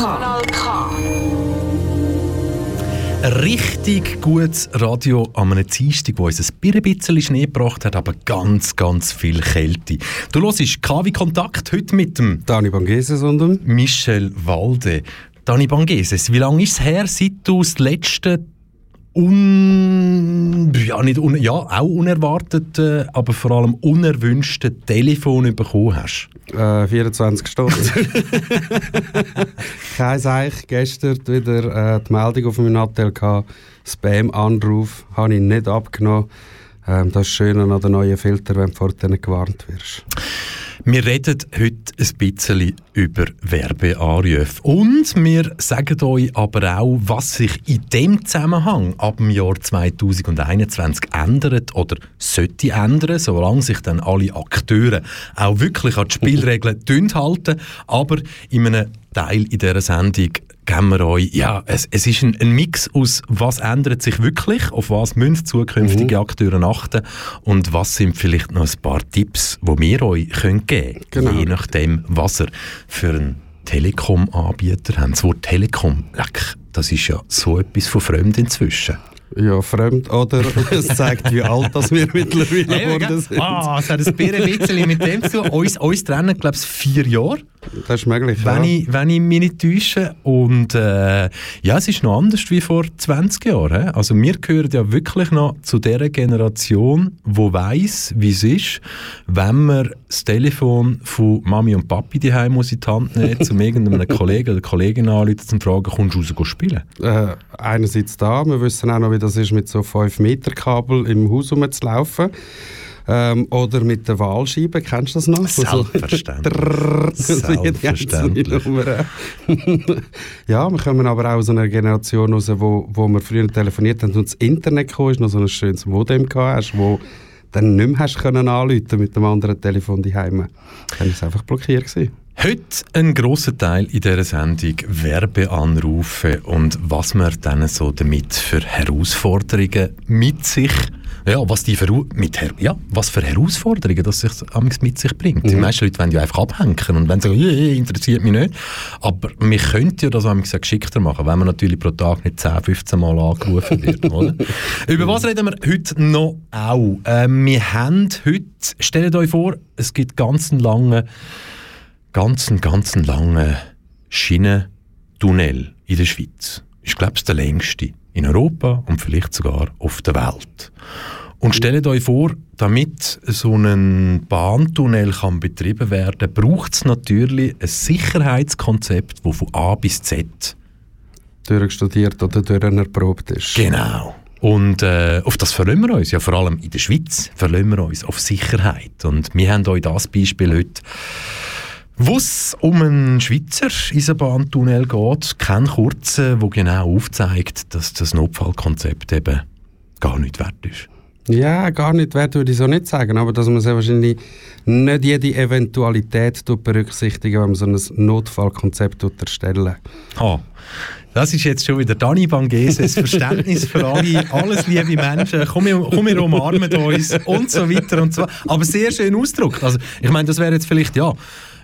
Kanal K. Richtig gutes Radio an einem Dienstag, wo uns ein bisschen Schnee gebracht hat, aber ganz, ganz viel Kälte. Du hörst KW Kontakt heute mit dem Dani Bangeses und dem Michel Walde. Dani Bangeses, wie lange ist es her, seit du das letzte un, ja, nicht un, ja, auch unerwartete, aber vor allem unerwünschte Telefon bekommen hast? Äh, 24 Stunden. Kein Seich. Gestern wieder äh, die Meldung auf meinem Nattel Spam-Anruf habe ich nicht abgenommen. Ähm, das ist schön an den neuen Filter, wenn du vor denen gewarnt wirst. Wir reden heute ein bisschen über Werbeanrufe. Und wir sagen euch aber auch, was sich in dem Zusammenhang ab dem Jahr 2021 ändert oder sollte ändern, solange sich dann alle Akteure auch wirklich an die Spielregeln halten. Aber in einem Teil in dieser Sendung geben wir euch, ja, es, es ist ein, ein, Mix aus, was ändert sich wirklich, auf was müssen zukünftige mhm. Akteure achten und was sind vielleicht noch ein paar Tipps, die wir euch können geben können, genau. je nachdem, was ihr für einen Telekom-Anbieter habt. Das Wort Telekom, leck, das ist ja so etwas von fremd inzwischen. Ja, fremd, oder? Es zeigt, wie alt das wir mittlerweile geworden sind. Ah, es hat ein bisschen mit dem zu tun. Uns, uns trennen, glaube ich, vier Jahre. Das ist möglich, wenn, ja. ich, wenn ich mich nicht täusche. Und äh, ja, es ist noch anders wie vor 20 Jahren. He? Also wir gehören ja wirklich noch zu der Generation, die weiss, wie es ist, wenn man das Telefon von Mami und Papi daheim muss in die Hand nehmen, zum irgendeinem Kollegen oder Kollegin anrufen, zum fragen, kommst du raus spielen? Äh, einerseits da, wir wissen auch noch, wie das ist, mit so 5 Meter Kabel im Haus rumzulaufen. Ähm, oder mit der Wahlscheibe, kennst du das noch? Selbstverständlich. Selbstverständlich. ja, wir kommen aber auch aus einer Generation raus, wo, wo wir früher telefoniert haben und das Internet kam, ist noch so ein schönes Modem hast, wo dann nicht mehr hast können anrufen mit dem anderen Telefon daheim. Dann war es einfach blockiert. Gewesen. Heute ein grosser Teil in dieser Sendung Werbeanrufe und was man dann so damit für Herausforderungen mit sich ja, was, die für, mit, ja, was für Herausforderungen das sich mit sich bringt. Mhm. Die meisten Leute wollen ja einfach abhängen und wenn sie sagen, yeah, interessiert mich nicht. Aber wir könnten ja das gesagt geschickter machen, wenn man natürlich pro Tag nicht 10, 15 Mal angerufen wird. oder? Über was reden wir heute noch auch? Äh, wir haben heute, stellt euch vor, es gibt ganz einen langen ganz, ganz langen Schienentunnel in der Schweiz. Ich glaube, es ist der längste in Europa und vielleicht sogar auf der Welt. Und stellt euch vor, damit so ein Bahntunnel kann betrieben werden braucht es natürlich ein Sicherheitskonzept, das von A bis Z durchstudiert oder durcherprobt ist. Genau. Und äh, auf das verlassen wir uns, ja vor allem in der Schweiz verlassen wir uns auf Sicherheit. Und wir haben euch das Beispiel heute wo es um einen Schweizer Eisenbahntunnel geht, kein kurzer, wo genau aufzeigt, dass das Notfallkonzept eben gar nicht wert ist. Ja, gar nicht wert würde ich so nicht sagen, aber dass man sehr wahrscheinlich nicht jede Eventualität berücksichtigen, wenn man so ein Notfallkonzept erstellen Ah, das ist jetzt schon wieder Dani Bangeses Verständnis für alle, alles liebe Menschen, komm, wir, komm, wir umarmen uns und so weiter und so Aber sehr schön Ausdruck. Also, ich meine, das wäre jetzt vielleicht, ja,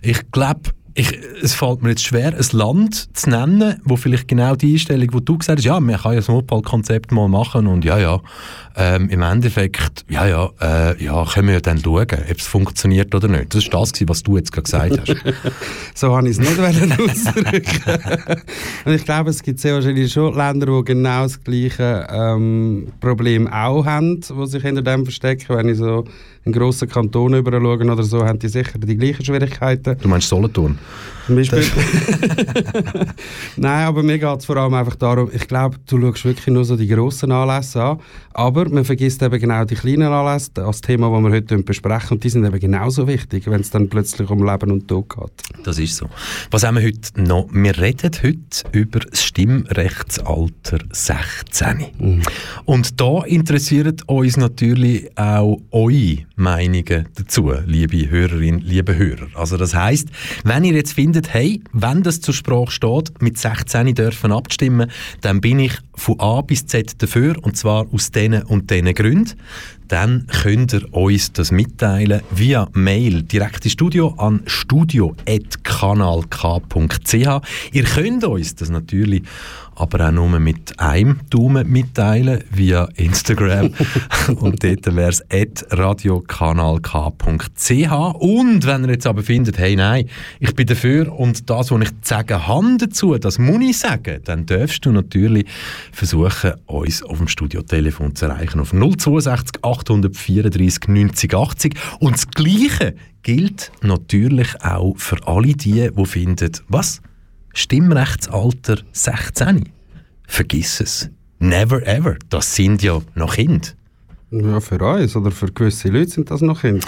ich glaube, ich, es fällt mir jetzt schwer, ein Land zu nennen, wo vielleicht genau die Einstellung, die du gesagt hast, ja, man kann ja das Notfallkonzept mal machen und ja, ja, ähm, im Endeffekt, ja, ja, äh, ja, können wir dann schauen, ob es funktioniert oder nicht. Das ist das, was du jetzt gerade gesagt hast. so habe ich es nicht ausdrücken Und ich glaube, es gibt sehr wahrscheinlich schon Länder, die genau das gleiche ähm, Problem auch haben, die sich hinter dem verstecken, wenn ich so in grossen Kanton überschauen oder so, haben die sicher die gleichen Schwierigkeiten. Du meinst Solothurn? Zum Beispiel. Nein, aber mir geht es vor allem einfach darum, ich glaube, du schaust wirklich nur so die grossen Anlässe an, aber man vergisst eben genau die kleinen Anlässe, das Thema, das wir heute besprechen, und die sind eben genauso wichtig, wenn es dann plötzlich um Leben und Tod geht. Das ist so. Was haben wir heute noch? Wir reden heute über das Stimmrechtsalter 16. Mhm. Und da interessiert uns natürlich auch eure Meinungen dazu, liebe Hörerinnen, liebe Hörer. Also das heißt, wenn ihr jetzt findet, hey, wenn das zur Sprache steht, mit 16 dürfen abstimmen, dann bin ich von A bis Z dafür und zwar aus diesen und diesen Gründen dann könnt ihr uns das mitteilen via Mail direkt ins Studio an studio.kanalk.ch. Ihr könnt uns das natürlich aber auch nur mit einem Daumen mitteilen via Instagram. und dort wäre es radiokanalk.ch. Und wenn ihr jetzt aber findet, hey, nein, ich bin dafür und das, was ich zu sagen habe dazu, das muss ich sagen, dann darfst du natürlich versuchen, uns auf dem Studiotelefon zu erreichen auf 062 834 90 80. Und das Gleiche gilt natürlich auch für alle die, die finden, was? Stimmrechtsalter 16. Vergiss es. Never ever. Das sind ja noch Kinder. Ja, für uns oder für gewisse Leute sind das noch Kinder.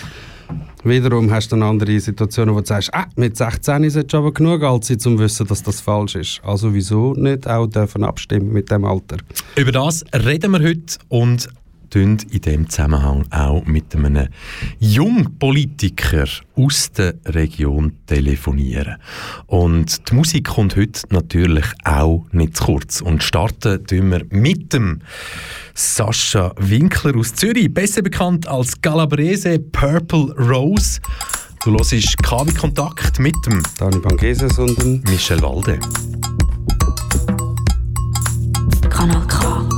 Wiederum hast du eine andere Situation, wo du sagst, ah, mit 16 ist es aber genug alt sein, um zu wissen, dass das falsch ist. Also wieso nicht auch dürfen abstimmen mit dem Alter? Über das reden wir heute und in diesem Zusammenhang auch mit einem Jungpolitiker aus der Region telefonieren. Und die Musik kommt heute natürlich auch nicht zu kurz. Und starten tun wir mit dem Sascha Winkler aus Zürich, besser bekannt als Galabrese Purple Rose. Du hörst KW Kontakt mit dem Dani Bangeses und dem Michel Walde. Kanal K.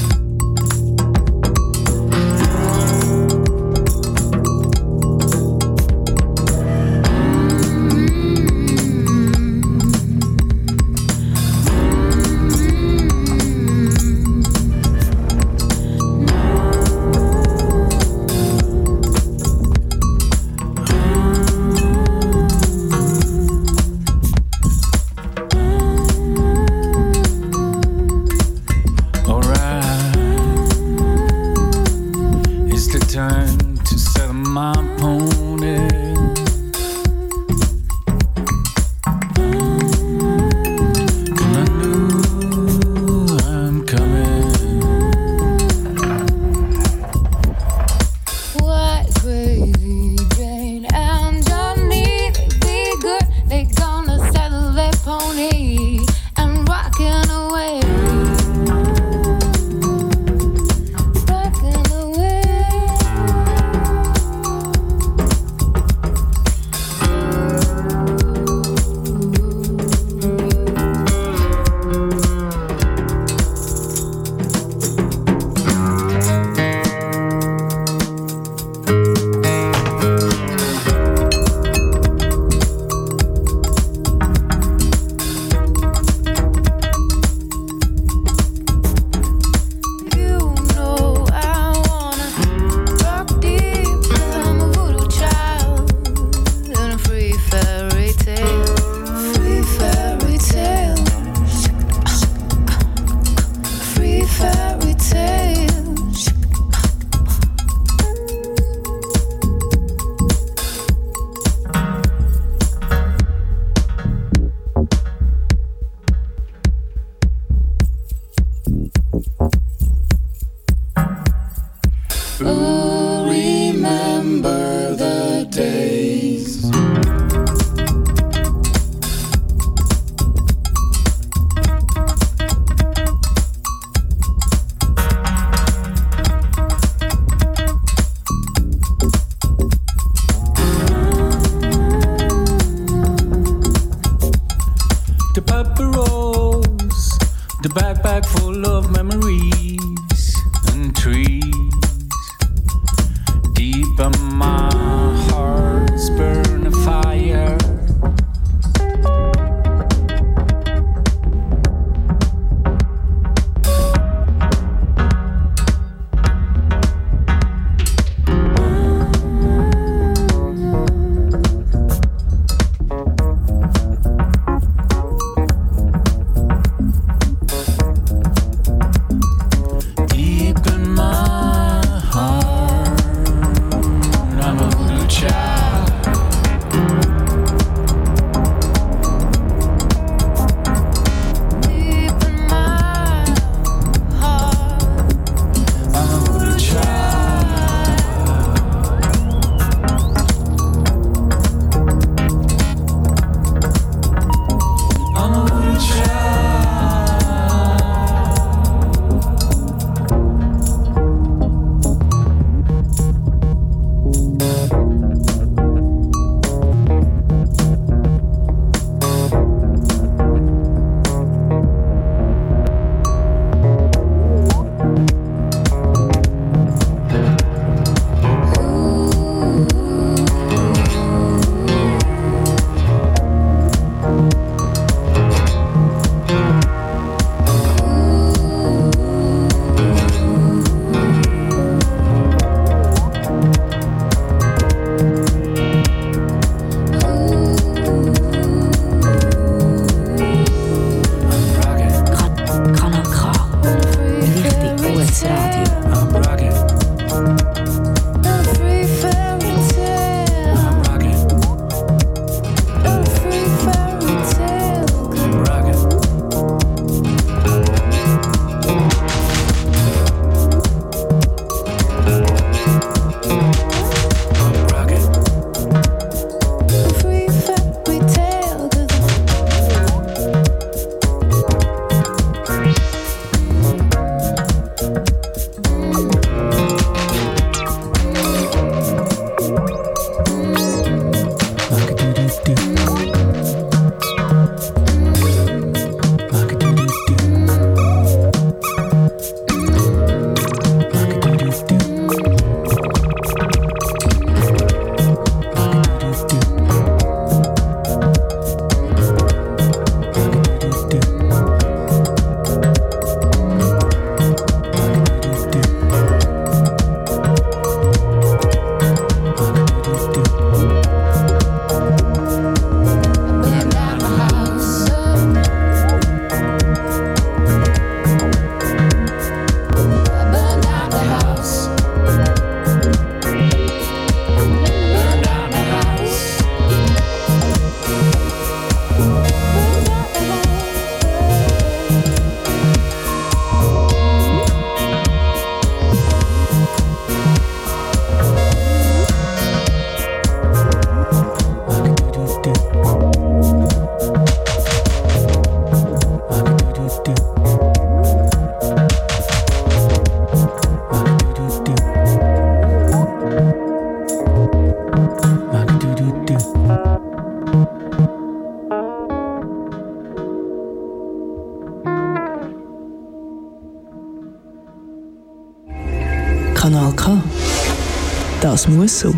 Das muss so.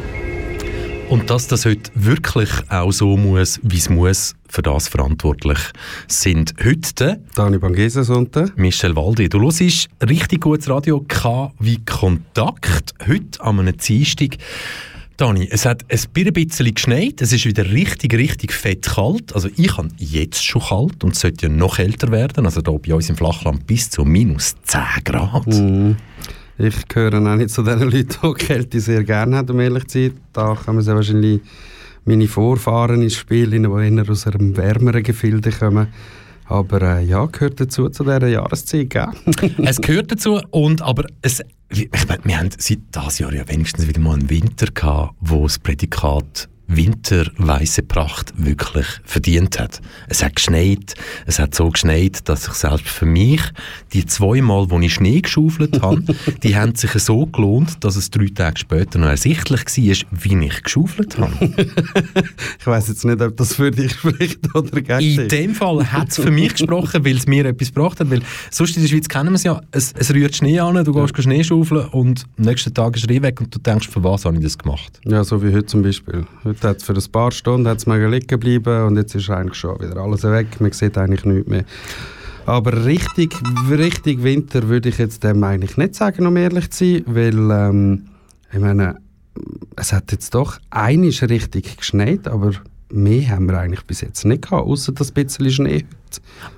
Und dass das heute wirklich auch so muss, wie es muss, für das verantwortlich sind heute Dani Bangeses und der Michel Waldi. Du hörst richtig gutes Radio K wie Kontakt. Heute an einem Dienstag. Dani, es hat ein bisschen geschneit, es ist wieder richtig, richtig fett kalt. Also ich habe jetzt schon kalt und es sollte ja noch kälter werden. Also hier bei uns im Flachland bis zu minus 10 Grad. Mhm. Ich gehöre auch nicht zu den Leuten, die Kälte sehr gerne haben, um ehrlich zu sein. Da kommen sie wahrscheinlich meine Vorfahren ins Spiel, die eher aus einem wärmeren Gefilde kommen. Aber äh, ja, gehört dazu zu dieser Jahreszeit, gell? es gehört dazu, und, aber es, ich meine, wir haben seit diesem Jahr ja wenigstens wieder mal einen Winter gehabt, wo das Prädikat winterweise Pracht wirklich verdient hat. Es hat geschneit, es hat so geschneit, dass ich selbst für mich die zweimal, wo ich Schnee geschaufelt habe, die haben sich so gelohnt, dass es drei Tage später noch ersichtlich war, wie ich geschaufelt habe. ich weiß jetzt nicht, ob das für dich spricht oder gegen dich. In dem Fall hat es für mich gesprochen, weil es mir etwas gebracht hat, weil sonst in der Schweiz kennen wir es ja, es, es rührt Schnee an, du gehst ja. Schnee schaufeln und am nächsten Tag ist Schnee weg und du denkst, für was habe ich das gemacht? Ja, so wie heute zum Beispiel. Heute Heute hat für ein paar Stunden hat's mega liegen geblieben und jetzt ist eigentlich schon wieder alles weg. Man sieht eigentlich nichts mehr. Aber richtig, richtig Winter würde ich jetzt dem eigentlich nicht sagen, um ehrlich zu sein, weil ähm, ich meine, es hat jetzt doch einiges richtig geschneit, aber mehr haben wir eigentlich bis jetzt nicht gehabt, außer das bisschen Schnee.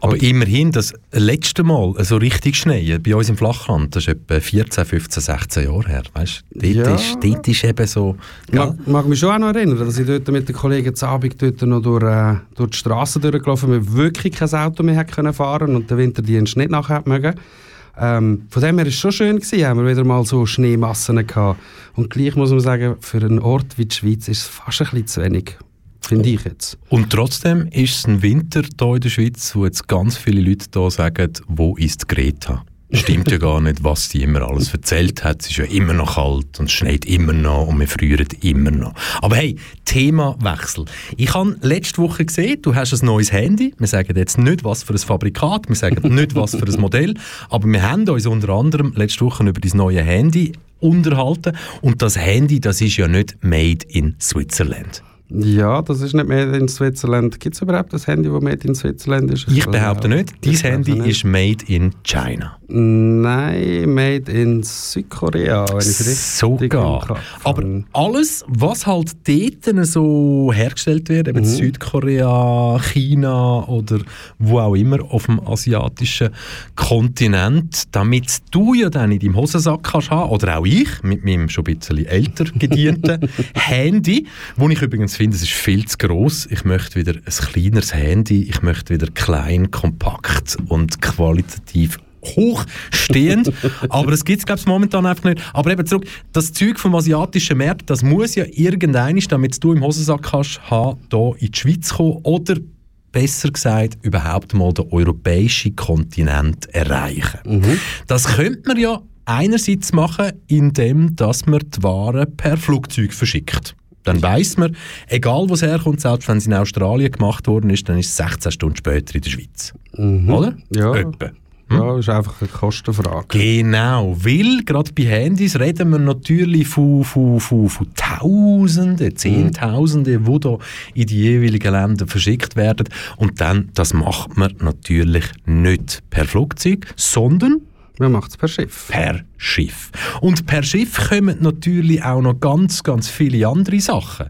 Aber Oder? immerhin, das letzte Mal so richtig Schnee bei uns im Flachland, das ist etwa 14, 15, 16 Jahre her. Weißt? Dort, ja. ist, dort ist eben so... Mag, mag mich schon auch noch erinnern, dass ich dort mit den Kollegen zu Abend dort noch durch, äh, durch die Straße durchgelaufen bin, wirklich kein Auto mehr können fahren und der Winterdienst nicht nachher mögen. Ähm, von dem her war es schon schön, gewesen, haben wir wieder mal so Schneemassen gehabt. Und gleich muss man sagen, für einen Ort wie die Schweiz ist es fast ein bisschen zu wenig finde ich jetzt. Und trotzdem ist es ein Winter hier in der Schweiz, wo jetzt ganz viele Leute hier sagen, wo ist Greta? Stimmt ja gar nicht, was sie immer alles erzählt hat. Es ist ja immer noch kalt und es schneit immer noch und wir frieren immer noch. Aber hey, Themawechsel. Ich habe letzte Woche gesehen, du hast ein neues Handy. Wir sagen jetzt nicht, was für ein Fabrikat, wir sagen nicht, was für ein Modell, aber wir haben uns unter anderem letzte Woche über dein neue Handy unterhalten und das Handy, das ist ja nicht made in Switzerland. Ja, das ist nicht Made in Switzerland. Gibt es überhaupt ein Handy, das Made in Switzerland ist? Ich, ich behaupte nicht. Dein Handy nicht. ist Made in China. Nein, Made in Südkorea, Sogar. Aber alles, was halt dort so hergestellt wird, eben mhm. Südkorea, China oder wo auch immer auf dem asiatischen Kontinent, damit du ja dann in deinem Hosensack kannst haben, oder auch ich, mit meinem schon ein bisschen älter gedienten Handy, wo ich übrigens finde, es ist viel zu groß. Ich möchte wieder ein kleineres Handy. Ich möchte wieder klein, kompakt und qualitativ hochstehend. aber das gibt es, glaube ich, momentan einfach nicht. Aber eben zurück, das Zeug vom asiatischen Markt, das muss ja irgendein, damit du im Hosensack haben, hier in die Schweiz kommen oder besser gesagt, überhaupt mal den europäischen Kontinent erreichen. Mhm. Das könnte man ja einerseits machen, indem dass man die Waren per Flugzeug verschickt. Dann weiß man, egal wo es herkommt, selbst wenn es in Australien gemacht worden ist, dann ist es 16 Stunden später in der Schweiz. Mhm. Oder? Ja. Etwa. Hm? Ja, ist einfach eine Kostenfrage. Genau, weil gerade bei Handys reden wir natürlich von, von, von, von Tausenden, Zehntausenden, mhm. die da in die jeweiligen Länder verschickt werden. Und dann, das macht man natürlich nicht per Flugzeug, sondern man macht es per Schiff. Per Schiff. Und per Schiff kommen natürlich auch noch ganz, ganz viele andere Sachen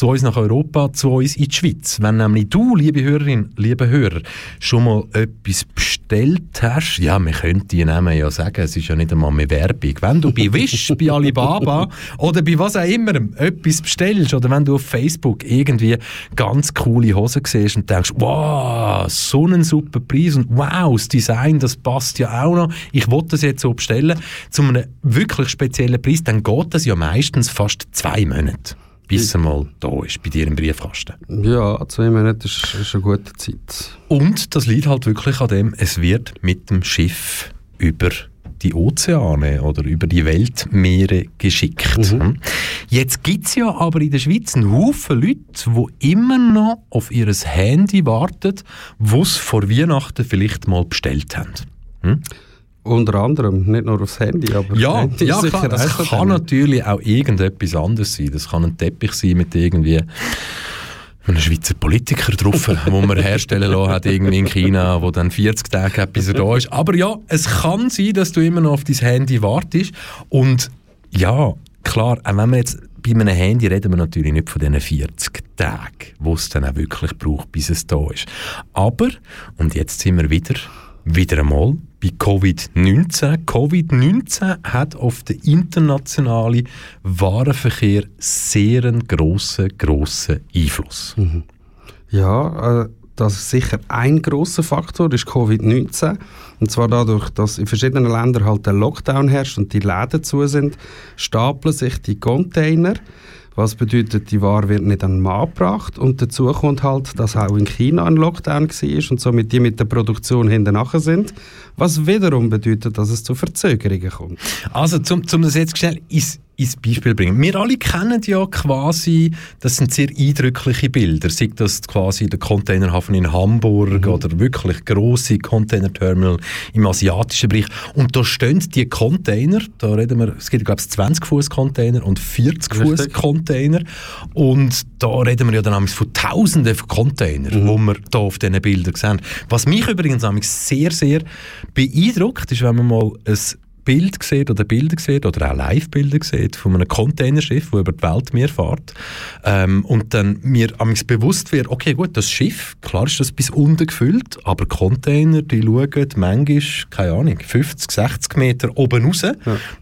zu uns nach Europa, zu uns in die Schweiz. Wenn nämlich du, liebe Hörerin, liebe Hörer, schon mal etwas bestellt hast, ja, wir könnten die Namen ja sagen, es ist ja nicht einmal mehr Werbung. Wenn du bei Wish, bei Alibaba oder bei was auch immer etwas bestellst oder wenn du auf Facebook irgendwie ganz coole Hosen siehst und denkst, wow, so ein super Preis und wow, das Design, das passt ja auch noch, ich wollte das jetzt so bestellen, zu einem wirklich speziellen Preis, dann geht das ja meistens fast zwei Monate bis er mal da ist, bei dir im Briefkasten. Ja, zwei Monate ist, ist eine gute Zeit. Und das liegt halt wirklich an dem, es wird mit dem Schiff über die Ozeane oder über die Weltmeere geschickt. Mhm. Hm? Jetzt gibt es ja aber in der Schweiz einen Haufen Leute, die immer noch auf ihr Handy warten, sie vor Weihnachten vielleicht mal bestellt haben. Hm? Unter anderem, nicht nur aufs Handy, aber Ja, Handy ja klar, das kann denen. natürlich auch irgendetwas anderes sein. Das kann ein Teppich sein mit irgendwie einem Schweizer Politiker drauf, wo man herstellen lassen hat, irgendwie in China, wo dann 40 Tage hat, bis er da ist. Aber ja, es kann sein, dass du immer noch auf dein Handy wartest. Und ja, klar, auch wenn wir jetzt bei einem Handy reden wir natürlich nicht von diesen 40 Tagen, wo es dann auch wirklich braucht, bis es da ist. Aber, und jetzt sind wir wieder, wieder einmal bei Covid-19. Covid-19 hat auf den internationalen Warenverkehr sehr einen grossen, grossen Einfluss. Ja, äh, das ist sicher ein großer Faktor, ist Covid-19. Und zwar dadurch, dass in verschiedenen Ländern halt der Lockdown herrscht und die Läden zu sind, stapeln sich die Container. Was bedeutet, die Ware wird nicht an den Mann gebracht. Und dazu kommt halt, dass auch in China ein Lockdown war und somit die mit der Produktion hinten nachher sind. Was wiederum bedeutet, dass es zu Verzögerungen kommt. Also, zum, zum das jetzt schnell ins, ins Beispiel bringen. Wir alle kennen ja quasi, das sind sehr eindrückliche Bilder, sei das quasi der Containerhafen in Hamburg oder wirklich grosse Containerterminal im asiatischen Bereich. Und da stehen die Container, da reden wir, es gibt glaube ich 20 Fuß Container und 40 Fuß. Container. Und da reden wir ja dann von Tausenden von Containern, wo wir da auf diesen Bildern sehen. Was mich übrigens sehr, sehr beeindruckt, ist, wenn man mal ein Bild sieht oder Bilder sieht oder auch Live-Bilder sieht von einem Containerschiff, das über die Weltmeer fährt ähm, und dann mir bewusst wird, okay gut, das Schiff, klar ist das bis unten gefüllt, aber Container, die schauen manchmal, keine Ahnung, 50, 60 Meter oben raus,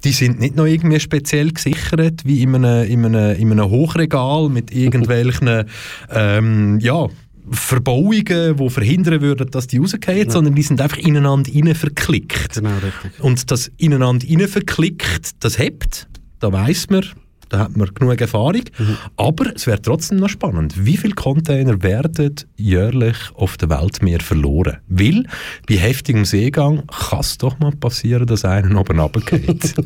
die sind nicht noch irgendwie speziell gesichert, wie in einem, in einem, in einem Hochregal mit irgendwelchen ähm, ja, Verbauungen, die verhindern würden, dass die rausgehen, sondern die sind einfach ineinander rein verklickt. Genau, richtig. Und das ineinander rein verklickt, das hebt, da weiß man, da hat man genug Erfahrung. Aber es wäre trotzdem noch spannend. Wie viele Container werden jährlich auf der Weltmeer verloren? Weil bei heftigem Seegang kann es doch mal passieren, dass einer oben runtergeht.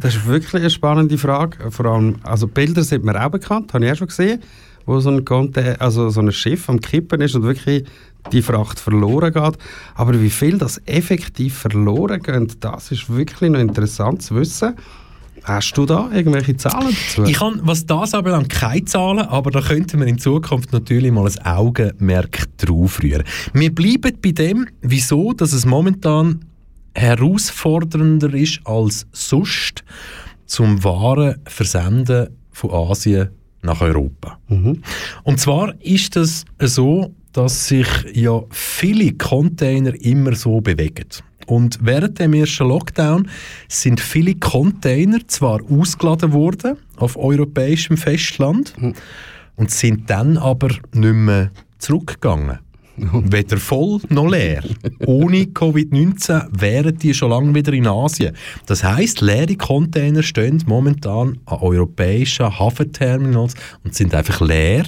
Das ist wirklich eine spannende Frage. Vor allem, also Bilder sind mir auch bekannt, habe ich auch schon gesehen, wo so ein, Conte also so ein Schiff am Kippen ist und wirklich die Fracht verloren geht. Aber wie viel das effektiv verloren geht, das ist wirklich noch interessant zu wissen. Hast du da irgendwelche Zahlen dazu? Ich habe, was das anbelangt, keine Zahlen, aber da könnten wir in Zukunft natürlich mal ein Augenmerk drauf rühren. Wir bleiben bei dem, wieso dass es momentan herausfordernder ist als sonst zum Waren versenden von Asien nach Europa. Und zwar ist es so, dass sich ja viele Container immer so bewegen. Und während dem ersten Lockdown sind viele Container zwar ausgeladen worden auf europäischem Festland und sind dann aber nicht mehr zurückgegangen. Weder voll noch leer. Ohne Covid-19 wären die schon lange wieder in Asien. Das heißt, leere Container stehen momentan an europäischen Hafenterminals und sind einfach leer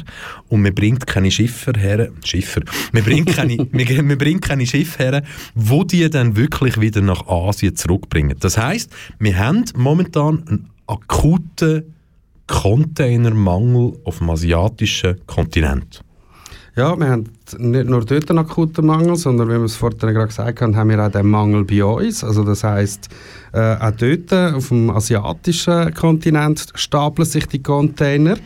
und man bringt keine Schiffer her, Schiffer, man bringt keine, man, man bringt keine Schiffe her, wo die dann wirklich wieder nach Asien zurückbringen. Das heißt, wir haben momentan einen akuten Containermangel auf dem asiatischen Kontinent. Ja, wir haben nicht nur dort einen akuten Mangel, sondern wie wir es vorhin gerade gesagt haben, haben wir auch den Mangel bei uns. Also das heisst, äh, auch dort auf dem asiatischen Kontinent stapeln sich die Container,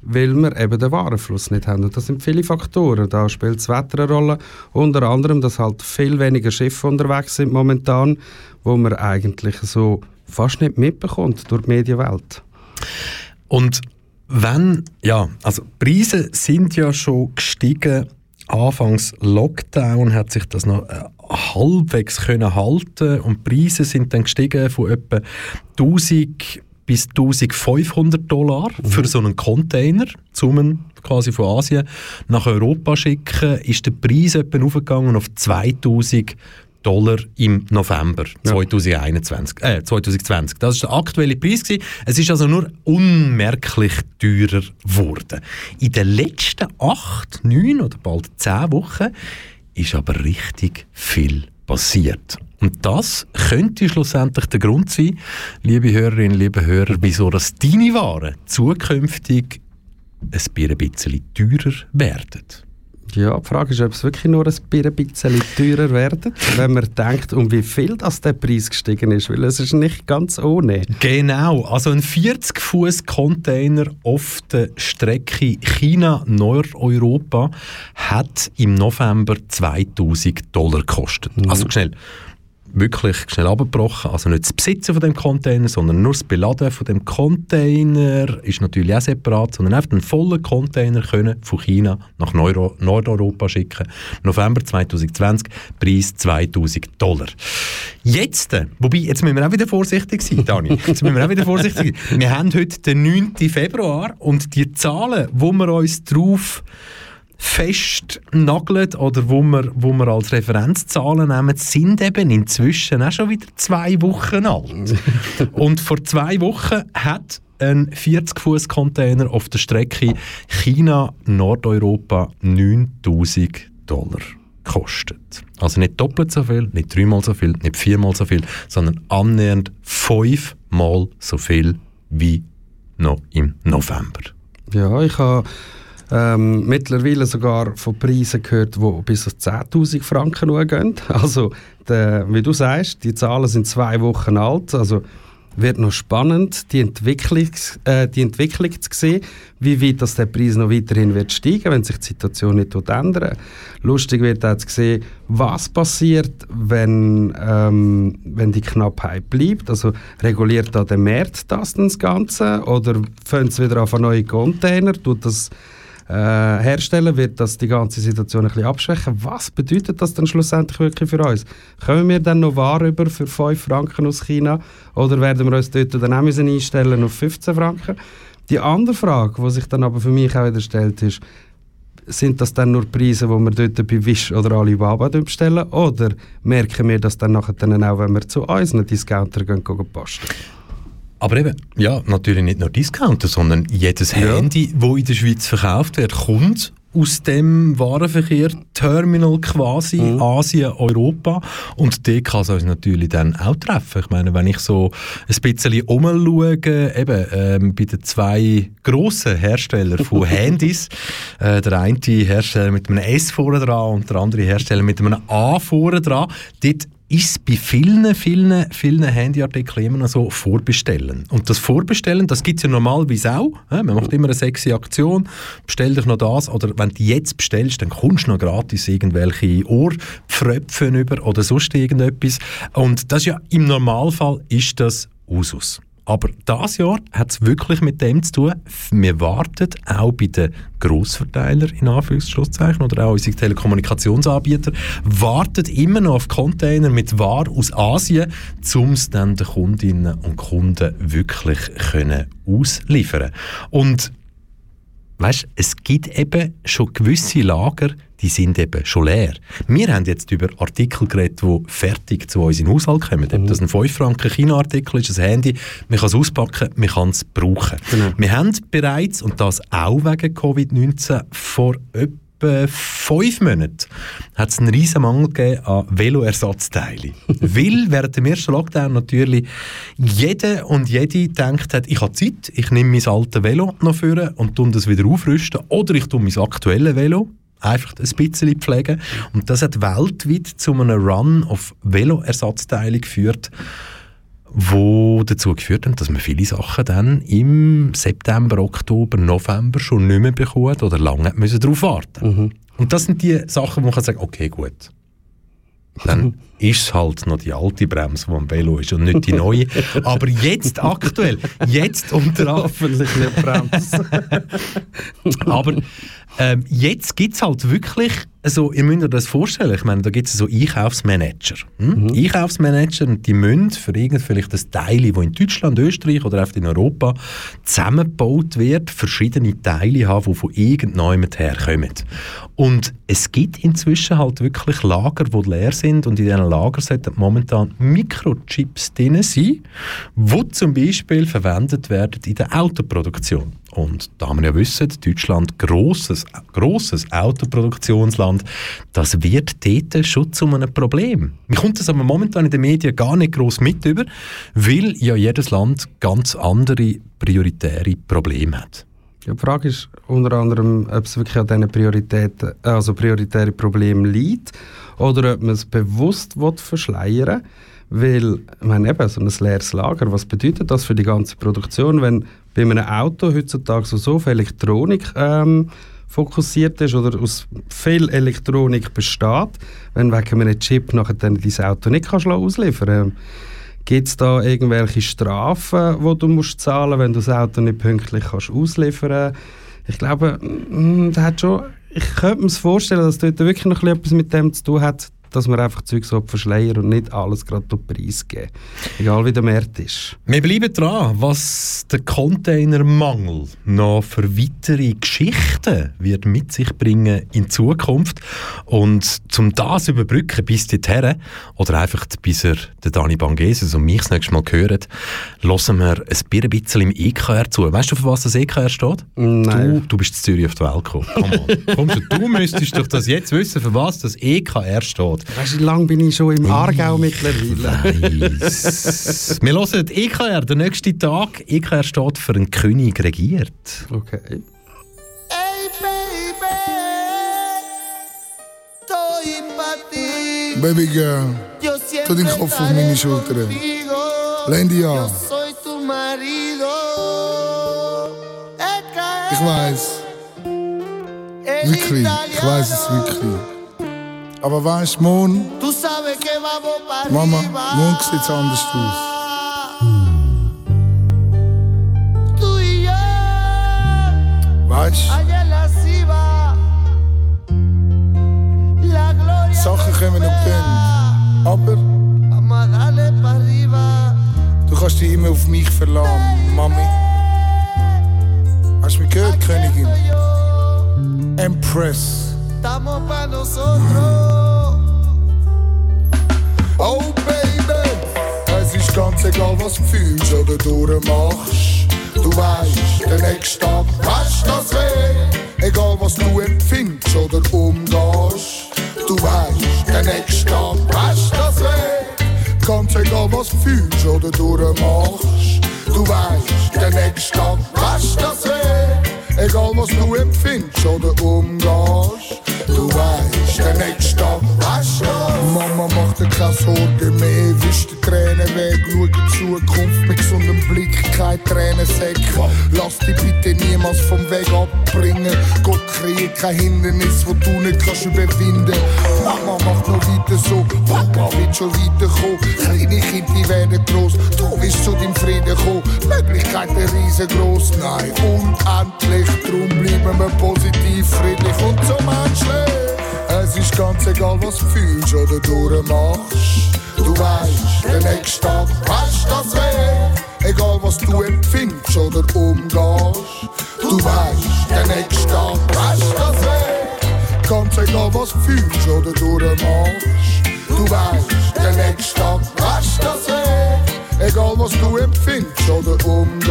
weil wir eben den Warenfluss nicht haben. Und das sind viele Faktoren. Da spielt das Wetter eine Rolle. Unter anderem, dass halt viel weniger Schiffe unterwegs sind momentan, wo man eigentlich so fast nicht mitbekommt durch die Medienwelt. Und wenn, ja, also Preise sind ja schon gestiegen. Anfangs Lockdown hat sich das noch äh, halbwegs können halten und Preise sind dann gestiegen von etwa 1000 bis 1500 Dollar für so einen Container, zum quasi von Asien nach Europa schicken, ist der Preis etwa aufgegangen auf 2000 Dollar im November 2021, äh, 2020. Das war der aktuelle Preis. Gewesen. Es ist also nur unmerklich teurer geworden. In den letzten acht, neun oder bald zehn Wochen ist aber richtig viel passiert. Und das könnte schlussendlich der Grund sein, liebe Hörerinnen, liebe Hörer, wieso das deine Waren zukünftig ein bisschen teurer werden. Ja, die Frage ist, ob es wirklich nur ein bisschen teurer wird, wenn man denkt, um wie viel das der Preis gestiegen ist, weil es ist nicht ganz ohne. Genau, also ein 40 Fuß Container auf der Strecke China-Nordeuropa hat im November 2000 Dollar gekostet. Mhm. Also schnell, wirklich schnell abgebrochen. Also nicht das Besitzen von dem Container, sondern nur das Beladen von dem Container ist natürlich auch separat, sondern einfach einen vollen Container können von China nach Neuro Nordeuropa schicken. November 2020, Preis 2000 Dollar. Jetzt, äh, wobei, jetzt müssen wir auch wieder vorsichtig sein, Dani. Jetzt müssen wir auch wieder vorsichtig sein. Wir haben heute den 9. Februar und die Zahlen, wo wir uns drauf festnagelt oder wo wir, wo wir als Referenzzahlen nehmen, sind eben inzwischen auch schon wieder zwei Wochen alt. Und vor zwei Wochen hat ein 40-Fuß-Container auf der Strecke China-Nordeuropa 9000 Dollar gekostet. Also nicht doppelt so viel, nicht dreimal so viel, nicht viermal so viel, sondern annähernd fünfmal so viel wie noch im November. Ja, ich habe ähm, mittlerweile sogar von Preisen gehört, die bis zu 10'000 Franken gehen. Also, der, wie du sagst, die Zahlen sind zwei Wochen alt. Also, wird noch spannend, die Entwicklung, äh, die Entwicklung zu sehen, wie weit das der Preis noch weiterhin wird steigen, wenn sich die Situation nicht ändert. Lustig wird auch zu sehen, was passiert, wenn, ähm, wenn die Knappheit bleibt. Also reguliert da der Markt das, das Ganze oder fängt es wieder auf neue Container, tut das äh, herstellen, wird das die ganze Situation ein bisschen abschwächen. Was bedeutet das dann schlussendlich wirklich für uns? Können wir dann noch Ware über für 5 Franken aus China oder werden wir uns dort dann auch müssen einstellen auf 15 Franken? Die andere Frage, die sich dann aber für mich auch wieder stellt, ist, sind das dann nur Preise, die wir dort bei Wish oder Alibaba bestellen? Oder merken wir das dann nachher dann auch, wenn wir zu unseren Discounter gehen, gehen posten? Aber eben, ja, natürlich nicht nur Discounter, sondern jedes ja. Handy, das in der Schweiz verkauft wird, kommt aus dem Warenverkehr Terminal quasi mhm. Asien, Europa und der kann es uns natürlich dann auch treffen. Ich meine, wenn ich so ein bisschen umschaue, eben ähm, bei den zwei grossen Herstellern von Handys, äh, der eine Hersteller mit einem S vorne dran und der andere Hersteller mit einem A vorne dran, dort ist bei vielen, vielen, vielen Handyartikeln immer noch so Vorbestellen. Und das Vorbestellen, das gibt es ja normalerweise auch. Man macht immer eine sexy Aktion, bestell dich noch das, oder wenn du jetzt bestellst, dann kommst du noch gratis irgendwelche Ohrpfröpfen über oder sonst irgendetwas. Und das ja, im Normalfall ist das Usus. Aber das Jahr hat es wirklich mit dem zu tun. Wir warten auch bei den Grossverteilern in Anführungszeichen oder auch unsere Telekommunikationsanbieter warten immer noch auf Container mit Ware aus Asien, um es dann den Kundinnen und Kunden wirklich können ausliefern. Und weißt, es gibt eben schon gewisse Lager, die sind eben schon leer. Wir haben jetzt über Artikel geredet, die fertig zu uns in den Haushalt kommen. Mhm. Ob das ein 5 Franken China-Artikel ist, ein Handy, man kann es auspacken, man kann es brauchen. Genau. Wir haben bereits, und das auch wegen Covid-19, vor etwa fünf Monaten hat es einen riesen Mangel gegeben an Veloersatzteilen. Weil während dem ersten Lockdown natürlich jeder und jede gedacht hat, ich habe Zeit, ich nehme mein altes Velo noch vor und tue das wieder aufrüsten oder ich tue mein aktuelles Velo einfach ein bisschen pflegen. Und das hat weltweit zu einem Run auf Veloersatzteile geführt, wo dazu geführt hat, dass man viele Sachen dann im September, Oktober, November schon nicht mehr bekommt oder lange müssen darauf warten. Mhm. Und das sind die Sachen, wo man kann sagen, okay, gut, dann ist es halt noch die alte Bremse, die am Velo ist und nicht die neue. Aber jetzt aktuell, jetzt unter Hoffentlich nicht Bremse. Aber ähm, jetzt gibt es halt wirklich, also, ihr müsst euch das vorstellen, ich meine, da gibt es so Einkaufsmanager. Hm? Mhm. Einkaufsmanager, und die müssen für irgend vielleicht das Teil, das in Deutschland, Österreich oder auch in Europa zusammengebaut wird, verschiedene Teile haben, die von irgendjemandem herkommen. Und es gibt inzwischen halt wirklich Lager, die leer sind und in diesen Lagern sollten momentan Mikrochips drin sein, die zum Beispiel verwendet werden in der Autoproduktion. Und da wir ja wissen, Deutschland grosses, grosses Autoproduktionsland, das wird dort schon zu einem Problem. Mir kommt das aber momentan in den Medien gar nicht gross mit über, weil ja jedes Land ganz andere prioritäre Probleme hat. Ja, die Frage ist unter anderem, ob es wirklich an diesen Prioritäten, also prioritären Problemen liegt oder ob man es bewusst verschleiern will. Ich meine eben, so ein leeres Lager, was bedeutet das für die ganze Produktion, wenn bei einem Auto heutzutage so, so viel Elektronik ähm, fokussiert ist oder aus viel Elektronik besteht, wenn wegen einem Chip nachher dann dein Auto nicht kannst ausliefern kannst. Gibt es da irgendwelche Strafen, die du musst zahlen wenn du das Auto nicht pünktlich kannst ausliefern kannst? Ich glaube, mm, das hat schon, ich könnte mir vorstellen, dass dort wirklich noch etwas mit dem zu tun hat, dass man einfach Zeug so verschleiern und nicht alles gerade auf Preis geben. Egal wie der Markt ist. Wir bleiben dran, was der Containermangel noch für weitere Geschichten wird mit sich bringen in Zukunft. Und zum das überbrücken bis dorthin, oder einfach bis er den Dani Bangeses und mich das nächste Mal gehört, hören wir ein bisschen im EKR zu. Weißt du, für was das EKR steht? Nein. Du, du bist in Zürich auf die Welt gekommen. Komm on. du müsstest doch das jetzt wissen, für was das EKR steht. Weißt du, wie lange bin ich schon im Aargau mittlerweile? Weiss. Wir hören EKR, der nächste Tag. EKR steht für einen König regiert. Okay. Hey baby. Baby girl, tu den Kopf auf meine Schulter. Lehn dich an. Ich weiß, wirklich, ich weiß es wirklich. Aber weißt du, morgen, Tú sabes que vamos para Mama, arriba. morgen sieht's anders aus. Weißt du, Sachen kommen und gehen. Aber du kannst dich immer auf mich verlassen, Mami. Hast du mich gehört, Königin? Empress. Estamos para nosotros. Oh Baby, es ist ganz egal, was du fühlst oder durchmachst. Du weißt, der nächste Tag weißt das weh. Egal was du empfindest oder umgehst. Du weißt, der nächste Tag weißt das weh. Ganz egal, was du fühlst oder durchmachst. Du weißt, der nächste Tag weißt das weh. Egal was du empfindest oder umgehst. Du weißt, der nächste Tag weißt das. Mama macht dir keine Sorgen mehr, wischt die Tränen weg, schau in Zukunft mit gesundem Blick, keine Tränensäcke. Lass dich bitte niemals vom Weg abbringen. Gott kreiert kein Hindernis, wo du nicht kannst überwinden. Mama macht noch weiter so, Papa wird schon weiterkommen. Kleine Kinder, werden groß, du wirst zu deinem Frieden kommen. Möglichkeiten riesengroß, nein, unendlich. Drum bleiben wir positiv, friedlich und so menschlich. Es ist ganz egal, was du fühlst oder durchmachst. Du weißt, der nächste Tag weißt das weh. Egal, was du empfindest oder umgehst. Du weißt, der nächste Tag weißt das weh. Ganz egal, was du fühlst oder durchmachst. Du weißt, der nächste Tag weißt das weh. Egal, was du empfindest oder umgehst.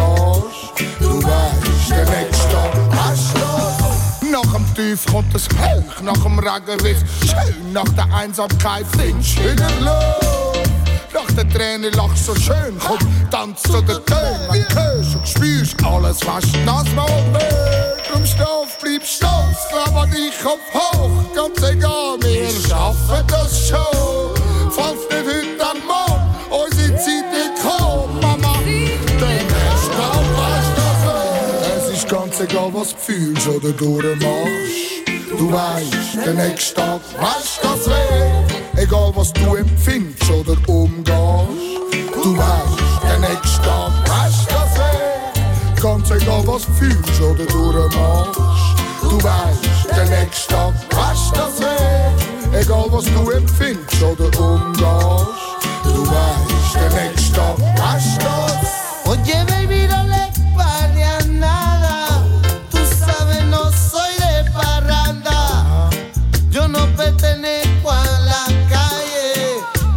Du weißt, der nächste Tag weißt das nach dem Tief kommt das Hell, nach dem Regen wird's schön, nach der Einsamkeit findest du wieder Luft. Nach der Träne lachst so schön, komm, tanz zu den Tönen, wenn du hörst und spürst alles, was das mal will. Drum Stoff, bleib stolz, an dich, Kopf hoch, ganz egal, wir schaffen das schon. Egal, was du fühlst oder durchmachst. Du weißt, der nächste Tag weißt das weh. Egal, was du empfindest oder umgehst. Du weißt, der nächste Tag weißt das weh. Ganz egal, was du fühlst oder durchmachst. Du weißt, der nächste Tag weißt das weh. Egal, was du empfindest oder umgehst. Du weißt, der nächste Tag weißt das. Oye, baby, no le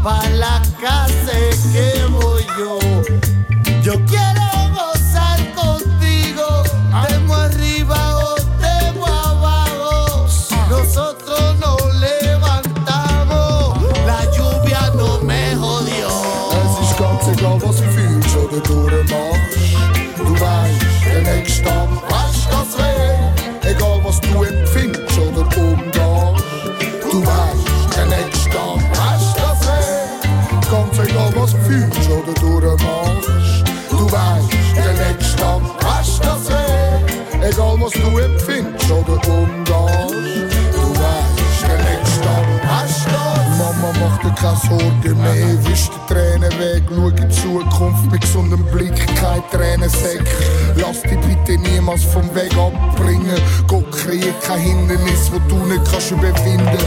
para la casa que was du empfindest oder umgehst. Keine Sorgen mehr, wischt die Tränen weg, schau in die Zukunft mit gesundem Blick, kein Tränensäck. Lass dich bitte niemals vom Weg abbringen. Gott kreiert kein Hindernis, wo du nicht kannst überwinden.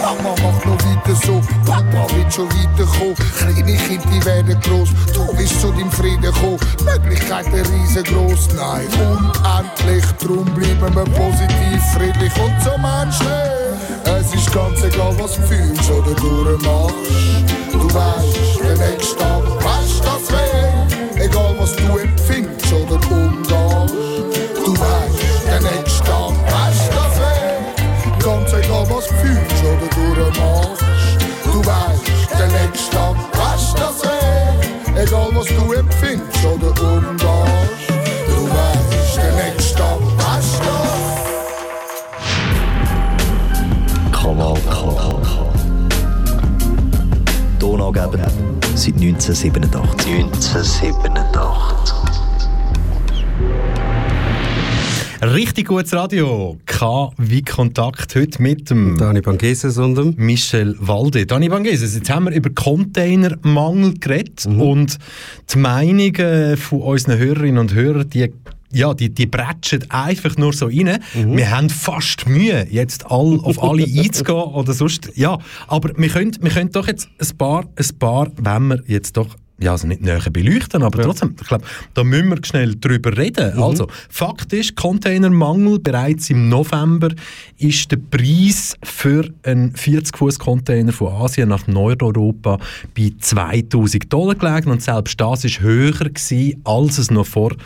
Mama macht noch weiter so, Papa wird schon weiterkommen. Kleine Kinder, werden groß, du wirst zu deinem Frieden kommen. Möglichkeiten riesengroß, nein, unendlich. Drum bleiben wir positiv, friedlich und so menschlich. Es ist ganz egal, was du fühlst oder durchmachst. Du weißt, der nächste Tag weißt das weh. Egal, was du empfindest oder umgehst. Du weißt, der nächste Tag weißt das weh. Ganz egal, was du fühlst oder durchmachst. Du weißt, der nächste Tag weißt das weh. Egal, was du empfindest 1987. 1987. Richtig gutes Radio. K wie Kontakt heute mit dem Dani Bangeses und dem Michel Walde. Dani Bangeses, jetzt haben wir über Containermangel geredet und die Meinungen von unseren Hörerinnen und Hörern, die ja, die, die bretschen einfach nur so rein. Wir haben fast Mühe, jetzt all, auf alle einzugehen oder sonst, ja. Aber wir können, wir können doch jetzt ein paar, ein paar, wenn wir jetzt doch ja, also nicht näher beleuchten, aber trotzdem, ich glaube, da müssen wir schnell drüber reden. Also, Fakt ist, Containermangel, bereits im November ist der Preis für einen 40-Fuß-Container von Asien nach Nordeuropa bei 2000 Dollar gelegen und selbst das ist höher gewesen, als es noch vor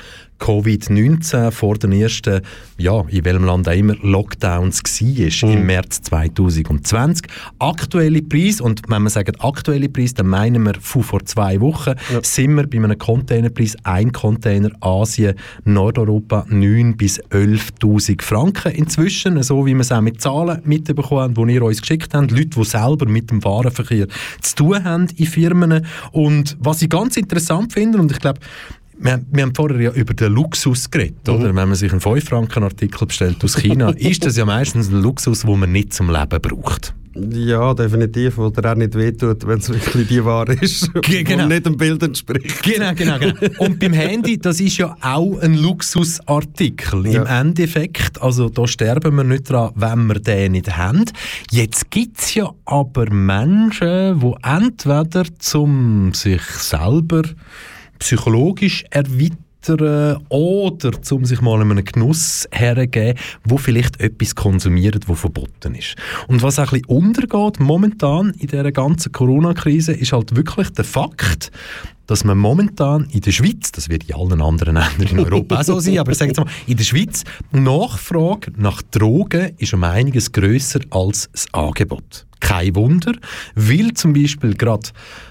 Covid-19 vor den ersten, ja, in welchem Land auch immer, Lockdowns war, im März 2020. Aktuelle Preis, und wenn wir sagen aktuelle Preis, dann meinen wir von vor zwei Wochen, sind wir bei einem Containerpreis, ein Container Asien, Nordeuropa, 9 bis 11'000 Franken inzwischen, so wie wir es auch mit Zahlen mitbekommen haben, die ihr uns geschickt habt, Leute, die selber mit dem Warenverkehr zu tun haben in Firmen. Und was ich ganz interessant finde, und ich glaube, wir, wir haben vorher ja über den Luxus geredet, oder? Wenn man sich einen 5-Franken-Artikel bestellt aus China, ist das ja meistens ein Luxus, den man nicht zum Leben braucht. Ja, definitiv. Oder auch nicht wehtut, wenn es wirklich die Ware ist, Ge- genau. die nicht dem Bild entspricht. Genau, genau, genau. Und beim Handy, das ist ja auch ein Luxusartikel. Im Ja. Endeffekt, also da sterben wir nicht dran, wenn wir den nicht haben. Jetzt gibt es ja aber Menschen, die entweder zum sich selber psychologisch erweitern oder zum sich mal einem Genuss hergeben, wo vielleicht etwas konsumiert, wo verboten ist. Und was auch ein bisschen untergeht momentan in dieser ganzen Corona-Krise, ist halt wirklich der Fakt, dass man momentan in der Schweiz, das wird in allen anderen Ländern in Europa auch so sein, aber ich sage jetzt mal, in der Schweiz, Nachfrage nach Drogen ist um einiges grösser als das Angebot. Kein Wunder, weil zum Beispiel gerade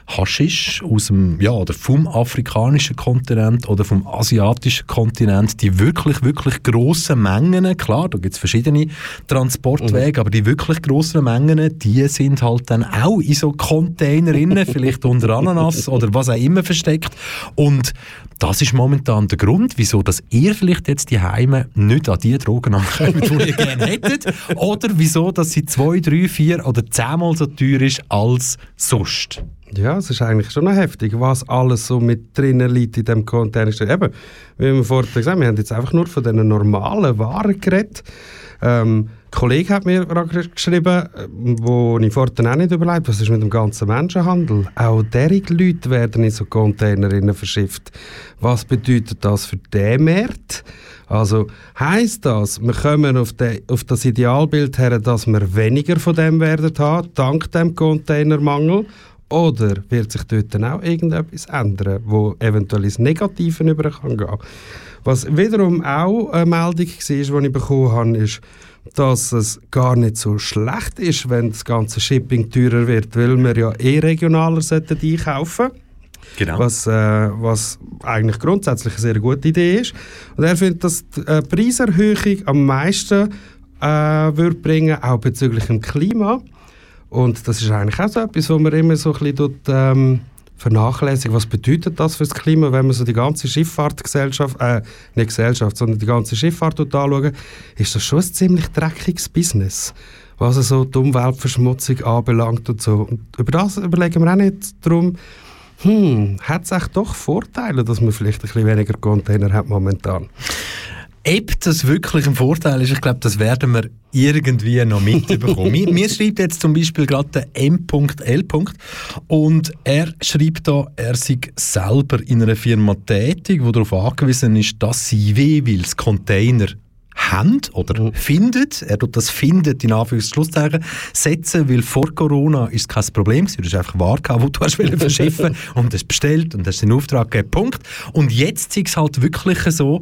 Haschisch aus dem, ja, oder vom afrikanischen Kontinent oder vom asiatischen Kontinent, die wirklich, wirklich grossen Mengen, klar, da gibt es verschiedene Transportwege, aber die wirklich grossen Mengen, die sind halt dann auch in so Containerinnen, vielleicht unter Ananas oder was auch immer versteckt. Und das ist momentan der Grund, wieso dass ihr vielleicht jetzt die Heime nicht an die Drogen ankommt, die ihr gerne hättet, oder wieso, dass sie zwei, drei, vier oder zehnmal so teuer ist als sonst. Ja, es ist eigentlich schon noch heftig, was alles so mit drinnen liegt in diesem Container. Eben, wie wir vorhin gesagt haben, wir haben jetzt einfach nur von diesen normalen Waren geredet. Ähm, ein Kollege hat mir geschrieben, äh, wo ich vorhin auch nicht überlegt was ist mit dem ganzen Menschenhandel? Auch derige Leute werden in so Containerinnen verschifft. Was bedeutet das für den Markt? Also heisst das, wir kommen auf, de, auf das Idealbild her, dass wir weniger von dem werden haben, dank dem Containermangel? Oder wird sich dort dann auch irgendetwas ändern, wo eventuell ins Negative über kann gehen? Was wiederum auch eine Meldung war, die ich bekommen habe, ist, dass es gar nicht so schlecht ist, wenn das ganze Shipping teurer wird, weil wir ja eh regionaler sollten einkaufen Genau. was, äh, was eigentlich grundsätzlich eine sehr gute Idee ist. Und er findet, dass die äh, Preiserhöhung am meisten äh, würde bringen, auch bezüglich dem Klima. Und das ist eigentlich auch so etwas, wo man immer so ein bisschen dort, ähm, vernachlässigen. Was bedeutet das für das Klima, wenn man so die ganze Schifffahrtgesellschaft, äh, nicht Gesellschaft, sondern die ganze Schifffahrt anschaut, ist das schon ein ziemlich dreckiges Business, was so die Umweltverschmutzung anbelangt und so. Und über das überlegen wir auch nicht darum, hm, hat es doch Vorteile, dass man vielleicht ein bisschen weniger Container hat momentan? Ob das wirklich ein Vorteil ist, ich glaube, das werden wir irgendwie noch mitbekommen. mir, mir schreibt jetzt zum Beispiel gerade der M.L. und er schreibt da, er sei selber in einer Firma tätig, die darauf angewiesen ist, dass sie jeweils Container haben oder mhm. findet, er tut das findet in Anführungszeichen setzen, weil vor Corona ist es kein Problem gewesen, du hast einfach Ware gehabt, die du hast verschiffen und hast bestellt und hast den Auftrag gegeben, Punkt. Und jetzt ist es halt wirklich so,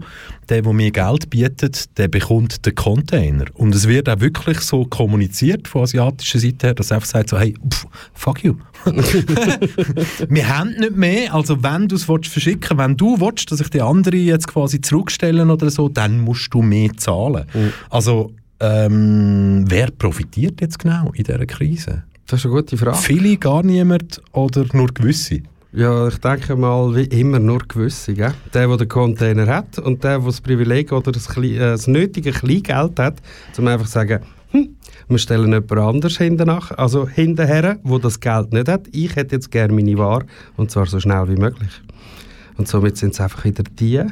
der, der mir Geld bietet, der bekommt den Container. Und es wird auch wirklich so kommuniziert von asiatischer Seite her, dass er einfach sagt so, hey, pff, fuck you. wir haben nicht mehr, also wenn du es verschicken wenn du willst, dass ich die andere jetzt quasi zurückstellen oder so, dann musst du mehr zahlen. Mhm. Also ähm, wer profitiert jetzt genau in dieser Krise? Das ist eine gute Frage. Viele, gar niemand oder nur gewisse? Ja, ich denke mal, wie immer nur gewisse. Gell? Der, der den Container hat und der, der das Privileg oder das, äh, das nötige Kleingeld hat, um einfach zu sagen, hm, wir stellen jemand anders hinterher, also hinterher, wo das Geld nicht hat. Ich hätte jetzt gerne meine Ware und zwar so schnell wie möglich. Und somit sind es einfach wieder die äh,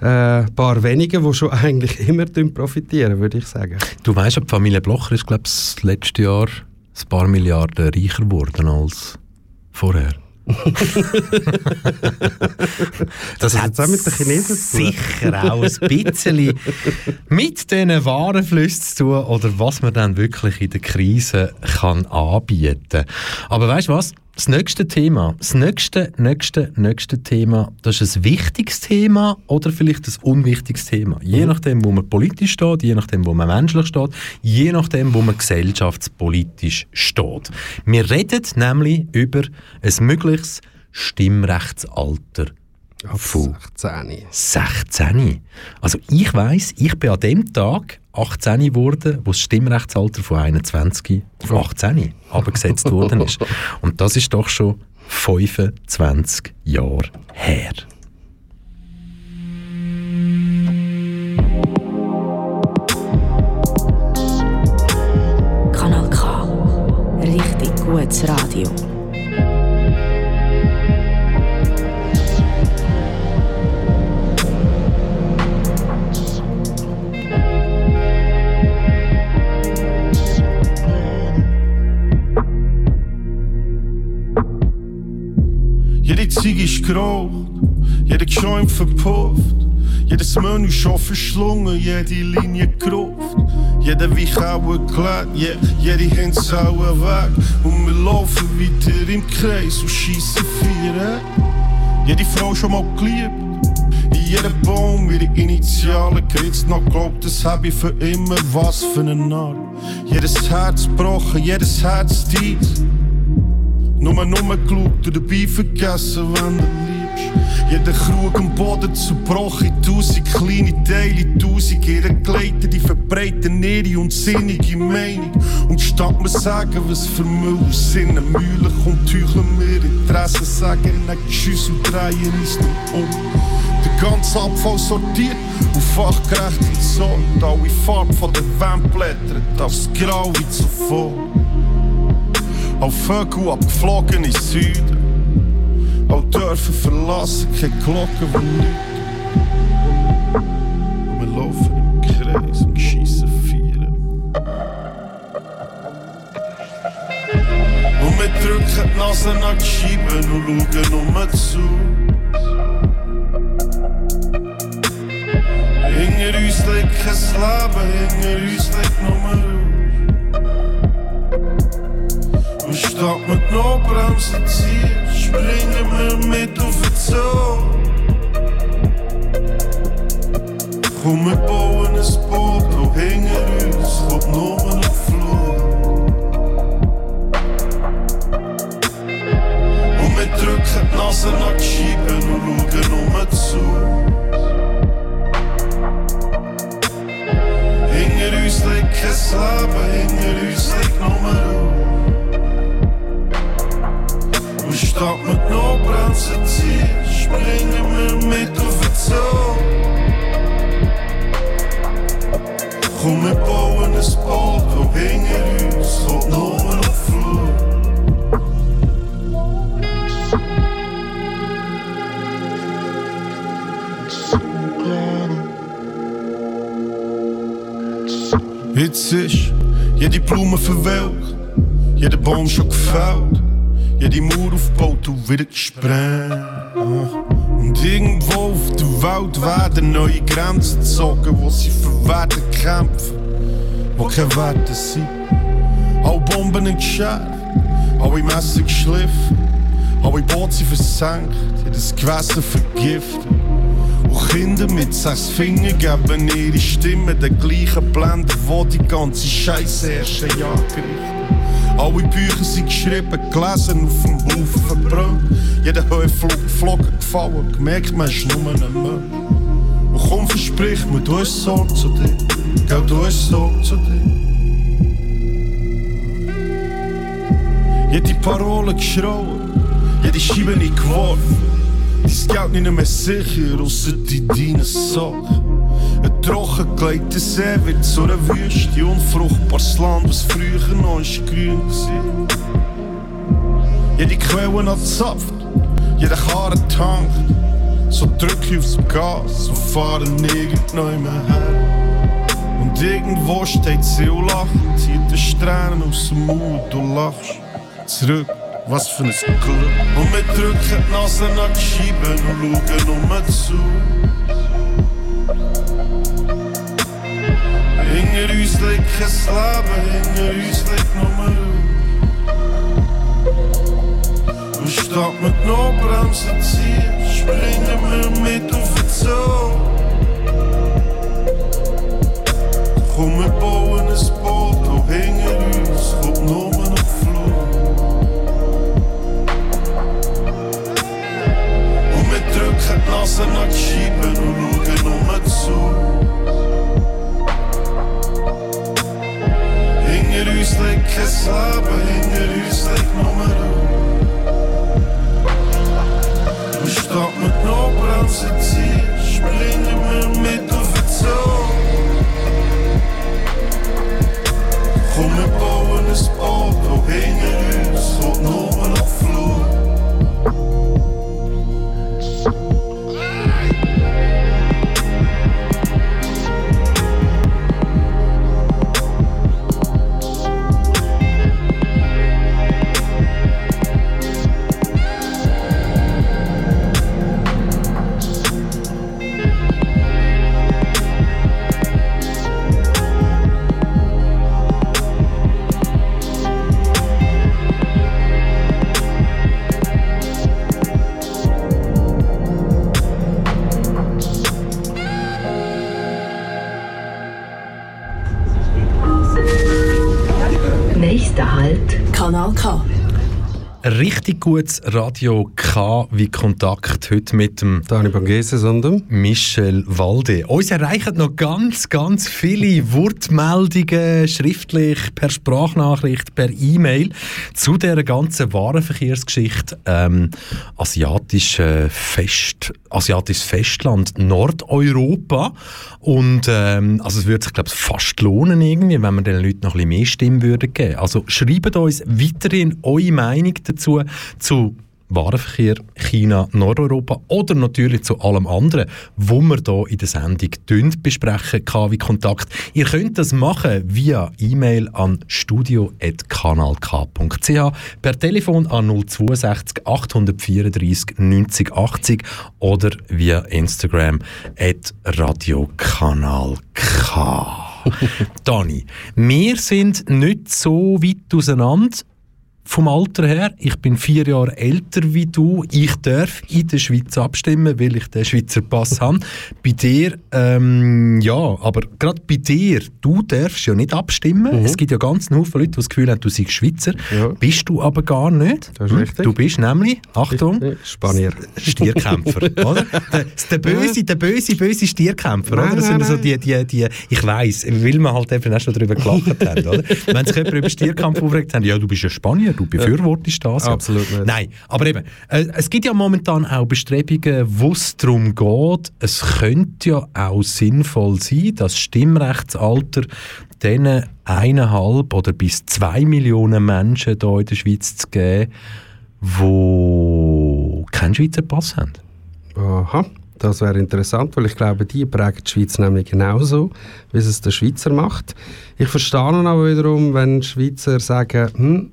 paar wenige, die schon eigentlich immer profitieren, würde ich sagen. Du weißt, die Familie Blocher ist, glaube ich, das letzte Jahr ein paar Milliarden reicher geworden als vorher. das hat auch mit den Chinesen sicher auch ein bisschen mit diesen Warenflüssen zu tun oder was man dann wirklich in der Krise kann anbieten kann. Aber weißt du was? Das nächste Thema, das nächste, nächste, nächste Thema, das ist ein wichtiges Thema oder vielleicht ein unwichtiges Thema. Je mhm. nachdem, wo man politisch steht, je nachdem, wo man menschlich steht, je nachdem, wo man gesellschaftspolitisch steht. Wir reden nämlich über ein mögliches Stimmrechtsalter von 16. 16. Also ich weiß, ich bin an dem Tag 18 geworden, wo das Stimmrechtsalter von 21 auf 18 abgesetzt worden ist. Und das ist doch schon 25 Jahre her. Kanal K. Richtig gutes Radio. Jede Ziege ist geraucht, jeder Joint verpufft. Jedes Menü schon verschlungen, jede Linie gerupft. Jeder Weichau geklärt, yeah, jede Hinzau weg. Und wir laufen weiter im Kreis und schiessen Vieren. Jede Frau schon mal geliebt. In jedem Baum ihre Initialen geritzt, noch glaubt, das hab ich für immer was für einen Narr. Jedes Herz gebrochen, jedes Herz dies. Nur Nummer geschaut und dabei vergessen, wenn du liebst. Jeder Krug am Boden zerbrochen, tausend kleine Teile, tausend ihre Gleiter, die verbreiten ihre unsinnige Meinung. Und statt mir sagen, was für Müll Sinnen Mühle kommt, heucheln wir Interessen, sagen nicht Tschüss und drehen uns um. Der ganze Abfall sortiert und fachgerecht entsorgt. Alle Farben von den Wandblättern aufs Grau wie zuvor. Auf Vögel abgeflogen in Süden. Auch dürfen verlassen, keine Glocken, die läuten. Und wir laufen im Kreis und schiessen Vieren. Und wir drücken die Nase nach die Scheiben und schauen nur zu. Hinter uns liegt kein Leben, hinter uns liegt Und statt mit Notbremse ziehen, springen wir mit auf den Zoo. Komm, wir bauen ein Boot, und hinter uns kommt nur ein Flur. Und wir drücken die Nase nach die Scheiben und schauen nur zu. Hinter uns liegt kein Leben, hinter uns liegt nur Ruhe. Straub mit Nobran Ziel Springe mir mit auf den Zoo Goed met bouwen is boot, we gingen uit, op nomen of vloer. Hitzig, je die bloemen verwelkt, je de boom zo ook fout. Gefällt, jede Mauer aufgebaut und wieder gesprengt. Und irgendwo auf der Welt werden neue Grenzen gezogen, wo sie für Werte kämpfen, wo keine Werte sind. Alle Bomben sind geschärft, alle Messer geschliffen, alle Boote versenkt, jedes Gewässer vergiftet. Und Kinder mit sechs Fingern geben ihre Stimme den gleichen Blenden, wo die ganze Scheiße erst ein Jahr gerichtet. Alle Bücher sind geschrieben, gelesen, auf dem Haufen verbrannt. Jeder Höhenflug Flocken gefallen, gemerkt, man ist nur ein Mensch. Und komm, versprich mir, du hast Sorge zu dir. Gell, du hast Sorge zu dir. Jede Parole geschrauen, jede Scheibe nicht geworfen. Dein Geld nicht mehr sicher, ausser die deine Sache. Ein trockengelegter See wird zu einer Wüste, unfruchtbares Land, was früher noch ist grün war. Jede Quelle hat Saft, jeder Karren tankt. So drück ich aufs Gas und fahre nirgend neu mehr her. Und irgendwo steht sie und lacht, zieht den Strähnen aus dem Mund, du lachst. Zurück, was für ein Glück. Und wir drücken die Nase nach die Scheiben und schauen nur zu. Hinter uns liegt kein Leben, hinter uns liegt nur Ruhe. Und statt mit Notbremsen ziehen, springen wir mit auf den Zoo. Komm, wir bauen ein Boot, und hinter uns kommt nur noch Flug. Und wir drücken die Nase nach die Scheiben und schauen nur zu. Liegt kein Leben, hinter uns liegt nur Ruhe. Und statt mit Notbremsen ziehen, springen wir mit gutes Radio K wie Kontakt heute mit dem Dani Bangese, sondern Michel Walde. Uns erreichen noch ganz, ganz viele Wortmeldungen, schriftlich, per Sprachnachricht, per E-Mail zu der ganzen Warenverkehrsgeschichte ähm, asiatische Fest, asiatisches Festland Nordeuropa. Und ähm, also es würde sich, glaube ich, fast lohnen, irgendwie, wenn wir den Leuten noch ein bisschen mehr Stimme würden geben. Also schreibt uns weiterhin eure Meinung dazu zu Warenverkehr China, Nordeuropa oder natürlich zu allem anderen, wo wir hier in der Sendung besprechen, KW Kontakt. Ihr könnt das machen via E-Mail an studio.kanalk.ch, per Telefon an 062 834 90 80 oder via Instagram at radiokanalk. Dani, wir sind nicht so weit auseinander vom Alter her. Ich bin vier Jahre älter wie du. Ich darf in der Schweiz abstimmen, weil ich den Schweizer Pass habe. Bei dir, ähm, ja, aber gerade bei dir, du darfst ja nicht abstimmen. Es gibt ja ganz viele Haufen Leute, die das Gefühl haben, du seist Schweizer. Ja. Bist du aber gar nicht. Das ist Hm? richtig. Du bist nämlich, Achtung, Spanier. Stierkämpfer, oder? Der, der böse, der böse, böse Stierkämpfer, Nein, oder? Das sind nein, so die, die, die, ich weiss, weil wir halt eben auch schon darüber gelacht haben, oder? Wenn sich jemand über Stierkampf aufregt haben, ja, du bist ja Spanier. Du befürwortest das. Ja. Absolut nicht. Nein, aber eben, äh, es gibt ja momentan auch Bestrebungen, wo es darum geht, es könnte ja auch sinnvoll sein, das Stimmrechtsalter diesen eineinhalb oder bis zwei Millionen Menschen hier in der Schweiz zu geben, die keinen Schweizer Pass haben. Aha, das wäre interessant, weil ich glaube, die prägen die Schweiz nämlich genauso, wie es der Schweizer macht. Ich verstehe aber wiederum, wenn Schweizer sagen, hm,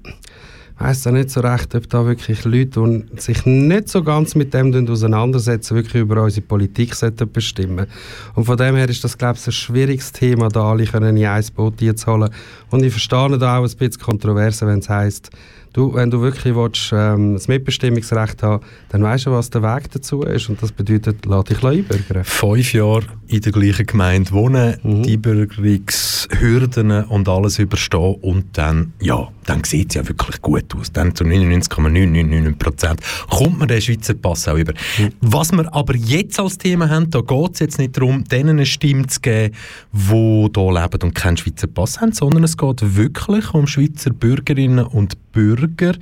weiss ja nicht so recht, ob da wirklich Leute, die sich nicht so ganz mit dem auseinandersetzen, wirklich über unsere Politik bestimmen. Und von dem her ist das, glaube ich, ein schwieriges Thema, da alle können in ein Boot zu holen. Und ich verstehe da auch ein bisschen Kontroverse, wenn es heisst, Du, wenn du wirklich willst, ähm, das Mitbestimmungsrecht haben dann weißt du, was der Weg dazu ist. Und das bedeutet, lass dich einbürgern. Fünf Jahre in der gleichen Gemeinde wohnen, mhm. die Bürgerungshürden und alles überstehen und dann, ja, dann sieht es ja wirklich gut aus. Dann zu 99,999 Prozent kommt man den Schweizer Pass auch über. Mhm. Was wir aber jetzt als Thema haben, da geht es jetzt nicht darum, denen eine Stimme zu geben, die hier leben und keinen Schweizer Pass haben, sondern es geht wirklich um Schweizer Bürgerinnen und Bürger,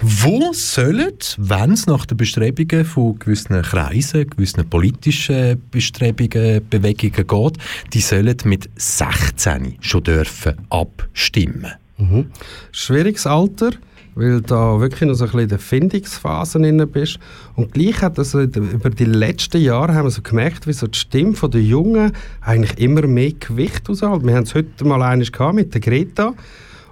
wo sollen, wenn es nach den Bestrebungen von gewissen Kreisen, gewissen politischen Bestrebungen, Bewegungen geht, die sollen mit 16 schon dürfen abstimmen. Mhm. Schwieriges Alter weil da wirklich noch so ein bisschen in der Findungsphase drin bist. Und gleich hat also über die letzten Jahre haben wir so gemerkt, wie so die Stimme der Jungen eigentlich immer mehr Gewicht aushält. Wir haben es heute mal eines mit der Greta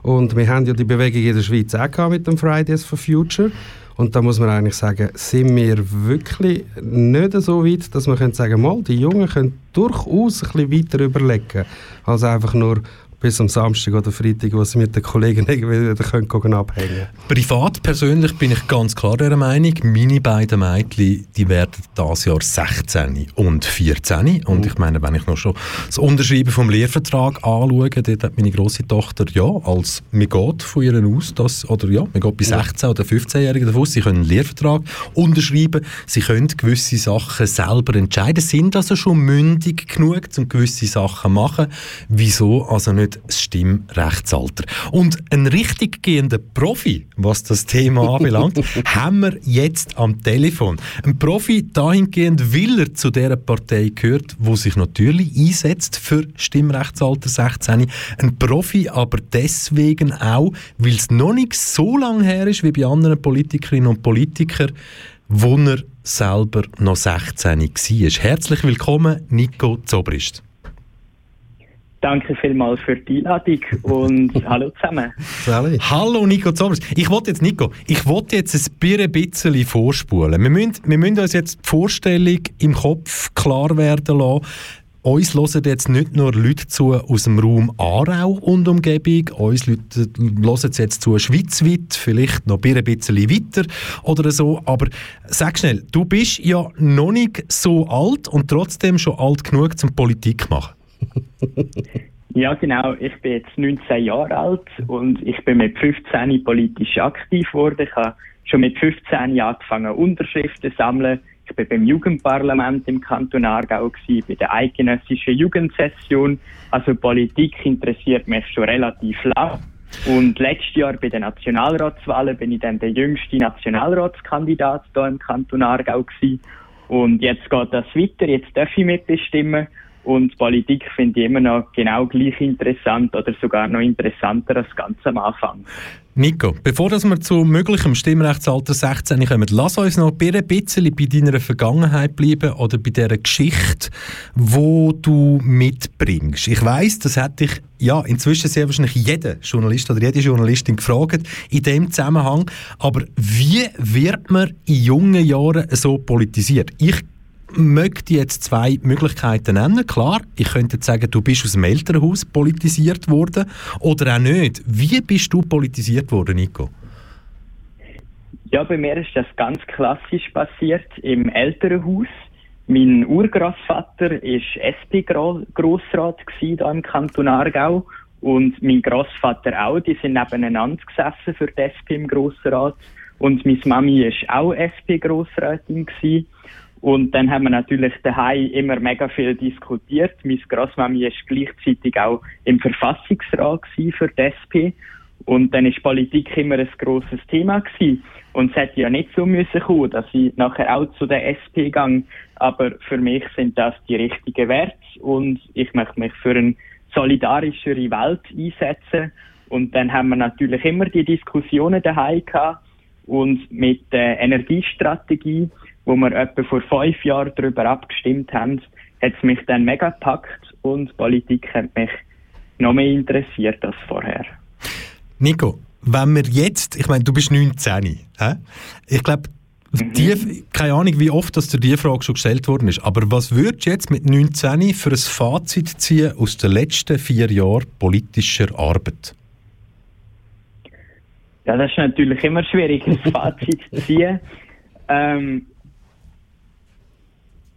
und wir haben ja die Bewegung in der Schweiz auch gehabt mit dem Fridays for Future. Und da muss man eigentlich sagen, sind wir wirklich nicht so weit, dass man sagen mal, die Jungen können durchaus ein bisschen weiter überlegen, als einfach nur bis am Samstag oder Freitag, wo sie mit den Kollegen irgendwie wieder können gehen abhängen. Privat, persönlich bin ich ganz klar der Meinung, meine beiden Mädchen, die werden dieses Jahr 16 und 14. Und ich meine, wenn ich noch schon das Unterschreiben vom Lehrvertrag anschaue, dort hat meine grosse Tochter, ja, als mir geht von ihr aus, dass, oder ja, mir geht bei 16 oder 15-Jährigen davon sie können einen Lehrvertrag unterschreiben, sie können gewisse Sachen selber entscheiden, sind also schon mündig genug, um gewisse Sachen zu machen. Wieso? Also nicht das Stimmrechtsalter. Und ein richtig gehender Profi, was das Thema anbelangt, haben wir jetzt am Telefon. Ein Profi dahingehend, weil er zu der Partei gehört, wo sich natürlich einsetzt für Stimmrechtsalter 16. Ein Profi aber deswegen auch, weil es noch nicht so lange her ist wie bei anderen Politikerinnen und Politikern, wo er selber noch 16 war. Herzlich willkommen, Nico Zobrist. Danke vielmals für die Einladung und hallo zusammen. Sally. Hallo Nico Zomers. Ich wollte jetzt, Nico, ich wollte jetzt ein bisschen vorspulen. Wir müssen, wir müssen uns jetzt die Vorstellung im Kopf klar werden lassen. Uns hören jetzt nicht nur Leute zu aus dem Raum Aarau und Umgebung, uns Leute hören jetzt zu schweizweit, vielleicht noch ein bisschen weiter oder so, aber sag schnell, du bist ja noch nicht so alt und trotzdem schon alt genug zum Politik zu machen. Ja, genau. Ich bin jetzt 19 Jahre alt und ich bin mit 15 politisch aktiv geworden. Ich habe schon mit 15 Jahren angefangen, Unterschriften zu sammeln. Ich bin beim Jugendparlament im Kanton Aargau gewesen, bei der eidgenössischen Jugendsession. Also Politik interessiert mich schon relativ lang. Und letztes Jahr bei den Nationalratswahlen bin ich dann der jüngste Nationalratskandidat hier im Kanton Aargau gewesen. Und jetzt geht das weiter, jetzt darf ich mitbestimmen. Und Politik finde ich immer noch genau gleich interessant oder sogar noch interessanter als ganz am Anfang. Nico, bevor wir zu möglichem Stimmrechtsalter 16 kommen, lass uns noch ein bisschen bei deiner Vergangenheit bleiben oder bei dieser Geschichte, wo du mitbringst. Ich weiß, das hat dich ja inzwischen sehr wahrscheinlich jeder Journalist oder jede Journalistin gefragt in dem Zusammenhang. Aber wie wird man in jungen Jahren so politisiert? Ich möchte jetzt zwei Möglichkeiten nennen. Klar, ich könnte jetzt sagen, du bist aus dem Elternhaus politisiert worden oder auch nicht. Wie bist du politisiert worden, Nico? Ja, bei mir ist das ganz klassisch passiert im Elternhaus. Mein Urgroßvater war SP-Grossrat hier im Kanton Aargau und mein Großvater auch. Die sind nebeneinander gesessen für die SP im Grossrat und meine Mami war auch SP-Grossrätin und dann haben wir natürlich daheim immer mega viel diskutiert. Meine Grossmami war gleichzeitig auch im Verfassungsrat für die SP. Und dann ist Politik immer ein grosses Thema gewesen. Und es hätte ja nicht so müssen kommen, dass ich nachher auch zu der SP gehe. Aber für mich sind das die richtigen Werte und ich möchte mich für eine solidarischere Welt einsetzen. Und dann haben wir natürlich immer die Diskussionen daheim gehabt und mit der Energiestrategie, wo wir etwa vor fünf Jahren darüber abgestimmt haben, hat es mich dann mega gepackt und Politik hat mich noch mehr interessiert als vorher. Nico, wenn wir jetzt, ich meine, du bist 19, hä? ich glaube, die, keine Ahnung, wie oft dass dir diese Frage schon gestellt worden ist, aber was würdest du jetzt mit 19 für ein Fazit ziehen aus den letzten vier Jahren politischer Arbeit? Ja, das ist natürlich immer schwierig, ein Fazit zu ziehen. Ähm,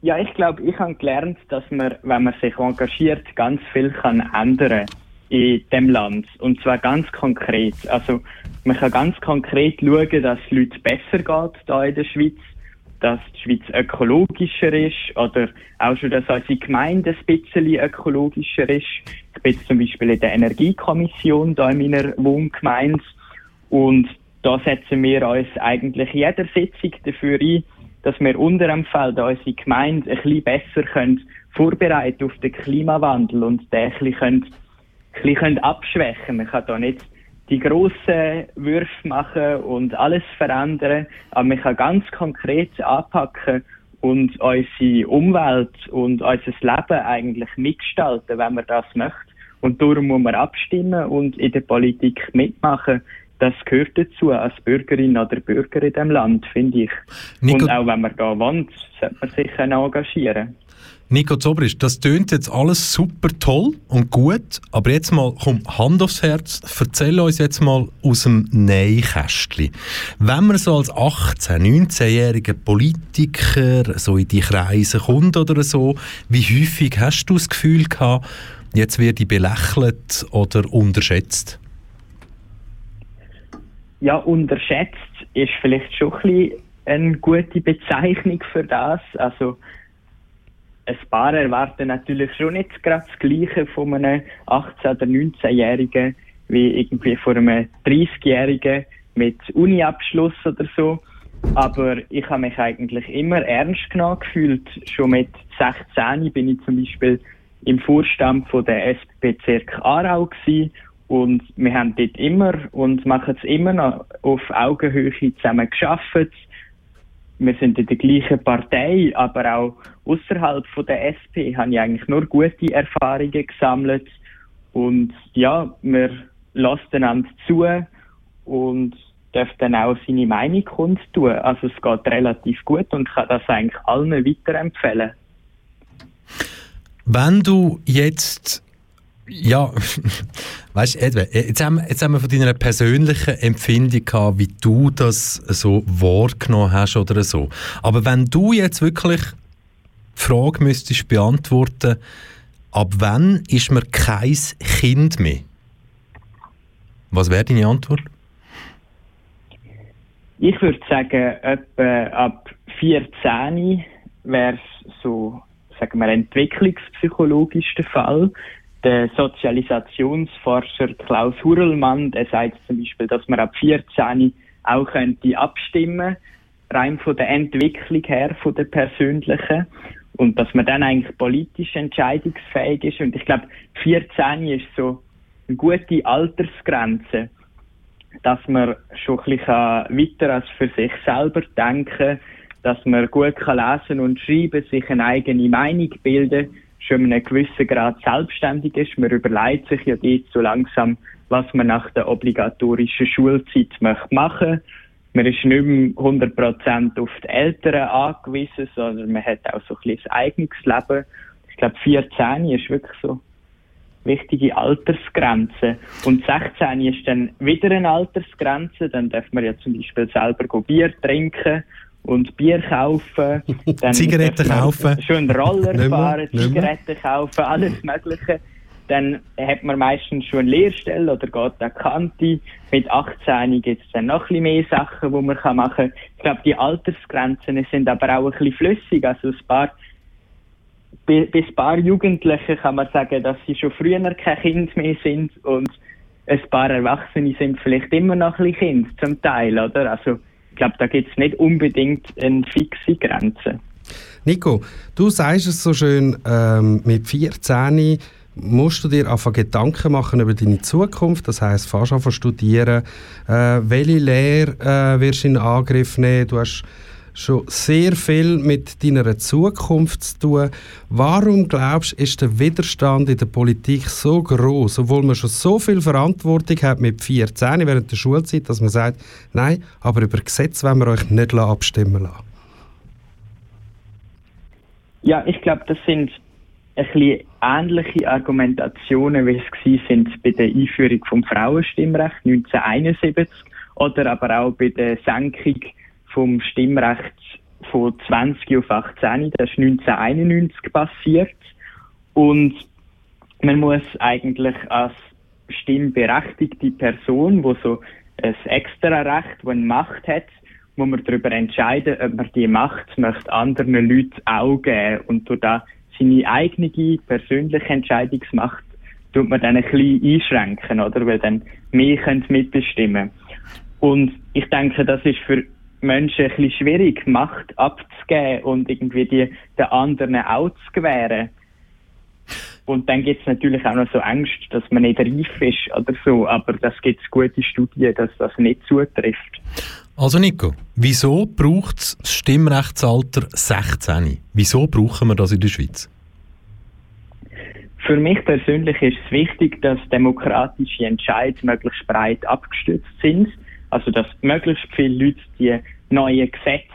ja, ich glaube, ich habe gelernt, dass man, wenn man sich engagiert, ganz viel kann ändern in dem Land. Und zwar ganz konkret. Also, man kann ganz konkret schauen, dass es Leuten besser geht da in der Schweiz, dass die Schweiz ökologischer ist oder auch schon, dass unsere Gemeinde ein bisschen ökologischer ist. Ich bin zum Beispiel in der Energiekommission da in meiner Wohngemeinde und da setzen wir uns eigentlich jeder Sitzung dafür ein, dass wir unter dem Feld unsere Gemeinde ein bisschen besser können vorbereiten auf den Klimawandel und den ein bisschen, können, ein bisschen können abschwächen. Man kann da nicht die grossen Würfe machen und alles verändern, aber man kann ganz konkret anpacken und unsere Umwelt und unser Leben eigentlich mitgestalten, wenn man das möchte. Und darum muss man abstimmen und in der Politik mitmachen, das gehört dazu als Bürgerin oder Bürger in diesem Land, finde ich. Nico, und auch wenn man da wohnt, sollte man sich engagieren. Nico Zobrist, das tönt jetzt alles super toll und gut, aber jetzt mal, komm, Hand aufs Herz, erzähl uns jetzt mal aus dem Nähkästchen. Wenn man so als 18-, 19-jähriger Politiker so in die Kreise kommt oder so, wie häufig hast du das Gefühl gehabt, jetzt wird ich belächelt oder unterschätzt? Ja, unterschätzt ist vielleicht schon ein bisschen eine gute Bezeichnung für das. Also, ein paar erwarten natürlich schon nicht gerade das Gleiche von einem 18- oder 19-Jährigen wie irgendwie von einem 30-Jährigen mit Uni-Abschluss oder so. Aber ich habe mich eigentlich immer ernst genommen gefühlt. Schon mit 16 bin ich zum Beispiel im Vorstand von der SP-Bezirk Aarau gewesen und wir haben dort immer und machen es immer noch auf Augenhöhe zusammen geschafft. Wir sind in der gleichen Partei, aber auch außerhalb der SP habe ich eigentlich nur gute Erfahrungen gesammelt. Und ja, wir lassen einander zu und dürfen dann auch seine Meinung kundtun. Also es geht relativ gut und kann das eigentlich allen weiterempfehlen. Wenn du jetzt ja, weißt du, jetzt haben, jetzt haben wir von deiner persönlichen Empfindung gehabt, wie du das so wahrgenommen hast oder so. Aber wenn du jetzt wirklich die Frage müsstest beantworten, ab wann ist man kein Kind mehr? Was wäre deine Antwort? Ich würde sagen, etwa ab 14 wäre es so, sagen wir, entwicklungspsychologisch der Fall der Sozialisationsforscher Klaus Hurlmann, der sagt zum Beispiel, dass man ab 14 auch könnte abstimmen, rein von der Entwicklung her, von der persönlichen, und dass man dann eigentlich politisch entscheidungsfähig ist. Und ich glaube, 14 ist so eine gute Altersgrenze, dass man schon ein bisschen weiter als für sich selber denken dass man gut kann lesen und schreiben, sich eine eigene Meinung bilden schon in einem gewissen Grad selbstständig ist. Man überlegt sich ja jetzt so langsam, was man nach der obligatorischen Schulzeit möchte machen. Man ist nicht mehr 100% auf die Eltern angewiesen, sondern man hat auch so ein bisschen eigenes Leben. Ich glaube, 14 ist wirklich so wichtige Altersgrenze. Und 16 ist dann wieder eine Altersgrenze. Dann darf man ja zum Beispiel selber Bier trinken und Bier kaufen, dann Zigaretten kaufen, schon Roller fahren, Zigaretten kaufen, alles Mögliche. Dann hat man meistens schon eine Lehrstelle oder geht an Kante. Mit 18 gibt es dann noch ein bisschen mehr Sachen, die man machen kann. Ich glaube, die Altersgrenzen sind aber auch ein bisschen flüssig. Also ein paar, bis ein paar Jugendliche kann man sagen, dass sie schon früher kein Kind mehr sind und ein paar Erwachsene sind vielleicht immer noch ein bisschen Kind, zum Teil, oder? Also, ich glaube, da gibt es nicht unbedingt eine fixe Grenze. Nico, du sagst es so schön, ähm, mit 14 musst du dir einfach Gedanken machen über deine Zukunft. Das heißt, fast an studieren. Äh, welche Lehre äh, wirst du in Angriff nehmen? Du hast schon sehr viel mit deiner Zukunft zu tun. Warum glaubst du, ist der Widerstand in der Politik so groß, obwohl man schon so viel Verantwortung hat mit 14 während der Schulzeit, dass man sagt, nein, aber über Gesetze wollen wir euch nicht abstimmen lassen? Ja, ich glaube, das sind ein ähnliche Argumentationen, wie es sind bei der Einführung vom Frauenstimmrecht 1971 oder aber auch bei der Senkung vom Stimmrecht von 20 auf 18. Das ist 1991 passiert. Und man muss eigentlich als stimmberechtigte Person, wo so ein extra Recht, wo eine Macht hat, wo man darüber entscheiden, ob man die Macht möchte anderen Leuten auch geben und durch da seine eigene persönliche Entscheidungsmacht tut man dann ein bisschen einschränken, oder? Weil dann mehr können mitbestimmen. Und ich denke, das ist für Menschen ein bisschen schwierig, Macht abzugeben und irgendwie die den anderen auch zu gewähren. Und dann gibt es natürlich auch noch so Angst, dass man nicht reif ist oder so, aber das gibt es gute Studien, dass das nicht zutrifft. Also Nico, wieso braucht es das Stimmrechtsalter 16? Wieso brauchen wir das in der Schweiz? Für mich persönlich ist es wichtig, dass demokratische Entscheidungen möglichst breit abgestützt sind. Also, dass möglichst viele Leute die neuen Gesetze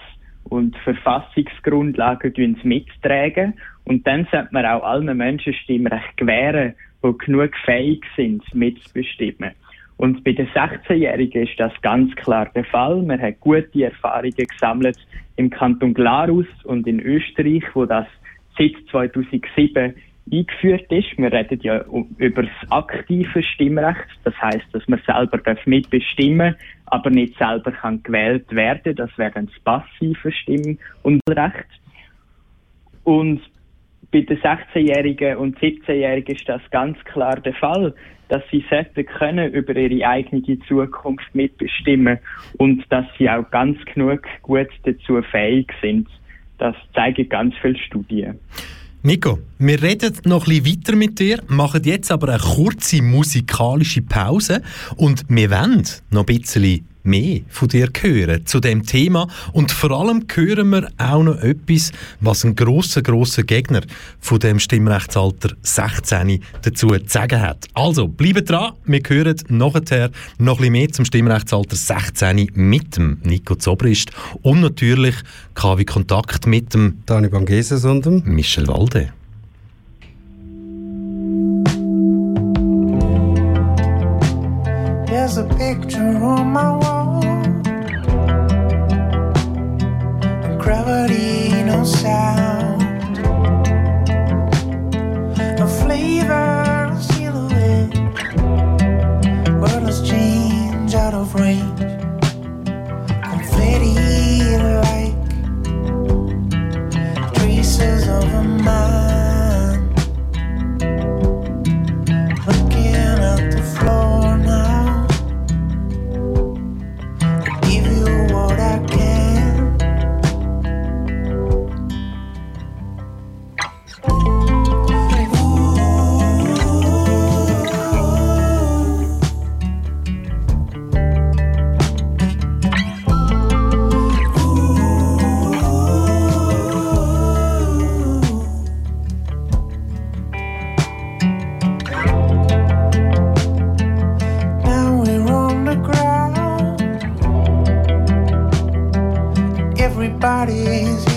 und Verfassungsgrundlagen mittragen. Und dann sollte man auch allen Menschen Stimmrecht gewähren, die genug fähig sind, mitzubestimmen. Und bei den 16-Jährigen ist das ganz klar der Fall. Man hat gute Erfahrungen gesammelt im Kanton Glarus und in Österreich, wo das seit 2007 eingeführt ist. Wir reden ja über das aktive Stimmrecht. Das heißt, dass man selber mitbestimmen darf, aber nicht selber kann gewählt werden. Das wäre dann das passive Stimm- und Recht. Und bei den 16-Jährigen und 17-Jährigen ist das ganz klar der Fall, dass sie sollten können über ihre eigene Zukunft mitbestimmen und dass sie auch ganz genug gut dazu fähig sind. Das zeigen ganz viele Studien. Nico, wir reden noch bisschen weiter mit dir, machen jetzt aber eine kurze musikalische Pause und wir wollen noch ein bisschen mehr von dir hören zu dem Thema und vor allem hören wir auch noch etwas, was ein grosser, grosser Gegner von dem Stimmrechtsalter 16 dazu zu sagen hat. Also, bleibt dran, wir hören nachher noch ein bisschen mehr zum Stimmrechtsalter 16 mit dem Nico Zobrist und natürlich KW Kontakt mit dem Dani Bangeses und dem Michel Walde. There's a picture on my wall. Gravity, no sound. A flavor, a silhouette. Wordless change out of range. parties.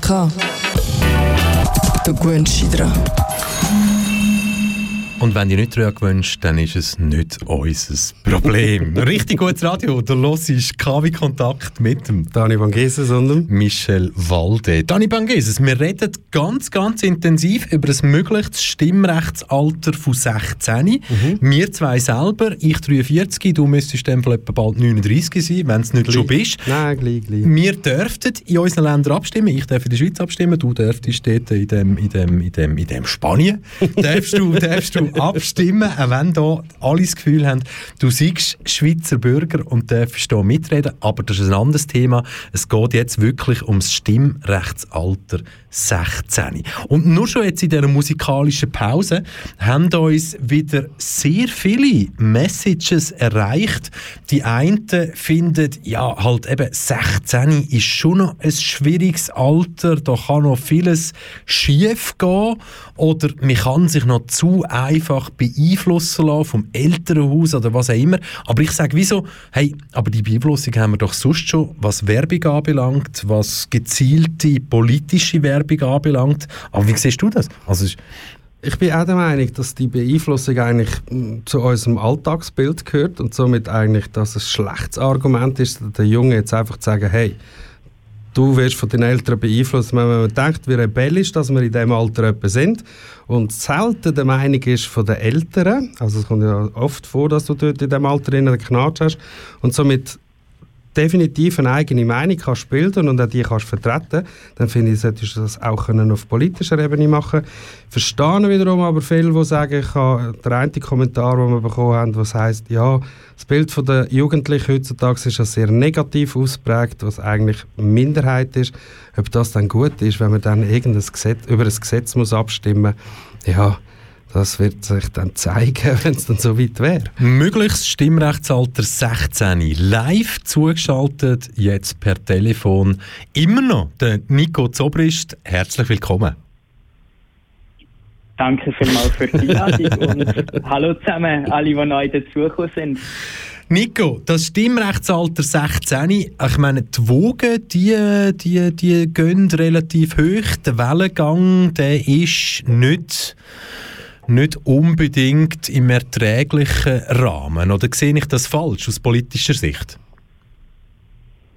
Kanal K. Gewöhnst dich dran. Und wenn ihr nicht daran gewünscht, dann ist es nicht unser Problem. Richtig gutes Radio. Du hörst KW Kontakt mit dem Dani Van Geses und dem Michel Walde. Dani Bangeses, wir reden ganz, ganz intensiv über ein mögliches Stimmrechtsalter von 16. Mhm. Wir zwei selber, ich 43, du müsstest dann etwa bald 39 sein, wenn es nicht schon bist. Nein, gleich, gleich. Wir dürften in unseren Ländern abstimmen. Ich darf in der Schweiz abstimmen, du dürftest dort in dem, in dem, in dem, in dem Spanien. darfst, du, darfst du abstimmen, auch wenn da alle das Gefühl haben, du siehst Schweizer Bürger und darfst da mitreden. Aber das ist ein anderes Thema. Es geht jetzt wirklich ums Stimmrechtsalter 16. Und nur schon jetzt in dieser musikalischen Pause haben uns wieder sehr viele Messages erreicht. Die einen finden, ja, halt eben 16 ist schon noch ein schwieriges Alter, da kann noch vieles schief gehen oder man kann sich noch zu einfach beeinflussen lassen vom Elternhaus oder was auch immer. Aber ich sage, wieso? Hey, aber die Beeinflussung haben wir doch sonst schon, was Werbung anbelangt, was gezielte politische Werbung anbelangt. Aber wie siehst du das? Also, Ich bin auch der Meinung, dass die Beeinflussung eigentlich mm, zu unserem Alltagsbild gehört und somit eigentlich, dass es ein schlechtes Argument ist, der Junge jetzt einfach zu sagen, hey, du wirst von den Eltern beeinflusst, wenn man denkt, wie rebellisch, dass wir in diesem Alter sind. Und selten der Meinung ist von den Eltern, also es kommt ja oft vor, dass du dort in diesem Alter einen Knatsch hast und somit definitiv eine eigene Meinung kannst bilden und auch die kannst vertreten, dann finde ich, solltest du das auch können auf politischer Ebene machen. Verstehe wiederum aber viele, die sagen, ich habe den einen Kommentar, den wir bekommen haben, was heißt, ja, das Bild von der Jugendlichen heutzutage ist ja sehr negativ ausprägt, was eigentlich Minderheit ist. Ob das dann gut ist, wenn man dann irgendein Gesetz, über ein Gesetz muss abstimmen, ja, das wird sich dann zeigen, wenn es dann so weit wäre. Möglichst Stimmrechtsalter 16. Live zugeschaltet, jetzt per Telefon. Immer noch der Nico Zobrist. Herzlich willkommen. Danke vielmals für die Einladung und hallo zusammen, alle, die neu dazugekommen sind. Nico, das Stimmrechtsalter 16, ich meine, die Wogen, die, die, die gehen relativ hoch. Der Wellengang, der ist nicht, nicht unbedingt im erträglichen Rahmen. Oder sehe ich das falsch aus politischer Sicht?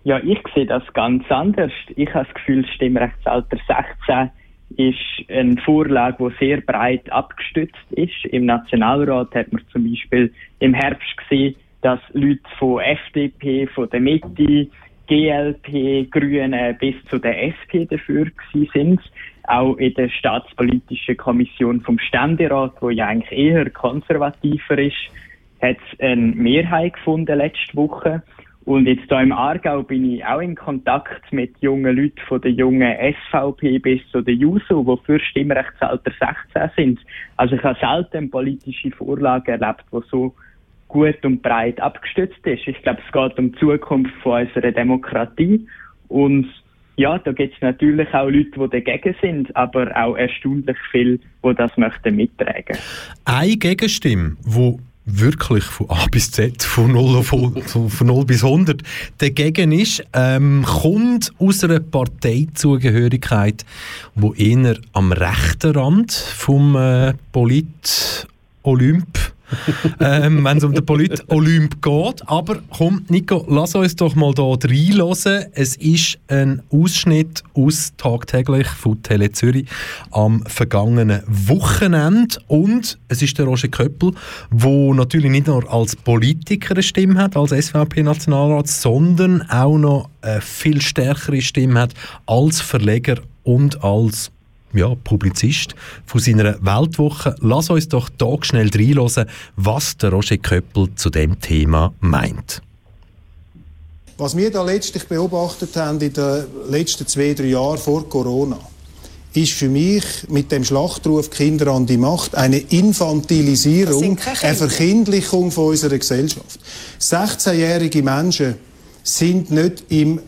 Ja, ich sehe das ganz anders. Ich habe das Gefühl, das Stimmrechtsalter 16 ist eine Vorlage, die sehr breit abgestützt ist. Im Nationalrat hat man zum Beispiel im Herbst gesehen, dass Leute von FDP, von der Mitte, GLP, Grüne bis zu der SP dafür sind. Auch in der staatspolitischen Kommission vom Ständerat, wo ja eigentlich eher konservativer ist, hat es eine Mehrheit gefunden letzte Woche. Und jetzt hier im Aargau bin ich auch in Kontakt mit jungen Leuten von der jungen SVP bis zu der JUSO, die für Stimmrechtsalter 16 sind. Also ich habe selten politische Vorlagen erlebt, die so gut und breit abgestützt ist. Ich glaube, es geht um die Zukunft von unserer Demokratie. Und ja, da gibt es natürlich auch Leute, die dagegen sind, aber auch erstaunlich viele, die das möchten mittragen. Eine Gegenstimme, die wirklich von A bis Z, von 0, auf, von von 0 bis 100 dagegen ist, ähm, kommt aus einer Parteizugehörigkeit, wo eher am rechten Rand vom äh, Polit-Olymp ähm, wenn es um den Polit-Olymp geht. Aber komm, Nico, lass uns doch mal da reinhören. Es ist ein Ausschnitt aus «Tagtäglich» von Tele Zürich am vergangenen Wochenende. Und es ist der Roger Köppel, der natürlich nicht nur als Politiker eine Stimme hat, als SVP-Nationalrat, sondern auch noch eine viel stärkere Stimme hat als Verleger und als ja, Publizist von seiner Weltwoche. Lass uns doch da schnell reinhören, was der Roger Köppel zu dem Thema meint. Was wir da letztlich beobachtet haben in den letzten zwei, drei Jahren vor Corona, ist für mich mit dem Schlachtruf Kinder an die Macht eine Infantilisierung, eine Verkindlichung von unserer Gesellschaft. 16-jährige Menschen sind nicht im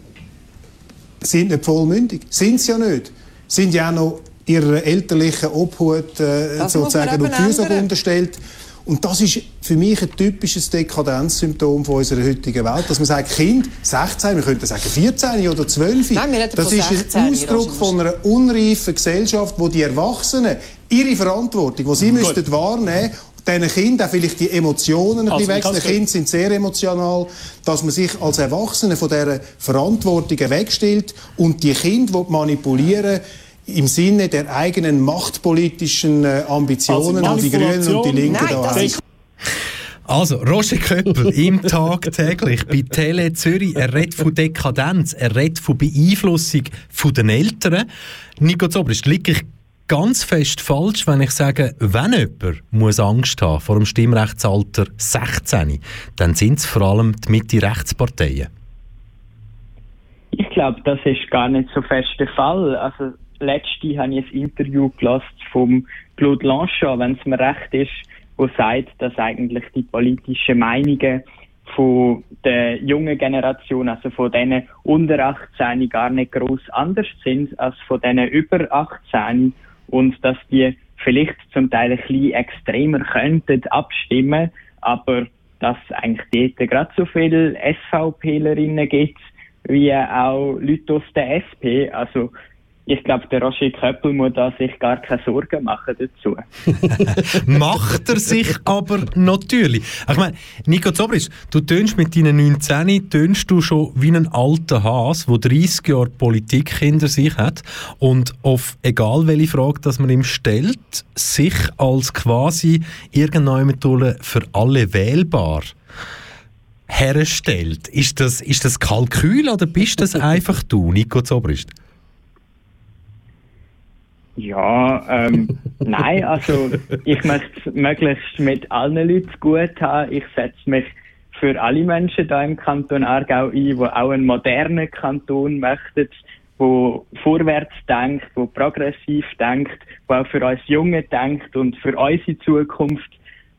sind nicht vollmündig. Sind sie ja nicht. Sind ja auch noch ihrer elterlichen Obhut äh, sozusagen und Fürsorge unterstellt. Und das ist für mich ein typisches Dekadenzsymptom von unserer heutigen Welt, dass man sagt, Kind, 16, wir könnten sagen 14 oder 12, Nein, das ist 16, ein Ausdruck von einer unreifen Gesellschaft, wo die Erwachsenen ihre Verantwortung, die sie Gut. müssten wahrnehmen, diesen Kindern auch vielleicht die Emotionen ein Also, bisschen wechseln. Kinder sind sehr emotional, dass man sich als Erwachsene von dieser Verantwortung wegstellt und die Kinder will manipulieren im Sinne der eigenen machtpolitischen äh, Ambitionen Also und die Grünen und die Linken Nein, da das Also, Roger Köppel im Tagtäglich bei Tele Zürich. Er redet von Dekadenz, er redet von Beeinflussung von den Eltern. Nico Zobrist, liege ich ganz fest falsch, wenn ich sage, wenn jemand muss Angst haben vor dem Stimmrechtsalter 16, dann sind es vor allem die Mitte-Rechtsparteien. Ich glaube, das ist gar nicht so fest der Fall. Also, letzte habe ich ein Interview gelassen vom Claude Lanchon, wenn es mir recht ist, wo sagt, dass eigentlich die politischen Meinungen von der jungen Generation, also von denen unter 18 gar nicht groß anders sind als von denen über 18 und dass die vielleicht zum Teil ein bisschen extremer könnten abstimmen, aber dass eigentlich dort gerade so viele SVPlerinnen gibt, wie auch Leute aus der SP. Also ich glaube, der Roger Köppel muss da sich gar keine Sorgen machen dazu. Macht er sich aber natürlich. Ich meine, Nico Zobrist, du tönst mit deinen 19, tönst du schon wie ein alter Has, der 30 Jahre Politik hinter sich hat und auf egal welche Frage, dass man ihm stellt, sich als quasi irgendeine Methode für alle wählbar herstellt. Ist das, ist das Kalkül oder bist das einfach du, Nico Zobrist? Ja, ähm, nein, also ich möchte es möglichst mit allen Leuten gut haben. Ich setze mich für alle Menschen da im Kanton Aargau ein, die auch einen modernen Kanton möchten, wo vorwärts denkt, wo progressiv denkt, wo auch für uns Junge denkt und für unsere Zukunft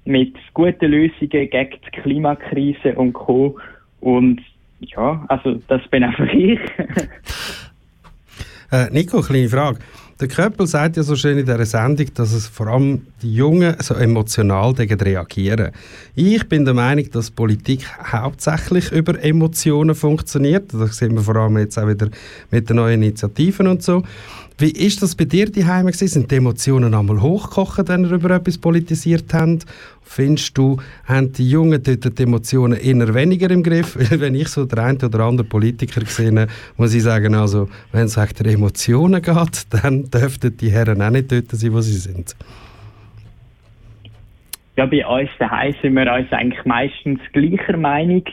mit guten Lösungen gegen die Klimakrise und Co. Und ja, also das bin einfach ich. Äh, Nico, kleine Frage. Der Köppel sagt ja so schön in dieser Sendung, dass es vor allem die Jungen so emotional dagegen reagieren. Ich bin der Meinung, dass Politik hauptsächlich über Emotionen funktioniert. Das sehen wir vor allem jetzt auch wieder mit den neuen Initiativen und so. Wie ist das bei dir die Heime Sind die Emotionen einmal hochgekocht, wenn ihr über etwas politisiert habt? Findest du, haben die Jungen dort die Emotionen eher weniger im Griff? Wenn ich so den einen oder anderen Politiker sehe, muss ich sagen, also, wenn es um Emotionen geht, dann dürften die Herren auch nicht dort sein, wo sie sind. Ja, bei uns daheim sind wir uns eigentlich meistens gleicher Meinung.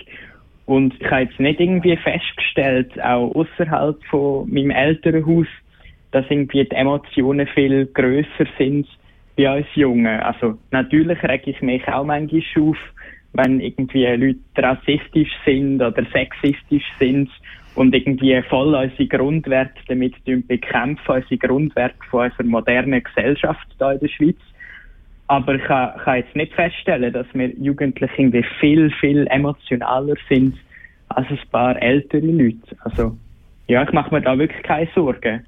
Und ich habe jetzt nicht irgendwie festgestellt, auch außerhalb von meinem Elternhaus, dass irgendwie die Emotionen viel größer sind bei uns Jungen. Also natürlich reg ich mich auch manchmal auf, wenn irgendwie Leute rassistisch sind oder sexistisch sind und irgendwie voll unsere Grundwerte damit bekämpfen, unsere Grundwerte von unserer modernen Gesellschaft hier in der Schweiz. Aber ich kann, kann jetzt nicht feststellen, dass wir Jugendliche irgendwie viel, viel emotionaler sind als ein paar ältere Leute. Also, ja, ich mache mir da wirklich keine Sorgen.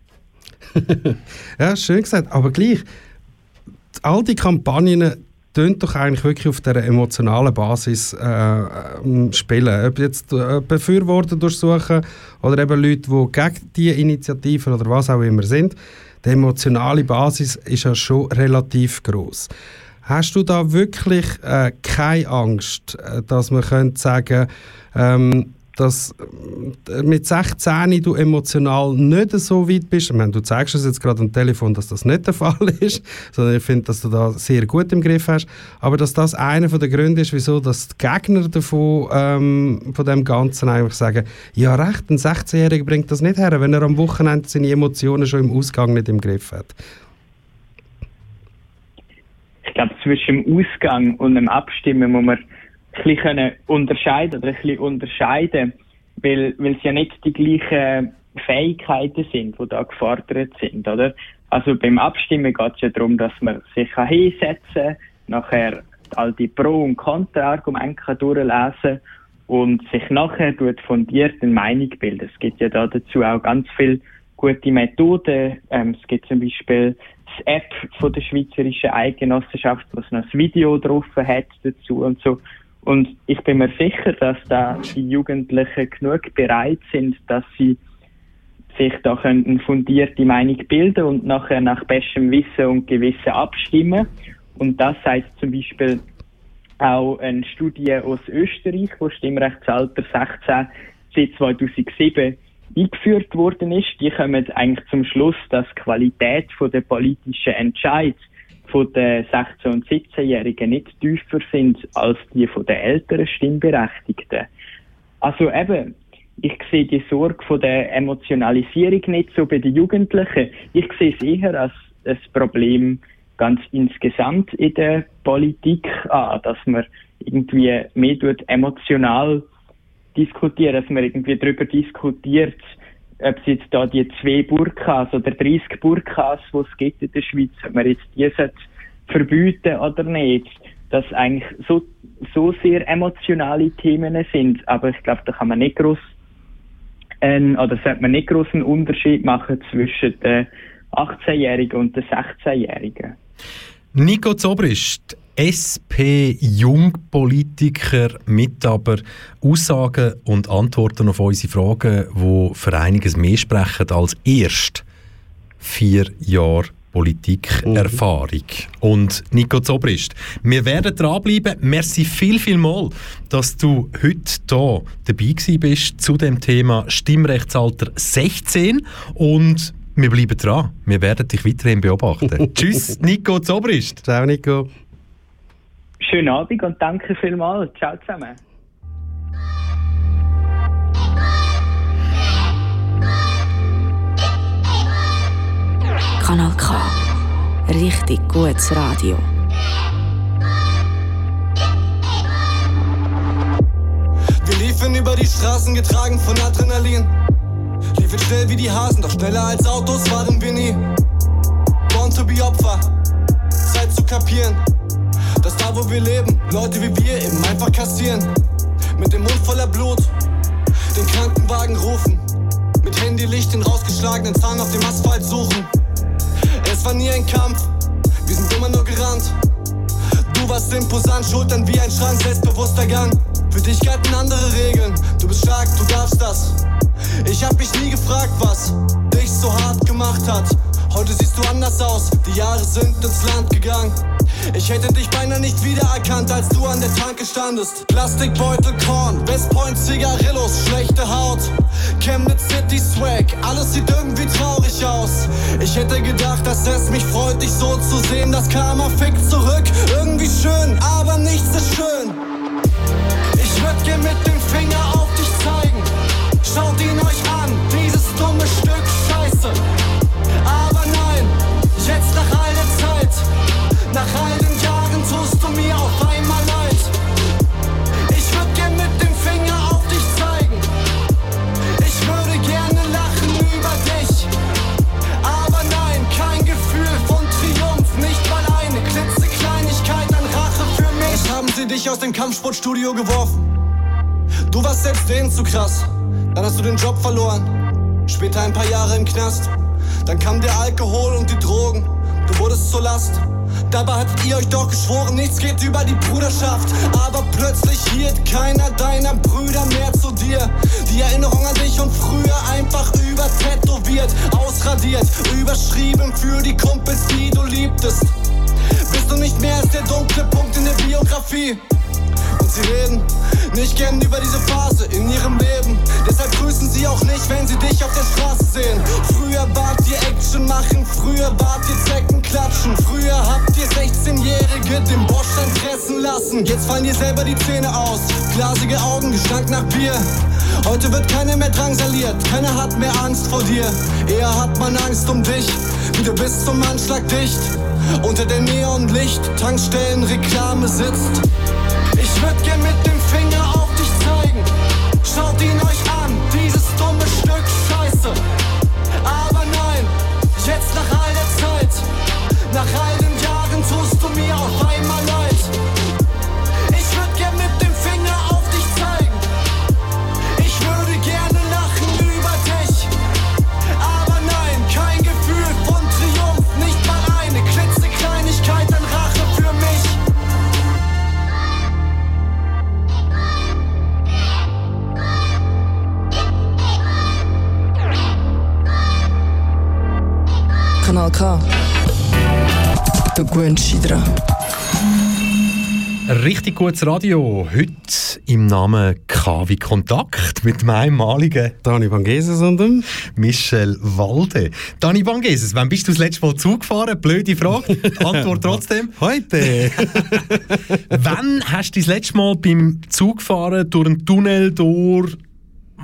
ja, schön gesagt. Aber gleich, all die Kampagnen tun doch eigentlich wirklich auf dieser emotionalen Basis äh, ähm, spielen. Ob jetzt äh, Befürworter durchsuchen oder eben Leute, die gegen die Initiativen oder was auch immer sind, die emotionale Basis ist ja schon relativ groß. Hast du da wirklich äh, keine Angst, äh, dass man könnte sagen, ähm, dass äh, mit 16 du emotional nicht so weit bist. Ich meine, du zeigst uns jetzt gerade am Telefon, dass das nicht der Fall ist, sondern ich finde, dass du da sehr gut im Griff hast. Aber dass das einer der Gründe ist, wieso dass die Gegner davon, ähm, von dem Ganzen einfach sagen, ja recht, ein 16-Jähriger bringt das nicht her, wenn er am Wochenende seine Emotionen schon im Ausgang nicht im Griff hat. Ich glaube, zwischen dem Ausgang und dem Abstimmen muss man bisschen unterscheiden oder ein bisschen unterscheiden, weil, weil es ja nicht die gleichen Fähigkeiten sind, die da gefordert sind, oder? Also beim Abstimmen geht es ja darum, dass man sich hinsetzen kann, nachher all die Pro- und Kontra-Argumente durchlesen und sich nachher tut fundiert eine Meinung bilden. Es gibt ja da dazu auch ganz viele gute Methoden. Ähm, es gibt zum Beispiel App von der Schweizerischen Eidgenossenschaft, was noch ein Video drauf hat dazu und so. Und ich bin mir sicher, dass da die Jugendlichen genug bereit sind, dass sie sich da eine fundierte Meinung bilden und nachher nach bestem Wissen und Gewissen abstimmen. Und das heißt zum Beispiel auch eine Studie aus Österreich, wo Stimmrechtsalter 16 seit 2007 eingeführt worden ist. Die kommen eigentlich zum Schluss, dass die Qualität der politischen Entscheid von den 16- und 17-Jährigen nicht tiefer sind als die von den älteren Stimmberechtigten. Also eben, ich sehe die Sorge von der Emotionalisierung nicht so bei den Jugendlichen. Ich sehe es eher als ein Problem ganz insgesamt in der Politik an, dass man irgendwie mehr emotional diskutieren, dass man irgendwie darüber diskutiert, ob es jetzt da die zwei Burkas oder 30 Burkas, die es gibt in der Schweiz, ob man jetzt die verbieten oder nicht. Dass eigentlich so, so sehr emotionale Themen sind. Aber ich glaube, da kann man nicht groß ähm, oder sollte man nicht großen Unterschied machen zwischen den 18-Jährigen und den 16-Jährigen. Nico Zobrist, SP-Jungpolitiker mit aber Aussagen und Antworten auf unsere Fragen, die für einiges mehr sprechen als erst vier Jahre Politikerfahrung. Und Nico Zobrist, wir werden dranbleiben. Merci viel, viel mal, dass du heute hier dabei bist zu dem Thema Stimmrechtsalter 16 und wir bleiben dran. Wir werden dich weiterhin beobachten. Tschüss, Nico Zobrist. Ciao, Nico. Schönen Abend und danke vielmals. Ciao zusammen. Kanal K. Richtig gutes Radio. Wir liefen über die Straßen getragen von Adrenalin. Liefen schnell wie die Hasen, doch schneller als Autos waren wir nie. Born to be Opfer, Zeit zu kapieren, dass da wo wir leben, Leute wie wir eben einfach kassieren. Mit dem Mund voller Blut, den Krankenwagen rufen, mit Handylicht den rausgeschlagenen Zahn auf dem Asphalt suchen. Es war nie ein Kampf, wir sind immer nur gerannt. Du warst imposant, Schultern wie ein Schrank, selbstbewusster Gang. Für dich galten andere Regeln, du bist stark, du darfst das. Ich hab mich nie gefragt, was dich so hart gemacht hat. Heute siehst du anders aus, die Jahre sind ins Land gegangen. Ich hätte dich beinahe nicht wiedererkannt, als du an der Tanke standest. Plastikbeutel, Korn, Westpoint, Zigarillos, schlechte Haut. Chemnitz City Swag, alles sieht irgendwie traurig aus. Ich hätte gedacht, dass es mich freut, dich so zu sehen. Das Karma fickt zurück, irgendwie schön, aber nichts ist schön. Nach all den Jahren tust du mir auf einmal leid. Ich würd gern mit dem Finger auf dich zeigen. Ich würde gerne lachen über dich. Aber nein, kein Gefühl von Triumph, nicht mal eine klitzekleinigkeit an Rache für mich. Jetzt haben sie dich aus dem Kampfsportstudio geworfen. Du warst selbst denen zu krass. Dann hast du den Job verloren. Später ein paar Jahre im Knast. Dann kam der Alkohol und die Drogen. Du wurdest zur Last. Dabei hattet ihr euch doch geschworen, nichts geht über die Bruderschaft. Aber plötzlich hielt keiner deiner Brüder mehr zu dir. Die Erinnerung an dich und früher einfach übertätowiert, ausradiert, überschrieben für die Kumpels, die du liebtest. Bist du nicht mehr als der dunkle Punkt in der Biografie? Und sie reden nicht gern über diese Phase in ihrem Leben. Deshalb grüßen sie auch nicht, wenn sie dich auf der Straße sehen. Früher wart ihr Action machen, früher wart ihr Zecken klatschen. Früher habt ihr 16-Jährige den Bordstein fressen lassen. Jetzt fallen dir selber die Zähne aus. Glasige Augen, Gestank nach Bier. Heute wird keiner mehr drangsaliert, keiner hat mehr Angst vor dir. Eher hat man Angst um dich, wie du bist zum Anschlag dicht. Unter der Neonlicht, Tankstellen, Reklame sitzt. Ich würd gern mit dem Finger auf dich zeigen. Schaut ihn euch an, dieses dumme Stück Scheiße. Aber nein, jetzt nach all der Zeit, nach all K. Du gewöhnst dich dran. Richtig gutes Radio. Heute im Namen KW Kontakt mit meinem einmaligen Dani Bangeses und dem Michel Walde. Dani Bangeses, wann bist du das letzte Mal Zug gefahren? Blöde Frage. Antwort trotzdem. Heute. wann hast du das letzte Mal beim Zugfahren durch einen Tunnel durch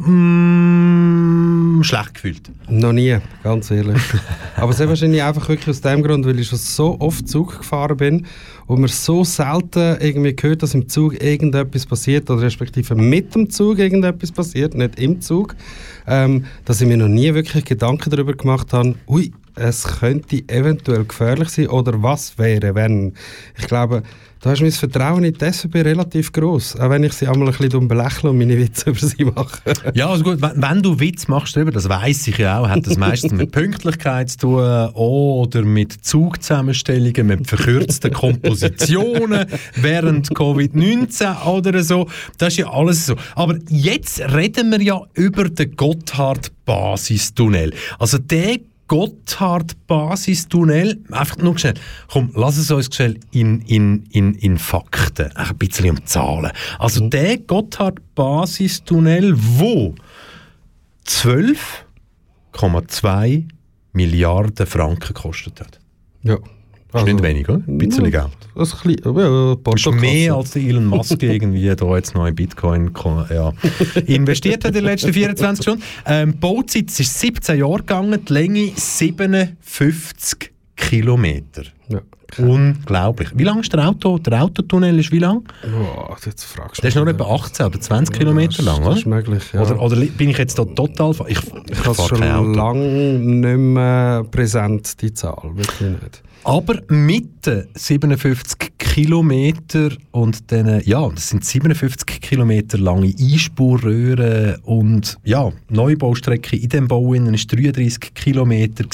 mm, schlecht gefühlt? Noch nie, ganz ehrlich. Aber sehr wahrscheinlich einfach wirklich aus dem Grund, weil ich schon so oft Zug gefahren bin und man so selten irgendwie gehört, dass im Zug irgendetwas passiert oder respektive mit dem Zug irgendetwas passiert, nicht im Zug, ähm, dass ich mir noch nie wirklich Gedanken darüber gemacht habe, ui, es könnte eventuell gefährlich sein oder was wäre, wenn. Ich glaube, da ist mein Vertrauen in die SVP relativ groß, auch wenn ich sie einmal ein bisschen belächle und meine Witze über sie mache. Ja, also gut, wenn, du Witz machst darüber, das weiß ich ja auch, hat das meistens mit Pünktlichkeit zu tun oder mit Zugzusammenstellungen, mit verkürzten Kompositionen während Covid-19 oder so. Das ist ja alles so. Aber jetzt reden wir ja über den Gotthard-Basistunnel. Also der Gotthard-Basistunnel, einfach nur schnell, komm, lass es uns schnell in, in, in, in Fakten, ein bisschen um Zahlen. Also Mhm. der Gotthard-Basistunnel, wo 12,2 Milliarden Franken gekostet hat. Ja. Das ist nicht wenig, oder? Ein bisschen Geld. Das ist ein bisschen, ja, ein Das ist mehr als der Elon Musk irgendwie da jetzt noch in Bitcoin ja, investiert hat in den letzten 24 Stunden. Ähm, die Bauzeit ist 17 Jahre gegangen, die Länge 57 Kilometer. Ja. Unglaublich. Wie lang ist der Auto? Der Autotunnel ist wie lang? Boah, jetzt fragst du Der ist wieder. etwa 18 oder 20 Kilometer lang, Das oder? ist möglich, ja. Oder, oder bin ich jetzt da total... Ich, ich, ich habe schon lange nicht mehr präsent, die Zahl. Wirklich nicht. Aber mit den 57 Kilometer und den, ja, das sind 57 Kilometer lange Einspurröhren und ja, Neubaustrecke in dem Bau innen ist 33 Kilometer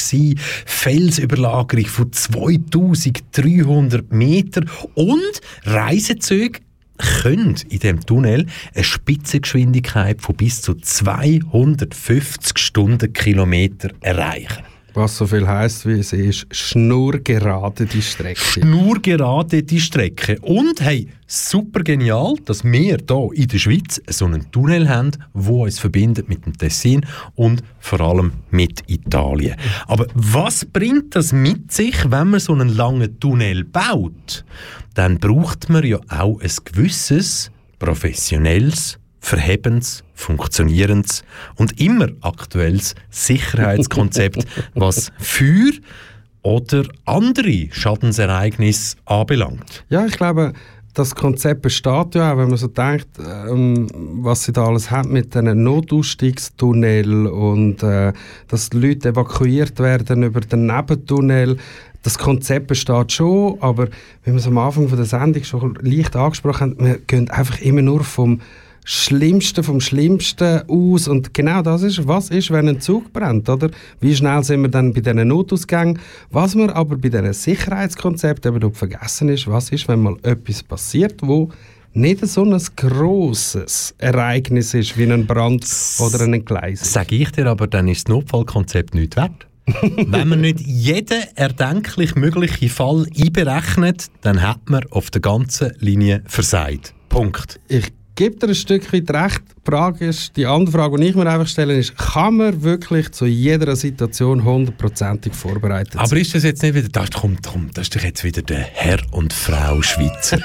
Felsüberlagerung von 2300 Meter und Reisezüge können in dem Tunnel eine Spitzengeschwindigkeit von bis zu 250 Stundenkilometer erreichen. Was so viel heisst, wie es ist, schnurgerade die Strecke. nur gerade die Strecke. Und hey, super genial, dass wir hier in der Schweiz so einen Tunnel haben, wo uns verbindet mit dem Tessin und vor allem mit Italien. Aber was bringt das mit sich, wenn man so einen langen Tunnel baut? Dann braucht man ja auch ein gewisses professionelles verhebendes, funktionierendes und immer aktuelles Sicherheitskonzept, was für oder andere Schadensereignisse anbelangt. Ja, ich glaube, das Konzept besteht ja auch, wenn man so denkt, ähm, was sie da alles haben mit den Notausstiegstunnel und äh, dass die Leute evakuiert werden über den Nebentunnel. Das Konzept besteht schon, aber wie wir es am Anfang von der Sendung schon leicht angesprochen haben, wir gehen einfach immer nur vom Schlimmsten vom Schlimmsten aus. Und genau das ist, was ist, wenn ein Zug brennt, oder? Wie schnell sind wir dann bei diesen Notausgängen? Was man aber bei diesen Sicherheitskonzepten eben vergessen ist, was ist, wenn mal etwas passiert, wo nicht so ein grosses Ereignis ist, wie ein Brand oder ein Entgleisung. Sage ich dir aber, dann ist das Notfallkonzept nicht wert. Wenn man nicht jeden erdenklich möglichen Fall einberechnet, dann hat man auf der ganzen Linie versagt. Punkt. Ich gebe dir ein Stück weit recht. Die, Frage ist, die andere Frage, die ich mir einfach stelle, ist, kann man wirklich zu jeder Situation hundertprozentig vorbereitet Aber sein? ist das jetzt nicht wieder, das kommt, kommt, das ist doch jetzt wieder der Herr und Frau Schweizer.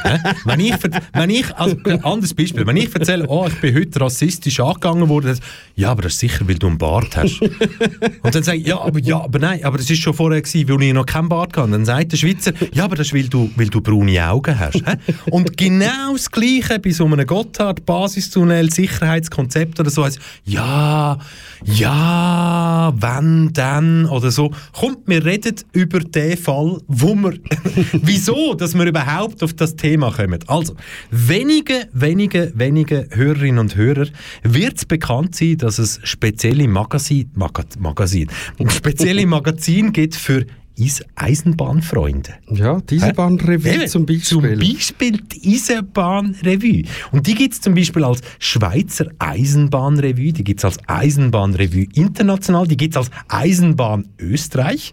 wenn ich, wenn ich, also, ein anderes Beispiel, wenn ich erzähle, oh, ich bin heute rassistisch angegangen worden, dann- ja, aber das ist sicher, weil du einen Bart hast. Und dann sage ich, ja, aber, ja, aber nein, aber das ist schon vorher gewesen, weil ich noch keinen Bart hatte. Dann sagt der Schweizer, ja, aber das ist, weil du, weil du braune Augen hast. Und genau das Gleiche bei so einem Gotthard-Basistunnel, Sicherheitskonzept oder so, heisst, ja, ja, wenn, dann oder so. Kommt, wir reden über den Fall, wo wir, wieso, dass wir überhaupt auf das Thema kommen. Also, wenige, wenige, wenige Hörerinnen und Hörer wird es bekannt sein, dass es spezielle Magazin, Maga, Magazin, spezielle Magazin gibt für Eis Eisenbahnfreunde. Ja, die Eisenbahnrevue Eben, zum Beispiel. Zum Beispiel die Eisenbahnrevue. Und die gibt es zum Beispiel als Schweizer Eisenbahnrevue, die gibt es als Eisenbahnrevue international, die gibt es als Eisenbahn Österreich.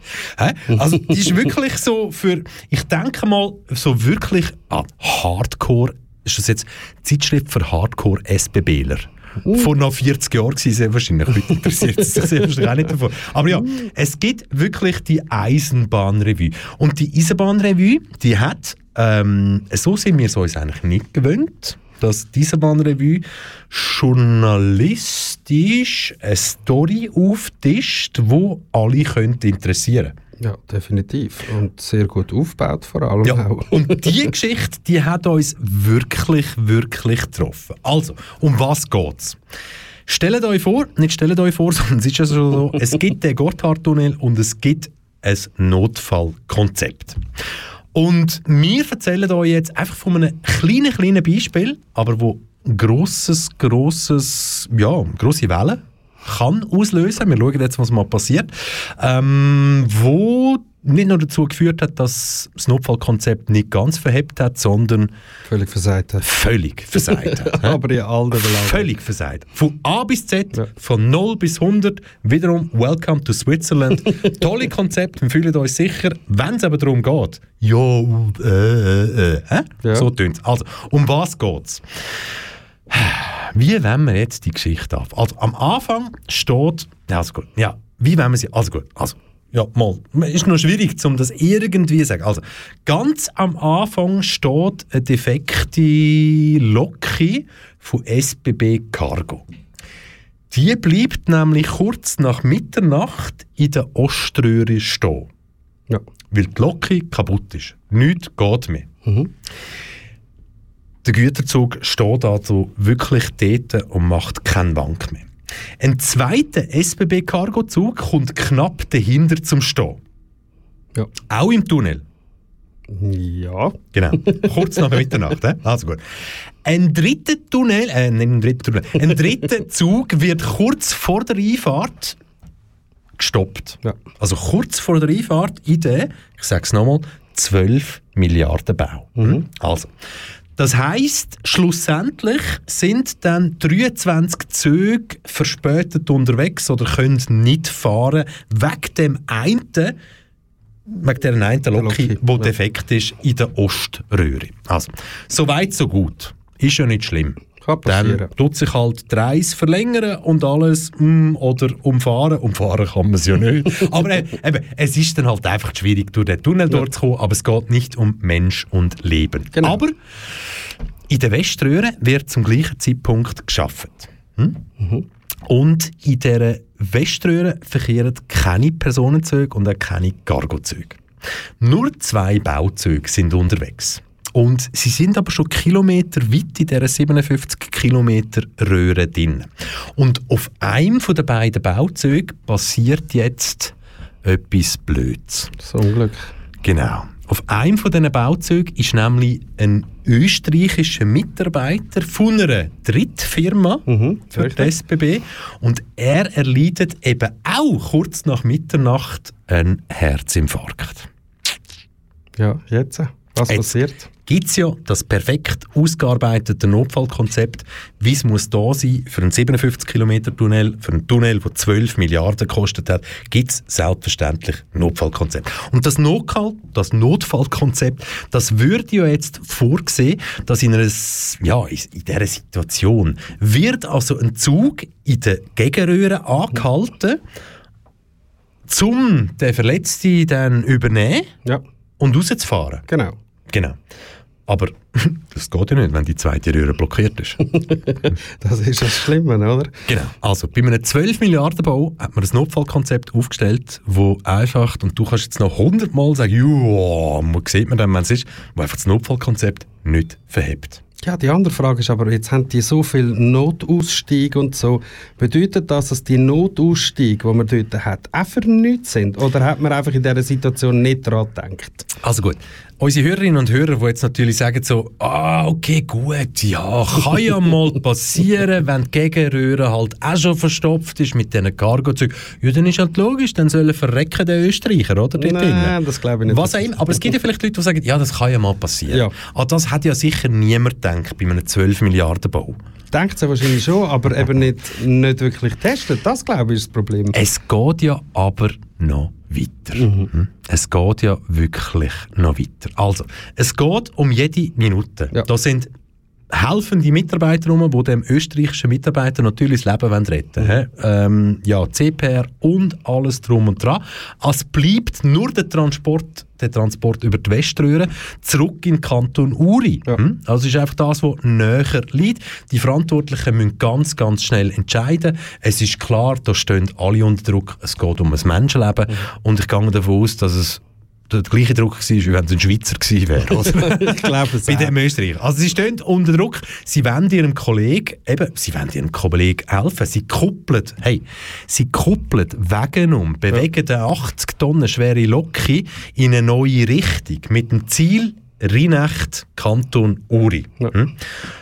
Also die ist wirklich so für, ich denke mal, so wirklich an Hardcore, ist das jetzt Zeitschrift für Hardcore-SBBler? Vor noch 40 Jahren war sie wahrscheinlich. Heute interessiert es sich sehr wahrscheinlich auch nicht davon. Aber ja, es gibt wirklich die Eisenbahnrevue. Und die Eisenbahnrevue, die hat, ähm, so sind wir es uns eigentlich nicht gewöhnt, dass die Eisenbahnrevue journalistisch eine Story auftischt, die alle könnte interessieren Ja, definitiv. Und sehr gut aufgebaut vor allem ja. auch. Und die Geschichte, die hat uns wirklich, wirklich getroffen. Also, um was geht's? Stellt euch vor, nicht stellt euch vor, sondern es ist ja so, es gibt den Gotthardtunnel und es gibt ein Notfallkonzept. Und wir erzählen euch jetzt einfach von einem kleinen, kleinen Beispiel, aber wo grosses, grosses, ja, grosse Wellen kann auslösen. Wir schauen jetzt, was mal passiert. Ähm, wo nicht nur dazu geführt hat, dass das Notfallkonzept nicht ganz verhebt hat, sondern völlig versagt hat. Völlig versagt hat. Aber in allen Belangen. Völlig versagt. Von A bis Z, ja. von 0 bis 100. Wiederum, welcome to Switzerland. Tolle Konzept, wir fühlen uns sicher. Wenn es aber darum geht, ja, äh, äh, äh, ja. so tönt Also, um was geht's? Wie wollen wir jetzt die Geschichte ab? Also, am Anfang steht, ja, also gut, ja, wie wollen wir sie, also gut, also, ja, mal, ist noch schwierig, um das irgendwie zu sagen. Also, ganz am Anfang steht eine defekte Loki von SBB Cargo. Die bleibt nämlich kurz nach Mitternacht in der Oströhre stehen. Ja. Weil die Loki kaputt ist. Nichts geht mehr. Mhm. Der Güterzug steht also wirklich dort und macht keinen Wank mehr. Ein zweiter SBB-Cargozug kommt knapp dahinter zum Stehen. Ja. Auch im Tunnel. Ja. Genau. Kurz nach Mitternacht. Äh? Also gut. Ein dritter Tunnel, äh, nicht ein dritter Tunnel, ein dritter Zug wird kurz vor der Einfahrt gestoppt. Ja. Also kurz vor der Einfahrt in den, ich sage es nochmal, 12 Milliarden Bau. Mhm. Also, das heißt, schlussendlich sind dann 23 Züge verspätet unterwegs oder können nicht fahren wegen dem einen, wegen der einen Loki, wo defekt ist in der Oströhre. Also, so weit so gut. Ist ja nicht schlimm. Dann tut sich halt die Reise verlängern und alles mm, oder umfahren. Umfahren kann man es ja nicht. aber äh, eben, es ist dann halt einfach schwierig, durch den Tunnel ja. durchzukommen, aber es geht nicht um Mensch und Leben. Genau. Aber in der Weströhre wird zum gleichen Zeitpunkt geschafft. Hm? Mhm. Und in dieser Weströhre verkehren keine Personenzüge und auch keine Cargozüge. Nur zwei Bauzüge sind unterwegs. Und sie sind aber schon Kilometer weit in dieser 57 Kilometer Röhre drin. Und auf einem der beiden Bauzüge passiert jetzt etwas Blödes. Das Unglück. Genau. Auf einem von diesen Bauzügen ist nämlich ein österreichischer Mitarbeiter von einer Drittfirma mhm, für die SBB und er erleidet eben auch kurz nach Mitternacht einen Herzinfarkt. Ja, jetzt. Was Jetzt passiert? Gibt es ja das perfekt ausgearbeitete Notfallkonzept, wie es muss da sein für einen 57 Kilometer Tunnel, für einen Tunnel, der 12 Milliarden gekostet hat, gibt es selbstverständlich Notfallkonzept. Und das, Notfall, das Notfallkonzept, das würde ja jetzt vorsehen, dass in, einer, ja, in dieser Situation wird also ein Zug in der Gegenröhre angehalten, um den Verletzten dann übernehmen ja. und rauszufahren. Genau. Genau. Aber das geht ja nicht, wenn die zweite Röhre blockiert ist. das ist das Schlimme, oder? Genau. Also, bei einem 12 Milliarden Bau hat man ein Notfallkonzept aufgestellt, wo einfach, und du kannst jetzt noch 100 Mal sagen, ja, man sieht man dann, wenn es ist, wo einfach das Notfallkonzept nicht verhebt. Ja, die andere Frage ist aber, jetzt haben die so viel Notausstieg und so. Bedeutet das, dass die Notausstiege, die man dort hat, auch für nichts sind? Oder hat man einfach in dieser Situation nicht daran gedacht? Also gut, unsere Hörerinnen und Hörer, die jetzt natürlich sagen so, ah, okay, gut, ja, kann ja mal passieren, wenn die Gegenröhre halt auch schon verstopft ist mit diesen Cargo-Zügen. Ja, dann ist halt logisch, dann sollen verrecken der Österreicher, oder? Dort Nein, drinnen. das glaube ich nicht. Was auch immer. Aber es gibt ja vielleicht Leute, die sagen, ja, das kann ja mal passieren. Ja. An das hat ja sicher niemand gedacht bei einem 12 Milliarden Bau. Denkt sie wahrscheinlich schon, aber eben nicht, nicht wirklich testet. Das glaube ich ist das Problem. Es geht ja aber noch weiter. Mhm. Es geht ja wirklich noch weiter. Also, es geht um jede Minute. Da sind helfende Mitarbeiter rum, die dem österreichischen Mitarbeiter natürlich das Leben retten wollen. Ähm, ja, CPR und alles drum und dran. Es bleibt nur der Transport, der Transport über die Weströhre zurück in den Kanton Uri. Hm? Also ist einfach das, was näher liegt. Die Verantwortlichen müssen ganz, ganz schnell entscheiden. Es ist klar, da stehen alle unter Druck. Es geht um ein Menschenleben. Und ich gehe davon aus, dass es der gleiche Druck war, wie wenn es ein Schweizer gewesen wäre. oder? ich glaube es Bei dem Österreich. Also sie stehen unter Druck, sie wollen ihrem Kollegen, eben, sie wollen ihrem Kollegen helfen, sie kuppeln, hey, sie kuppeln Wegen um, bewegen den 80 Tonnen schwere Loki in eine neue Richtung, mit dem Ziel Rheinecht, Kanton Uri. Hm?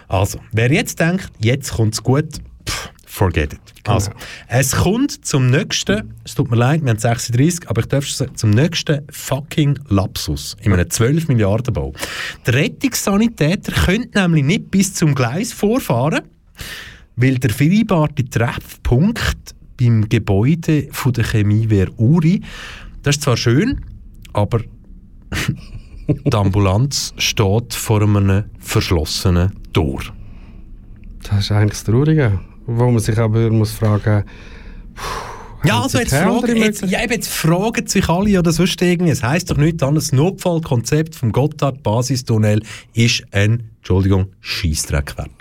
Also, wer jetzt denkt, jetzt kommt es gut, pff, forget it. Also, es kommt zum nächsten, es tut mir leid, wir haben 36, aber ich darf sagen, zum nächsten fucking Lapsus in einem 12 Milliarden Bau. Die Rettungssanitäter können nämlich nicht bis zum Gleis vorfahren, weil der vereinbarte Treffpunkt beim Gebäude von der Chemiewehr Uri, das ist zwar schön, aber die Ambulanz steht vor einem verschlossenen Tor. Das ist eigentlich das Traurige, wo man sich aber muss fragen Ja, Haben also jetzt fragen, jetzt, ja, eben jetzt fragen sich alle oder sonst irgendwie. Es heisst doch nicht, das Notfallkonzept vom Gotthard-Basistunnel ist ein, Entschuldigung, Scheissdreck wert.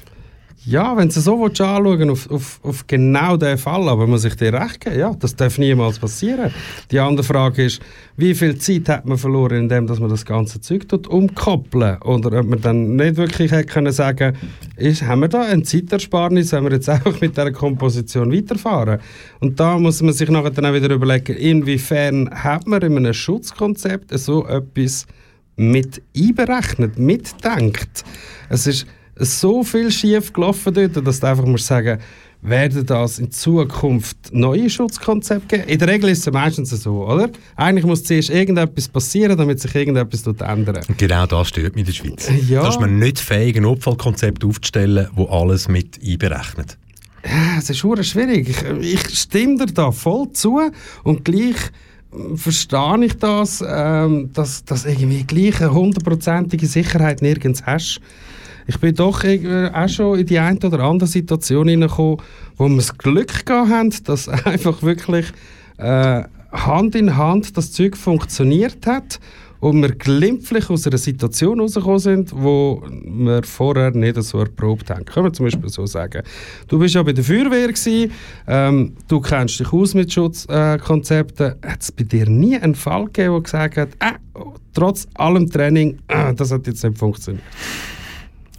Ja, wenn Sie so anschauen auf, auf, auf genau diesen Fall, aber muss sich dir recht geben, ja, das darf niemals passieren. Die andere Frage ist, wie viel Zeit hat man verloren, indem dass man das ganze Zeug tut, umkoppeln? Oder ob man dann nicht wirklich hätte können sagen ist, haben wir da eine Zeitersparnis, wenn wir jetzt einfach mit dieser Komposition weiterfahren? Und da muss man sich nachher dann auch wieder überlegen, inwiefern hat man in einem Schutzkonzept so etwas mit einberechnet, mitdenkt. Es ist so viel schief gelaufen dort, dass du einfach musst sagen werden das in Zukunft neue Schutzkonzepte geben? In der Regel ist es meistens so, oder? Eigentlich muss zuerst irgendetwas passieren, damit sich irgendetwas ändert. Genau das stört mich in der Schweiz. Ja. Da ist man nicht fähig, ein Notfallkonzept aufzustellen, wo alles mit einberechnet. Ja, es ist schon schwierig. Ich, ich stimme dir da voll zu und gleich verstehe ich das, ähm, dass, dass irgendwie gleich eine hundertprozentige Sicherheit nirgends hast. Ich bin doch auch schon in die eine oder andere Situation hineingekommen, wo wir das Glück gehabt haben, dass einfach wirklich äh, Hand in Hand das Zeug funktioniert hat und wir glimpflich aus einer Situation rausgekommen sind, wo wir vorher nicht so erprobt haben. Können wir zum Beispiel so sagen. Du bist ja bei der Feuerwehr gewesen, ähm, du kennst dich aus mit Schutzkonzepten. hat es bei dir nie einen Fall gegeben, der gesagt hat, äh, trotz allem Training, äh, das hat jetzt nicht funktioniert?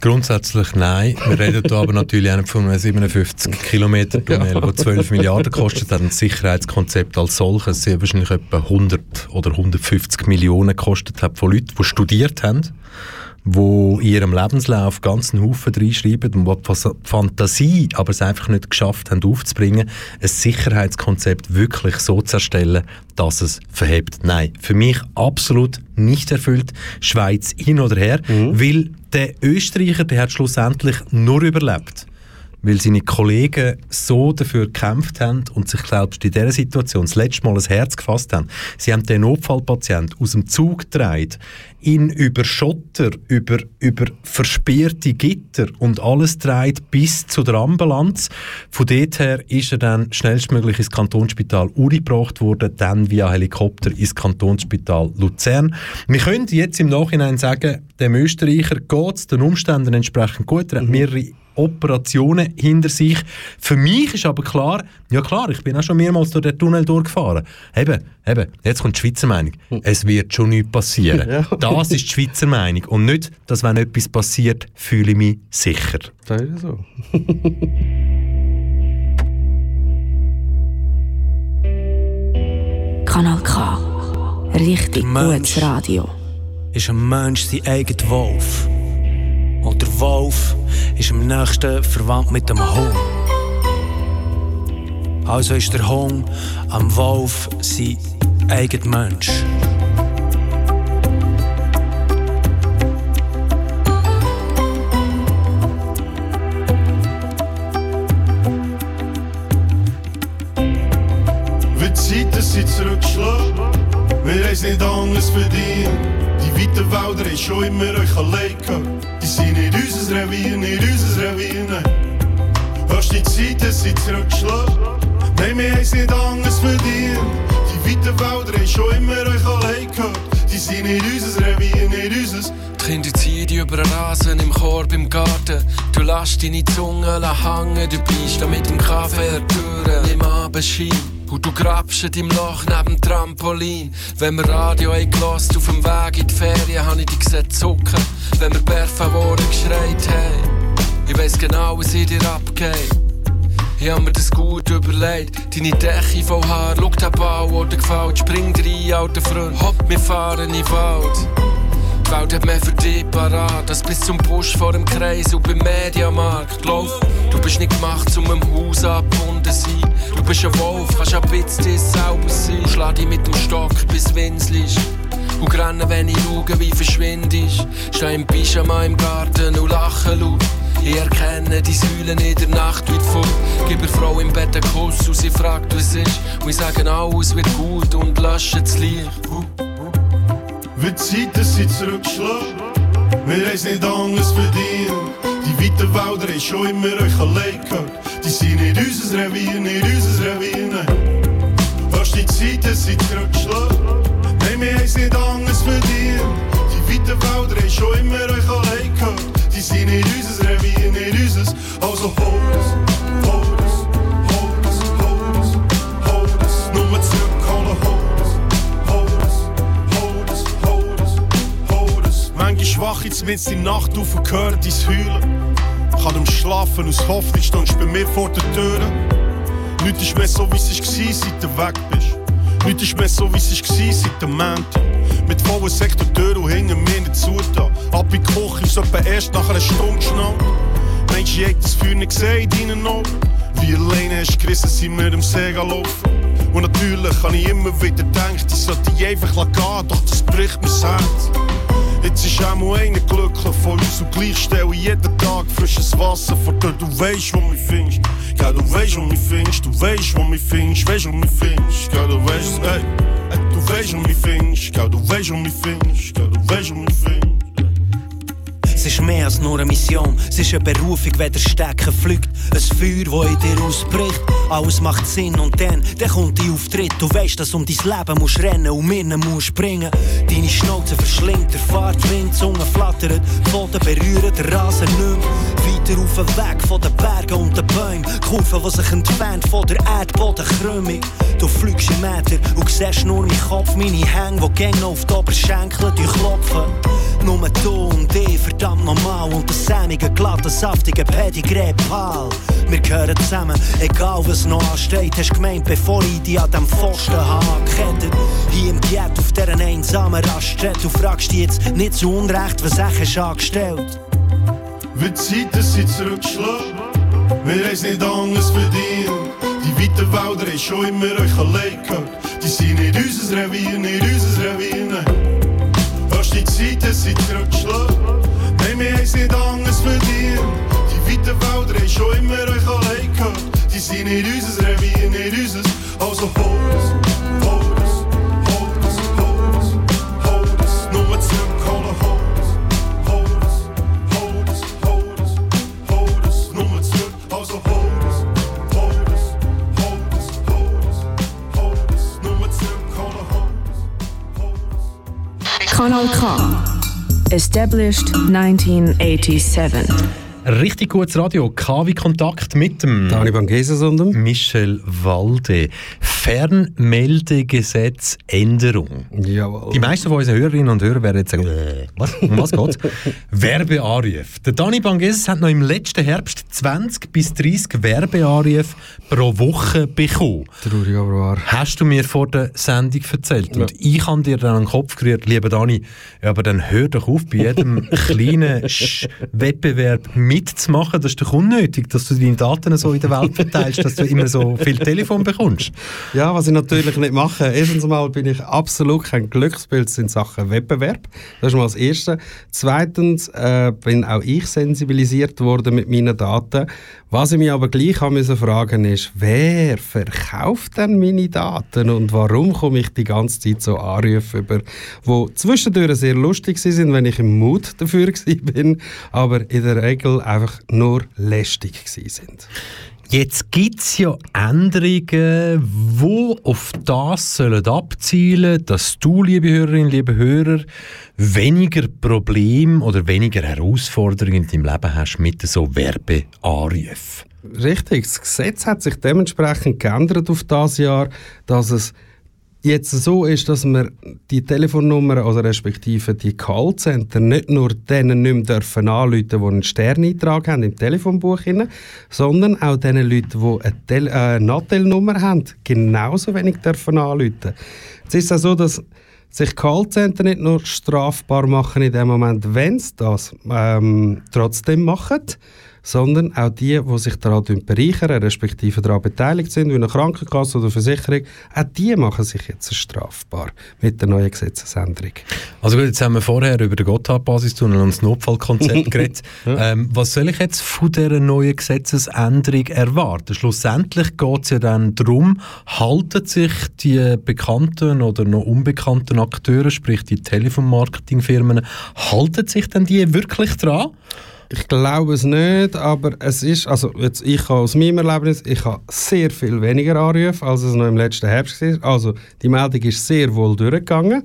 Grundsätzlich nein. Wir reden hier aber natürlich auch von einem 57 Kilometer Tunnel, der 12 Milliarden kostet. Hat ein Sicherheitskonzept als solches sehr wahrscheinlich etwa 100 oder 150 Millionen gekostet hat von Leuten, die studiert haben, die in ihrem Lebenslauf ganz einen Haufen reinschreiben und die die Fantasie aber es einfach nicht geschafft haben aufzubringen, ein Sicherheitskonzept wirklich so zu erstellen, dass es verhebt. Nein, für mich absolut nicht erfüllt. Schweiz hin oder her, weil der Österreicher, der hat schlussendlich nur überlebt, weil seine Kollegen so dafür gekämpft haben und sich selbst in dieser Situation das letzte Mal ein Herz gefasst haben. Sie haben den Notfallpatient aus dem Zug gedreht, ihn über Schotter, über, über versperrte Gitter und alles dreht bis zu der Ambulanz. Von dort her ist er dann schnellstmöglich ins Kantonsspital Uri gebracht worden, dann via Helikopter ins Kantonsspital Luzern. Wir können jetzt im Nachhinein sagen, dem Österreicher geht es den Umständen entsprechend gut. Er hat mehrere Operationen hinter sich. Für mich ist aber klar, ja klar, ich bin auch schon mehrmals durch den Tunnel durchgefahren. Eben, eben, jetzt kommt die Schweizer Meinung. Es wird schon nichts passieren. Ja. Das ist die Schweizer Meinung. Und nicht, dass wenn etwas passiert, fühle ich mich sicher. Das ist so. Kanal K. Richtig gutes Radio. ist ein Mensch sein eigener Wolf. Und der Wolf ist am nächsten verwandt mit dem Hund. Also ist der Hund am Wolf sein eigener Mensch. Wie die wir haben es nicht anders verdient. Die weiten Wälder haben schon immer euch allein. Unser Revier, nicht unser Revier, nein. Hörst die Zeiten sind zurückgeschlagen, nein, wir haben es nicht anders verdient. Die weiten Wälder haben schon immer euch allein gehabt. Die sind nicht unser Revier, nicht unser Die Kinder ziehen über den Rasen im Korb im Garten. Du lässt deine Zunge hängen, du bleibst da mit dem Kaffee Tür im Abendschein. Und du grabst deinem Loch neben dem Trampolin. Wenn wir Radio haben auf dem Weg in die Ferien, habe ich dich gesehen zucken. Wenn wir Perfavoren geschreit haben. Ich weiss genau, was in dir abgeht. Ich hab mir das gut überlegt. Deine Decke voll Haar, schau den Bau, der dir gefällt. Spring rein, alter Freund, hopp, wir fahren in den Wald. Die Welt hat mehr für dich parat, als bis zum Busch vor dem Kreis und beim Mediamarkt. Lauf, du bist nicht gemacht, um im Haus abgebunden zu sein. Du bist ein Wolf, kannst ein bisschen selber sein. Schlag dich mit dem Stock bis winselst. Und rennen, wenn ich schaue, wie verschwindest. Steh im Pyjama im Garten und lache laut. Ich erkenne die Säulen in der Nacht weit vor. Gib der Frau im Bett einen Kuss und sie fragt, was ist. Und ich sage, alles wird gut und lösche das Licht. Die Zeiten sind zurückgeschlagen, wir haben es nicht anders verdient. Die weiten Wälder haben schon immer euch allein gehabt. Die sind nicht unser Revier, nicht unser Revier, nein. Hörst die Zeiten sind zurückgeschlagen, nein, wir haben es nicht anders verdient. Die weiten Wälder haben schon immer euch allein gehabt. Die sind nicht unser Revier, nicht unser, also hol es, Manchmal schwach jetzt mit die Nacht auf und höre dein Heulen. Kann am Schlafen aus Hoffnung stehst bei mir vor der Tür. Nichts ist mehr so, wie es war, seit du weg bist. Nichts ist mehr so, wie es war, seit dem Montag. Mit vollen Sektortür und hinten mir nicht zugetan. Ab in die Küche ist etwa erst nach einer Stunde geschnallt. Mensch, ich hätte das Feuer nicht gesehen in deinen Augen. Wie alleine hast du gerissen, sind wir im See gelaufen. Und natürlich habe ich immer wieder gedacht, ich sollte dich einfach gehen, doch das bricht mir das Herz. Jetzt ist auch mal einer glücklich von uns und gleich stelle ich jeden Tag frisches Wasser vor dir. Du weißt, wo mich findest. Ja, du weißt, wo mich findest. Du weißt, wo mich findest. Weißt, wo mich findest. Ja, du weißt, ey. Du weißt, wo mich findest. Ja, du weißt, wo mich findest. Ja, du weißt, wo mich findest. Es ist mehr als nur eine Mission, es ist eine Berufung, wenn der Stecken fliegt. Ein Feuer, das in dir ausbricht. Alles macht Sinn und dann, dann kommt die Auftritt. Du weißt, dass um dein Leben musst rennen und mirren musst springen. Deine Schnauze verschlingt, der Fahrtwind, Zunge flattert, Boden berühren den Rasen mehr. Weiter auf den Weg von den Bergen und den Bäumen, Kurven, die sich entfernt von der Erdbodenkrümmung. Du fliegst im Meter und siehst nur meinen Kopf, meine Hänge, die noch auf die Oberschenkel durchklopfen. Nur du und ich, verdammt normal, und das sämige, glatte, saftige Pedigree Pal. Wir gehören zusammen, egal was noch ansteht. Hast gemeint, bevor ich dich an dem Pfosten habe gekettet. Hier im Diät auf dieser einsamen Raststätte. Du fragst dich jetzt nicht zu Unrecht, was ich angestellt. Wie die Zeiten sind zurückgeschlagen, wir haben es nicht anders verdient. Die weiten Wälder haben schon immer euch allein. Die sind nicht unser Revier, nicht unser Revier, nein. Die Zeiten sind zurückgeschlagen, nein, es nicht anders verdient. Die weiten Wälder haben schon immer euch allein gehabt. Die sind nicht unser Revier, nicht unser, also hol es, Established 1987. Richtig gutes Radio. KW Kontakt mit dem Dani Bangeses und dem Michel Walde. Fernmeldegesetz Änderung. Jawohl. Die meisten von unseren Hörerinnen und Hörern werden jetzt sagen, äh, was? Um was geht's? Werbeanrufe. Der Dani Bangeses hat noch im letzten Herbst 20 bis 30 Werbeanrufe pro Woche bekommen. Traurig, aber wahr. Hast du mir vor der Sendung erzählt. Und ich habe dir dann an den Kopf gerührt, lieber Dani, ja, aber dann hör doch auf, bei jedem kleinen Sch- Wettbewerb mitzumachen. Das ist doch unnötig, dass du deine Daten so in der Welt verteilst, dass du immer so viel Telefon bekommst. Ja, was ich natürlich nicht mache. Erstens mal bin ich absolut kein Glückspilz in Sachen Wettbewerb. Das ist mal das Erste. Zweitens äh, bin auch ich sensibilisiert worden mit meinen Daten. Was ich mich aber gleich haben müssen fragen ist, wer verkauft denn meine Daten und warum komme ich die ganze Zeit so Anrufe über, wo zwischendurch sehr lustig sind, wenn ich im Mut dafür bin, aber in der Regel einfach nur lästig sind. Jetzt gibt es ja Änderungen, die auf das sollen abzielen dass du, liebe Hörerinnen, liebe Hörer, weniger Probleme oder weniger Herausforderungen in deinem Leben hast mit so Werbeanrufen. Richtig, das Gesetz hat sich dementsprechend geändert auf das Jahr, dass es jetzt so ist, dass wir die Telefonnummer, also respektive die Callcenter, nicht nur denen nicht mehr dürfen anrufen, die einen Sterneintrag haben im Telefonbuch, sondern auch den Leuten, die eine, Tel äh, Nattel-Nummer haben, genauso wenig dürfen anrufen. Es ist auch so, dass sich Callcenter nicht nur strafbar machen in dem Moment, wenn sie das ähm, trotzdem machen, sondern auch die, die sich daran bereichern, respektive daran beteiligt sind, wie eine Krankenkasse oder Versicherung, auch die machen sich jetzt strafbar mit der neuen Gesetzesänderung. Also gut, jetzt haben wir vorher über den Gotthard-Basistunnel und das Notfallkonzept geredet. ähm, was soll ich jetzt von dieser neuen Gesetzesänderung erwarten? Schlussendlich geht es ja dann darum, halten sich die bekannten oder noch unbekannten Akteure, sprich die Telefonmarketingfirmen, halten sich denn die wirklich dran? Ich glaube es nicht, aber es ist, also jetzt ich habe aus meinem Erlebnis, ich habe sehr viel weniger Anrufe, als es noch im letzten Herbst war. Also die Meldung ist sehr wohl durchgegangen.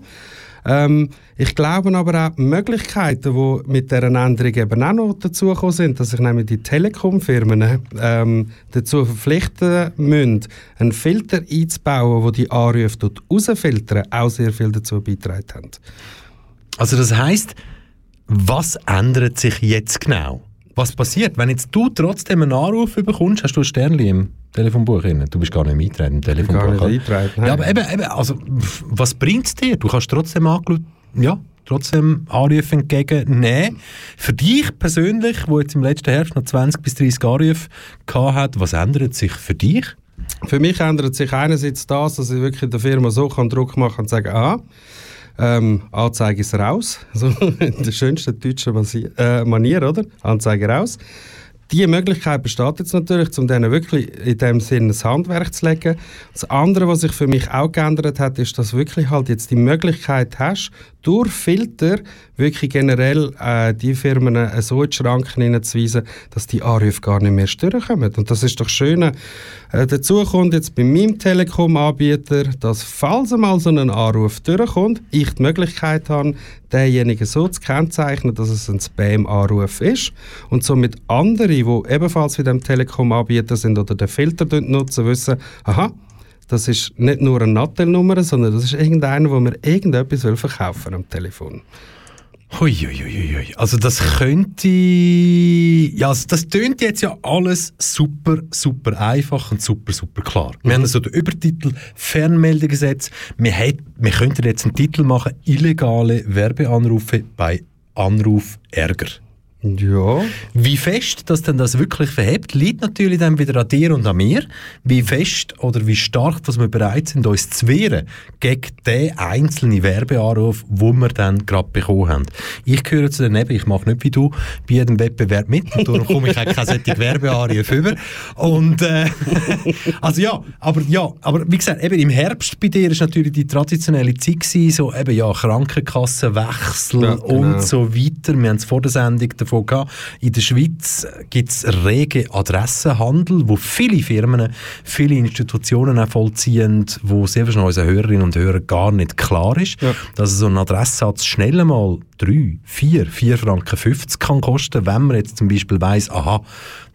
Ähm, ich glaube aber auch die Möglichkeiten, die mit dieser Änderung eben auch noch dazugekommen sind, dass sich nämlich die Telekom-Firmen ähm, dazu verpflichten müssen, einen Filter einzubauen, der die Anrufe dort rausfiltern, auch sehr viel dazu beigetragen haben. Also das heißt, was ändert sich jetzt genau? Was passiert, wenn jetzt du trotzdem einen Anruf bekommst, hast du ein Sternchen im Telefonbuch drin? Du bist gar nicht eingetragen im Telefonbuch. Gar nicht eingetragen. Ja, aber eben, eben also, was bringt es dir? Du kannst trotzdem ja, trotzdem Anrufe entgegennehmen. Für dich persönlich, wo jetzt im letzten Herbst noch 20 bis 30 Anrufe hat, was ändert sich für dich? Für mich ändert sich einerseits das, dass ich wirklich der Firma so kann Druck machen und sagen, ah, ähm, Anzeige ist raus, so in der schönsten deutschen äh, Manier, oder? Anzeige raus. Die Möglichkeit besteht jetzt natürlich, um denen wirklich in dem Sinne das Handwerk zu legen. Das andere, was sich für mich auch geändert hat, ist, dass wirklich halt jetzt die Möglichkeit hast, durch Filter wirklich generell äh, die Firmen äh, so in die Schranken hineinzuweisen, dass die Anrufe gar nicht mehr durchkommen. Und das ist doch schön. Äh, dazu kommt jetzt bei meinem Telekom-Anbieter, dass falls einmal so ein Anruf durchkommt, ich die Möglichkeit habe, denjenigen so zu kennzeichnen, dass es ein Spam-Anruf ist und somit andere, die ebenfalls mit dem Telekom-Anbieter sind oder den Filter nutzen, wissen, aha, das ist nicht nur eine Nattel-Nummer, sondern das ist irgendeiner, wo mir irgendetwas will verkaufen am Telefon. Hui, hui, hui, hui. Also das könnte... Ja, also das tönt jetzt ja alles super, super einfach und super, super klar. Wir haben so den Übertitel Fernmeldegesetz. Wir, hätt, wir könnten jetzt einen Titel machen, illegale Werbeanrufe bei Anrufärger. Ja. Wie fest dass denn das wirklich verhebt, liegt natürlich dann wieder an dir und an mir. Wie fest oder wie stark dass wir bereit sind, uns zu wehren gegen den einzelnen Werbeanruf, wo wir dann gerade bekommen haben. Ich gehöre zu daneben, ich mache nicht wie du bei jedem Wettbewerb mit und darum komme ich auch keine solche Werbeanruf über. Und äh, also ja, aber ja, aber wie gesagt, eben im Herbst bei dir ist natürlich die traditionelle Zeit gewesen, so eben ja Krankenkassenwechsel Ja, genau. und so weiter. Wir haben es vor der Sendung davon gehabt. In der Schweiz gibt es rege Adressenhandel, wo viele Firmen, viele Institutionen auch vollziehen, wo sehr wahrscheinlich unseren Hörerinnen und Hörern gar nicht klar ist, dass so ein Adresssatz schnell einmal 3, 4, 4 Franken 50 kann kosten, wenn man jetzt zum Beispiel weiss, aha,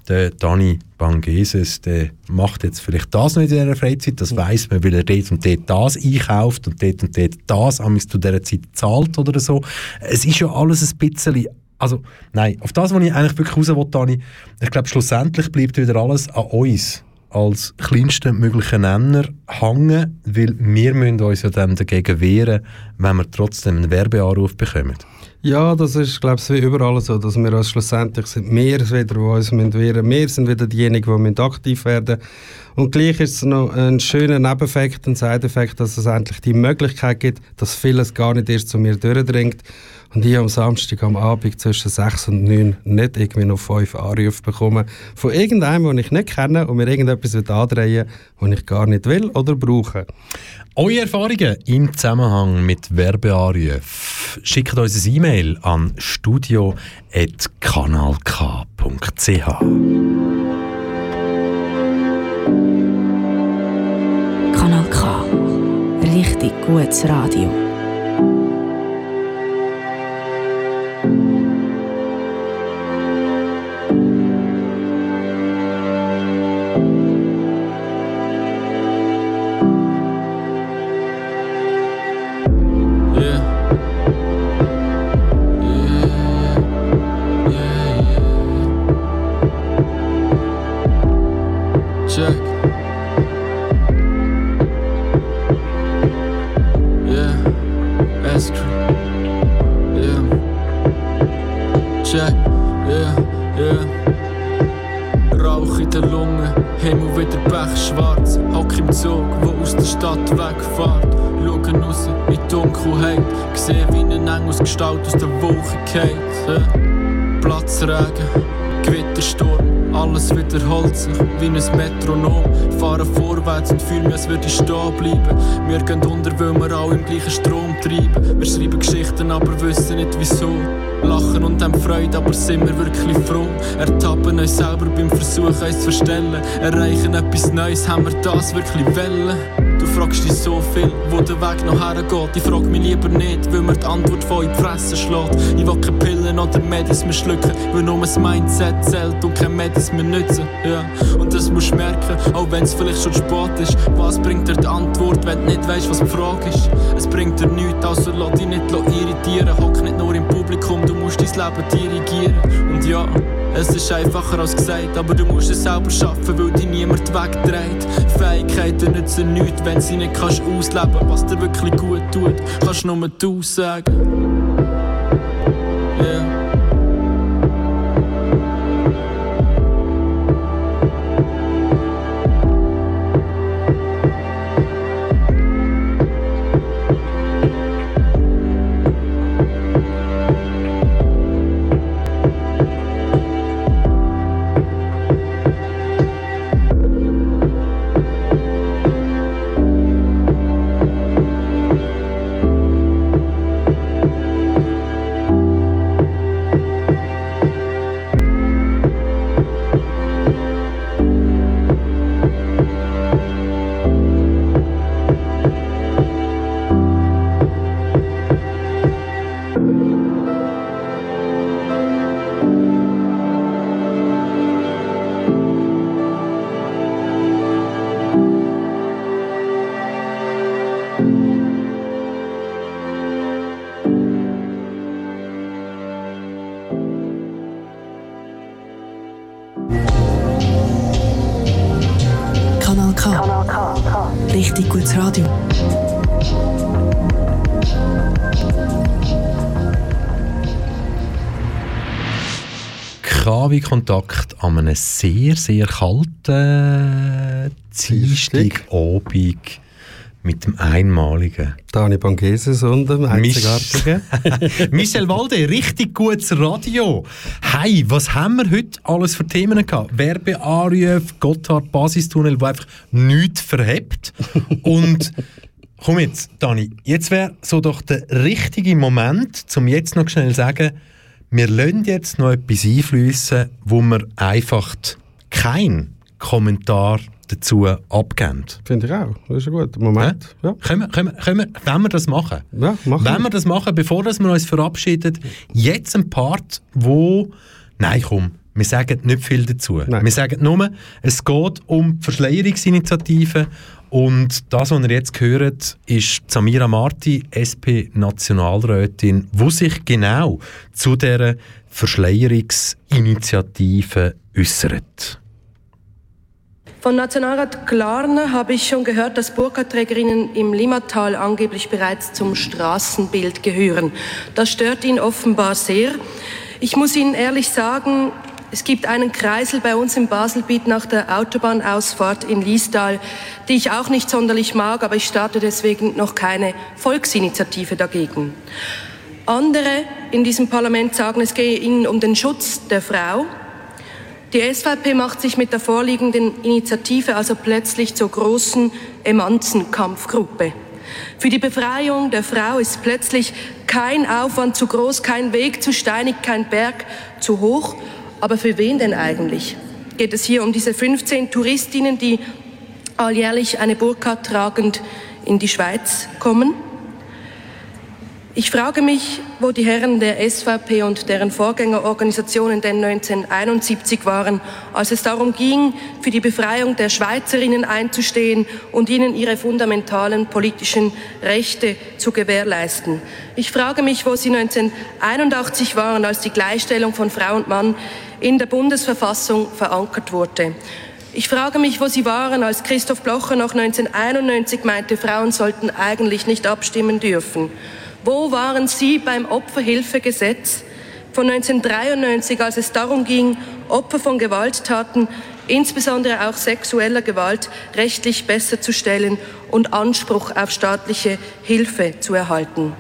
der Dani Bangeses, der macht jetzt vielleicht das nicht in seiner Freizeit, das weiß man, weil er dort und dort das einkauft und dort und dort das amigs zu dieser Zeit zahlt oder so. Es ist ja alles ein bisschen also, nein, auf das, was ich eigentlich wirklich raus will, Dani, ich glaube, schlussendlich bleibt wieder alles an uns als kleinsten möglichen Nenner hängen, weil wir müssen uns ja dann dagegen wehren, wenn wir trotzdem einen Werbeanruf bekommen. Ja, das ist, glaube ich, wie überall so, dass wir uns schlussendlich sind wir es wieder, die uns müssen wehren. Wir sind wieder diejenigen, die müssen aktiv werden Und gleich ist es noch ein schöner Nebeneffekt, ein Side-Effekt, dass es endlich die Möglichkeit gibt, dass vieles gar nicht erst zu mir durchdringt und ich am Samstag am Abend zwischen 6 und 9 nicht irgendwie noch 5 Anrufe bekomme von irgendeinem, den ich nicht kenne und mir irgendetwas andrehen will, das ich gar nicht will oder brauche. Eure Erfahrungen im Zusammenhang mit Werbeanrufen schickt uns ein E-Mail an studio.kanalk.ch. Kanal K. Richtig gutes Radio. Sehe wie ein Engelsgestalt aus der Wolke geht. Platzregen, Gewittersturm, alles wiederholt sich wie ein Metronom. Fahren vorwärts und fühlen als würde ich stehen bleiben. Wir gehen unter, weil wir alle im gleichen Strom treiben. Wir schreiben Geschichten, aber wissen nicht wieso. Lachen und haben Freude, aber sind wir wirklich froh. Ertappen uns selber beim Versuch, uns zu verstellen. Erreichen etwas Neues, haben wir das wirklich wollen? Fragst dich so viel, wo der Weg noch hergeht. Ich frag mich lieber nicht, weil mir die Antwort von in die Fresse schlägt. Ich will keine Pillen oder Medis mehr schlucken, weil nur das Mindset zählt und kein Medis mehr nützen. Ja. Und das musst du merken, auch wenn es vielleicht schon spät ist. Was bringt dir die Antwort, wenn du nicht weißt, was die Frage ist? Es bringt dir nichts, also lass dich nicht irritieren. Hock nicht nur im Publikum, du musst dein Leben dirigieren. Und ja, es ist einfacher als gesagt, aber du musst es selber schaffen, weil dich niemand wegdreht. Fähigkeiten nützen nichts, wenn sie nicht kannst ausleben, was dir wirklich gut tut, kannst nur du sagen. KW-Kontakt an einem sehr, sehr kalten Dienstagabend mit dem einmaligen Dani Bangeses und dem einzigartigen. Michel Walde, richtig gutes Radio. Hey, was haben wir heute alles für Themen gehabt? Werbeanrufe, Gotthard, Basistunnel, wo einfach nichts verhebt. Und komm jetzt, Dani, jetzt wäre so doch der richtige Moment, um jetzt noch schnell zu sagen, wir lassen jetzt noch etwas einfließen, wo wir einfach keinen Kommentar dazu abgeben. Finde ich auch. Das ist ein guter Moment. Ja. Können wir, können wir, können wir, wenn wir das machen? Ja, machen Wenn wir. wir das machen, bevor dass wir uns verabschieden, jetzt ein Part, wo... Nein, komm, Wir sagen nicht viel dazu. Wir sagen nur, es geht um die Verschleierungsinitiative und das, was ihr jetzt hört, ist Samira Marti, SP-Nationalrätin, wo sich genau zu dieser Verschleierungsinitiative äußert. Von Nationalrat Klarner habe ich schon gehört, dass Burka-Trägerinnen im Limmatal angeblich bereits zum Straßenbild gehören. Das stört ihn offenbar sehr. Ich muss Ihnen ehrlich sagen, es gibt einen Kreisel bei uns im Baselbiet nach der Autobahnausfahrt in Liestal, die ich auch nicht sonderlich mag, aber ich starte deswegen noch keine Volksinitiative dagegen. Andere in diesem Parlament sagen, es gehe ihnen um den Schutz der Frau. Die SVP macht sich mit der vorliegenden Initiative also plötzlich zur großen Emanzenkampfgruppe. Für die Befreiung der Frau ist plötzlich kein Aufwand zu groß, kein Weg zu steinig, kein Berg zu hoch. Aber für wen denn eigentlich? Geht es hier um diese 15 Touristinnen, die alljährlich eine Burka tragend in die Schweiz kommen? Ich frage mich, wo die Herren der SVP und deren Vorgängerorganisationen denn 1971 waren, als es darum ging, für die Befreiung der Schweizerinnen einzustehen und ihnen ihre fundamentalen politischen Rechte zu gewährleisten. Ich frage mich, wo sie 1981 waren, als die Gleichstellung von Frau und Mann in der Bundesverfassung verankert wurde. Ich frage mich, wo Sie waren, als Christoph Blocher noch 1991 meinte, Frauen sollten eigentlich nicht abstimmen dürfen. Wo waren Sie beim Opferhilfegesetz von 1993, als es darum ging, Opfer von Gewalttaten, insbesondere auch sexueller Gewalt, rechtlich besser zu stellen und Anspruch auf staatliche Hilfe zu erhalten?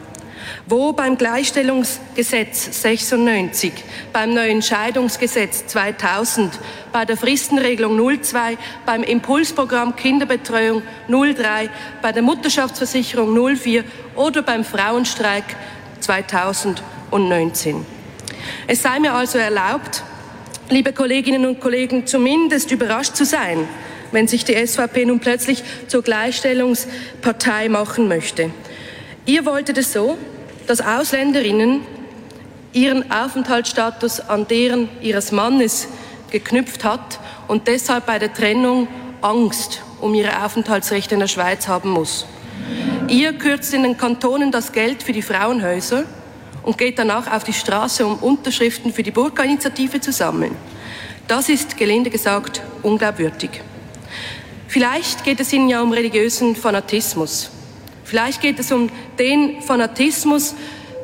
Wo beim Gleichstellungsgesetz 96, beim neuen Scheidungsgesetz 2000, bei der Fristenregelung 02, beim Impulsprogramm Kinderbetreuung 03, bei der Mutterschaftsversicherung 04 oder beim Frauenstreik 2019. Es sei mir also erlaubt, liebe Kolleginnen und Kollegen, zumindest überrascht zu sein, wenn sich die SVP nun plötzlich zur Gleichstellungspartei machen möchte. Ihr wolltet es so, dass Ausländerinnen ihren Aufenthaltsstatus an deren ihres Mannes geknüpft hat und deshalb bei der Trennung Angst um ihre Aufenthaltsrechte in der Schweiz haben muss. Ihr kürzt in den Kantonen das Geld für die Frauenhäuser und geht danach auf die Straße, um Unterschriften für die Burka-Initiative zu sammeln. Das ist, gelinde gesagt, unglaubwürdig. Vielleicht geht es Ihnen ja um religiösen Fanatismus. Vielleicht geht es um den Fanatismus,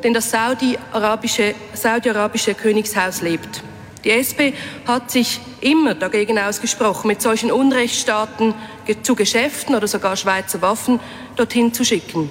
den das saudi-arabische Saudi Königshaus lebt. Die SP hat sich immer dagegen ausgesprochen, mit solchen Unrechtsstaaten zu Geschäften oder sogar Schweizer Waffen dorthin zu schicken.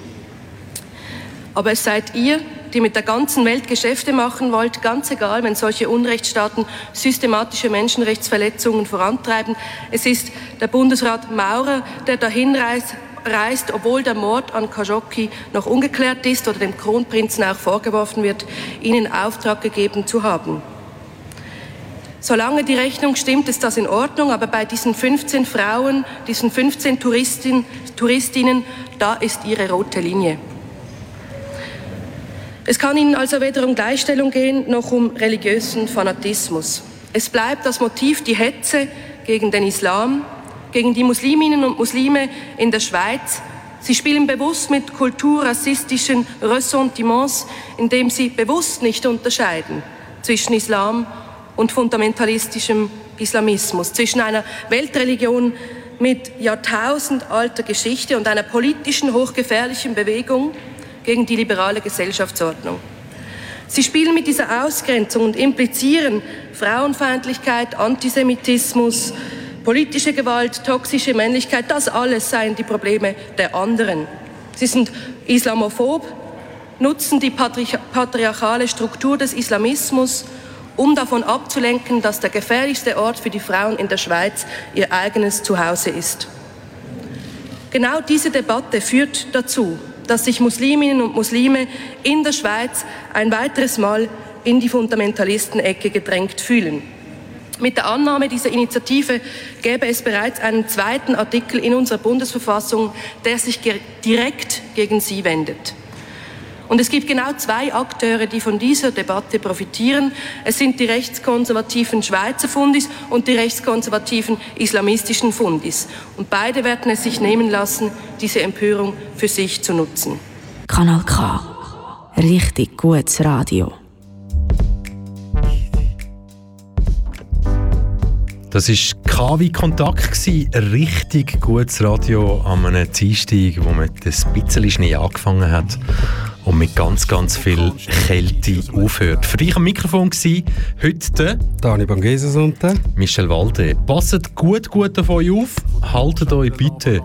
Aber es seid ihr, die mit der ganzen Welt Geschäfte machen wollt, ganz egal, wenn solche Unrechtsstaaten systematische Menschenrechtsverletzungen vorantreiben. Es ist der Bundesrat Maurer, der dahin reist, reist, obwohl der Mord an Khashoggi noch ungeklärt ist oder dem Kronprinzen auch vorgeworfen wird, ihn in Auftrag gegeben zu haben. Solange die Rechnung stimmt, ist das in Ordnung, aber bei diesen 15 Frauen, diesen 15 Touristin, Touristinnen, da ist ihre rote Linie. Es kann Ihnen also weder um Gleichstellung gehen, noch um religiösen Fanatismus. Es bleibt das Motiv die Hetze gegen den Islam, gegen die Musliminnen und Muslime in der Schweiz. Sie spielen bewusst mit kulturrassistischen Ressentiments, indem sie bewusst nicht unterscheiden zwischen Islam und fundamentalistischem Islamismus, zwischen einer Weltreligion mit jahrtausendalter Geschichte und einer politischen hochgefährlichen Bewegung gegen die liberale Gesellschaftsordnung. Sie spielen mit dieser Ausgrenzung und implizieren Frauenfeindlichkeit, Antisemitismus, politische Gewalt, toxische Männlichkeit, das alles seien die Probleme der anderen. Sie sind islamophob, nutzen die patriarchale Struktur des Islamismus um davon abzulenken, dass der gefährlichste Ort für die Frauen in der Schweiz ihr eigenes Zuhause ist. Genau diese Debatte führt dazu, dass sich Musliminnen und Muslime in der Schweiz ein weiteres Mal in die Fundamentalistenecke gedrängt fühlen. Mit der Annahme dieser Initiative gäbe es bereits einen zweiten Artikel in unserer Bundesverfassung, der sich direkt gegen sie wendet. Und es gibt genau zwei Akteure, die von dieser Debatte profitieren. Es sind die rechtskonservativen Schweizer Fundis und die rechtskonservativen islamistischen Fundis. Und beide werden es sich nehmen lassen, diese Empörung für sich zu nutzen. Kanal K. Richtig gutes Radio. Das war KW Kontakt, gewesen. ein richtig gutes Radio an einem Dienstag, wo man ein bisschen Schnee angefangen hat und mit ganz, ganz viel Kälte aufhört. Für dich am Mikrofon war heute der Dani Bangeses und der Michel Walde. Passet gut, gut auf euch auf, haltet euch bitte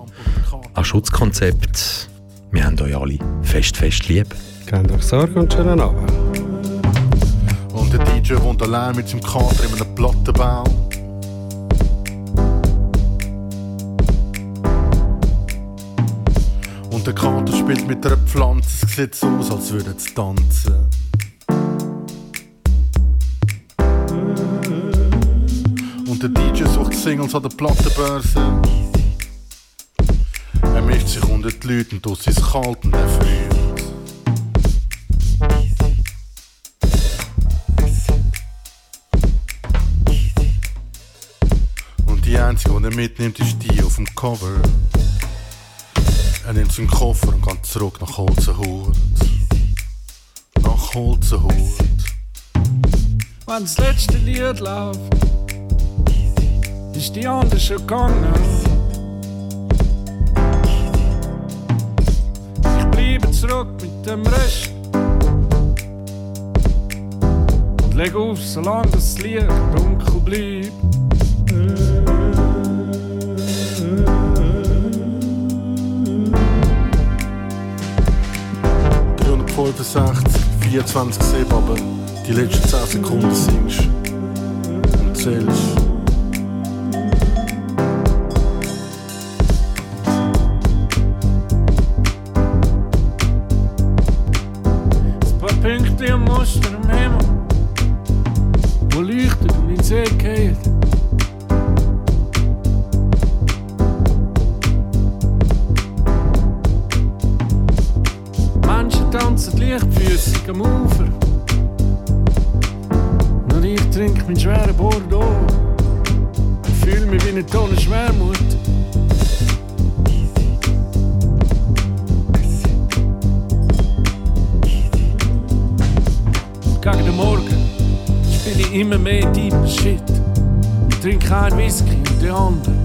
an Schutzkonzept. Wir haben euch alle fest, fest lieb. Gebt euch Sorge und schönen Abend. Und der DJ wohnt allein mit seinem Kater in einem Plattenbau. Und der Kater spielt mit einer Pflanze, es sieht so aus, als würde es tanzen. Und der DJ sucht Singles an der Plattenbörse. Er mischt sich unter die Leute und es ist kalt und er friert. Und die einzige, die er mitnimmt, ist die auf dem Cover. Er nimmt seinen Koffer und geht zurück nach Holzenhut. Nach Holzenhut. Wenn das letzte Lied läuft, ist die andere schon gegangen. Ich bleibe zurück mit dem Rest und leg auf, solange das Licht dunkel bleibt. 365, 24 7, aber die letzten 10 Sekunden singst und zählst. Immer mehr deeper Shit. Ich trinke einen Whisky und den anderen.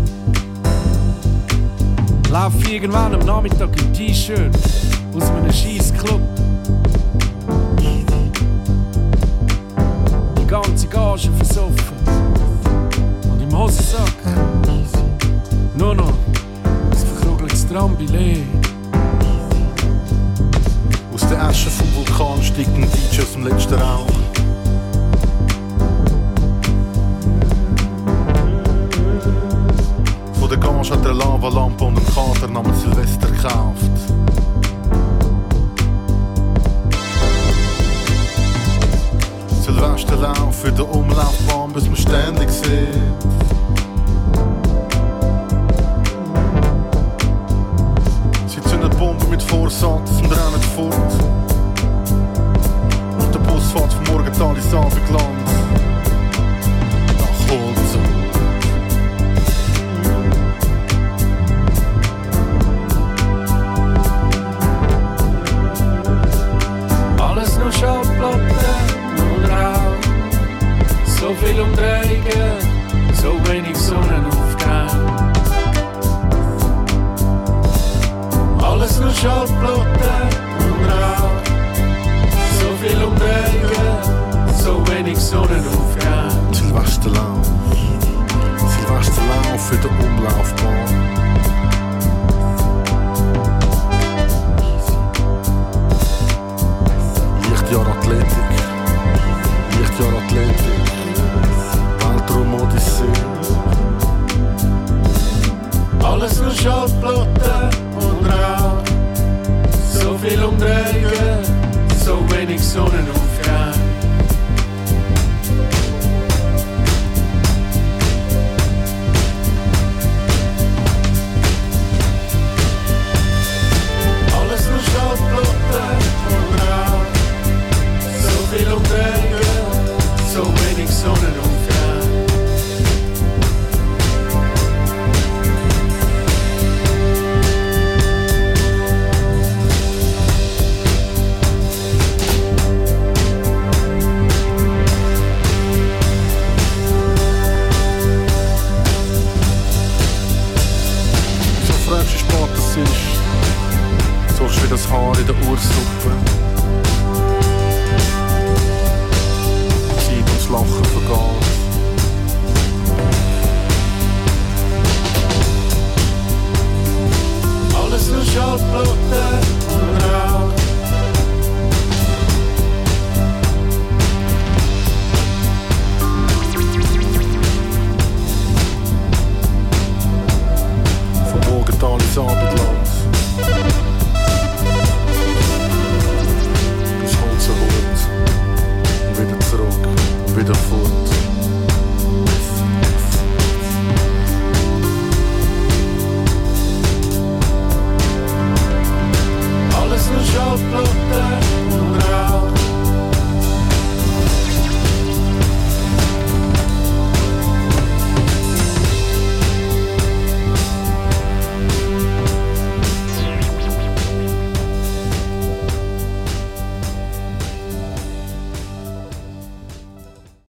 Laufe irgendwann am Nachmittag im T-Shirt aus einem scheiß Club. Die ganze Gage versoffen. Und im Hosensack nur noch ein verkrugeltes Trambillet. Aus der Asche vom Vulkan steigt ein DJ aus dem letzten Rauch. Lavalampe und einen Kater namens Silvester gekauft. Silvesterlauf für den Umlaufbahn, bis man ständig sieht. Sie zünden Bomben mit Vorsatz und rennen fort. Und der Bus fährt vom Morgental ins Abendland. Nach Holzen. Schallplatten und Rauch. So viel Umdrehungen, so wenig Sonnenaufgang. Silvesterlauf. Silvesterlauf für den Umlaufbahn.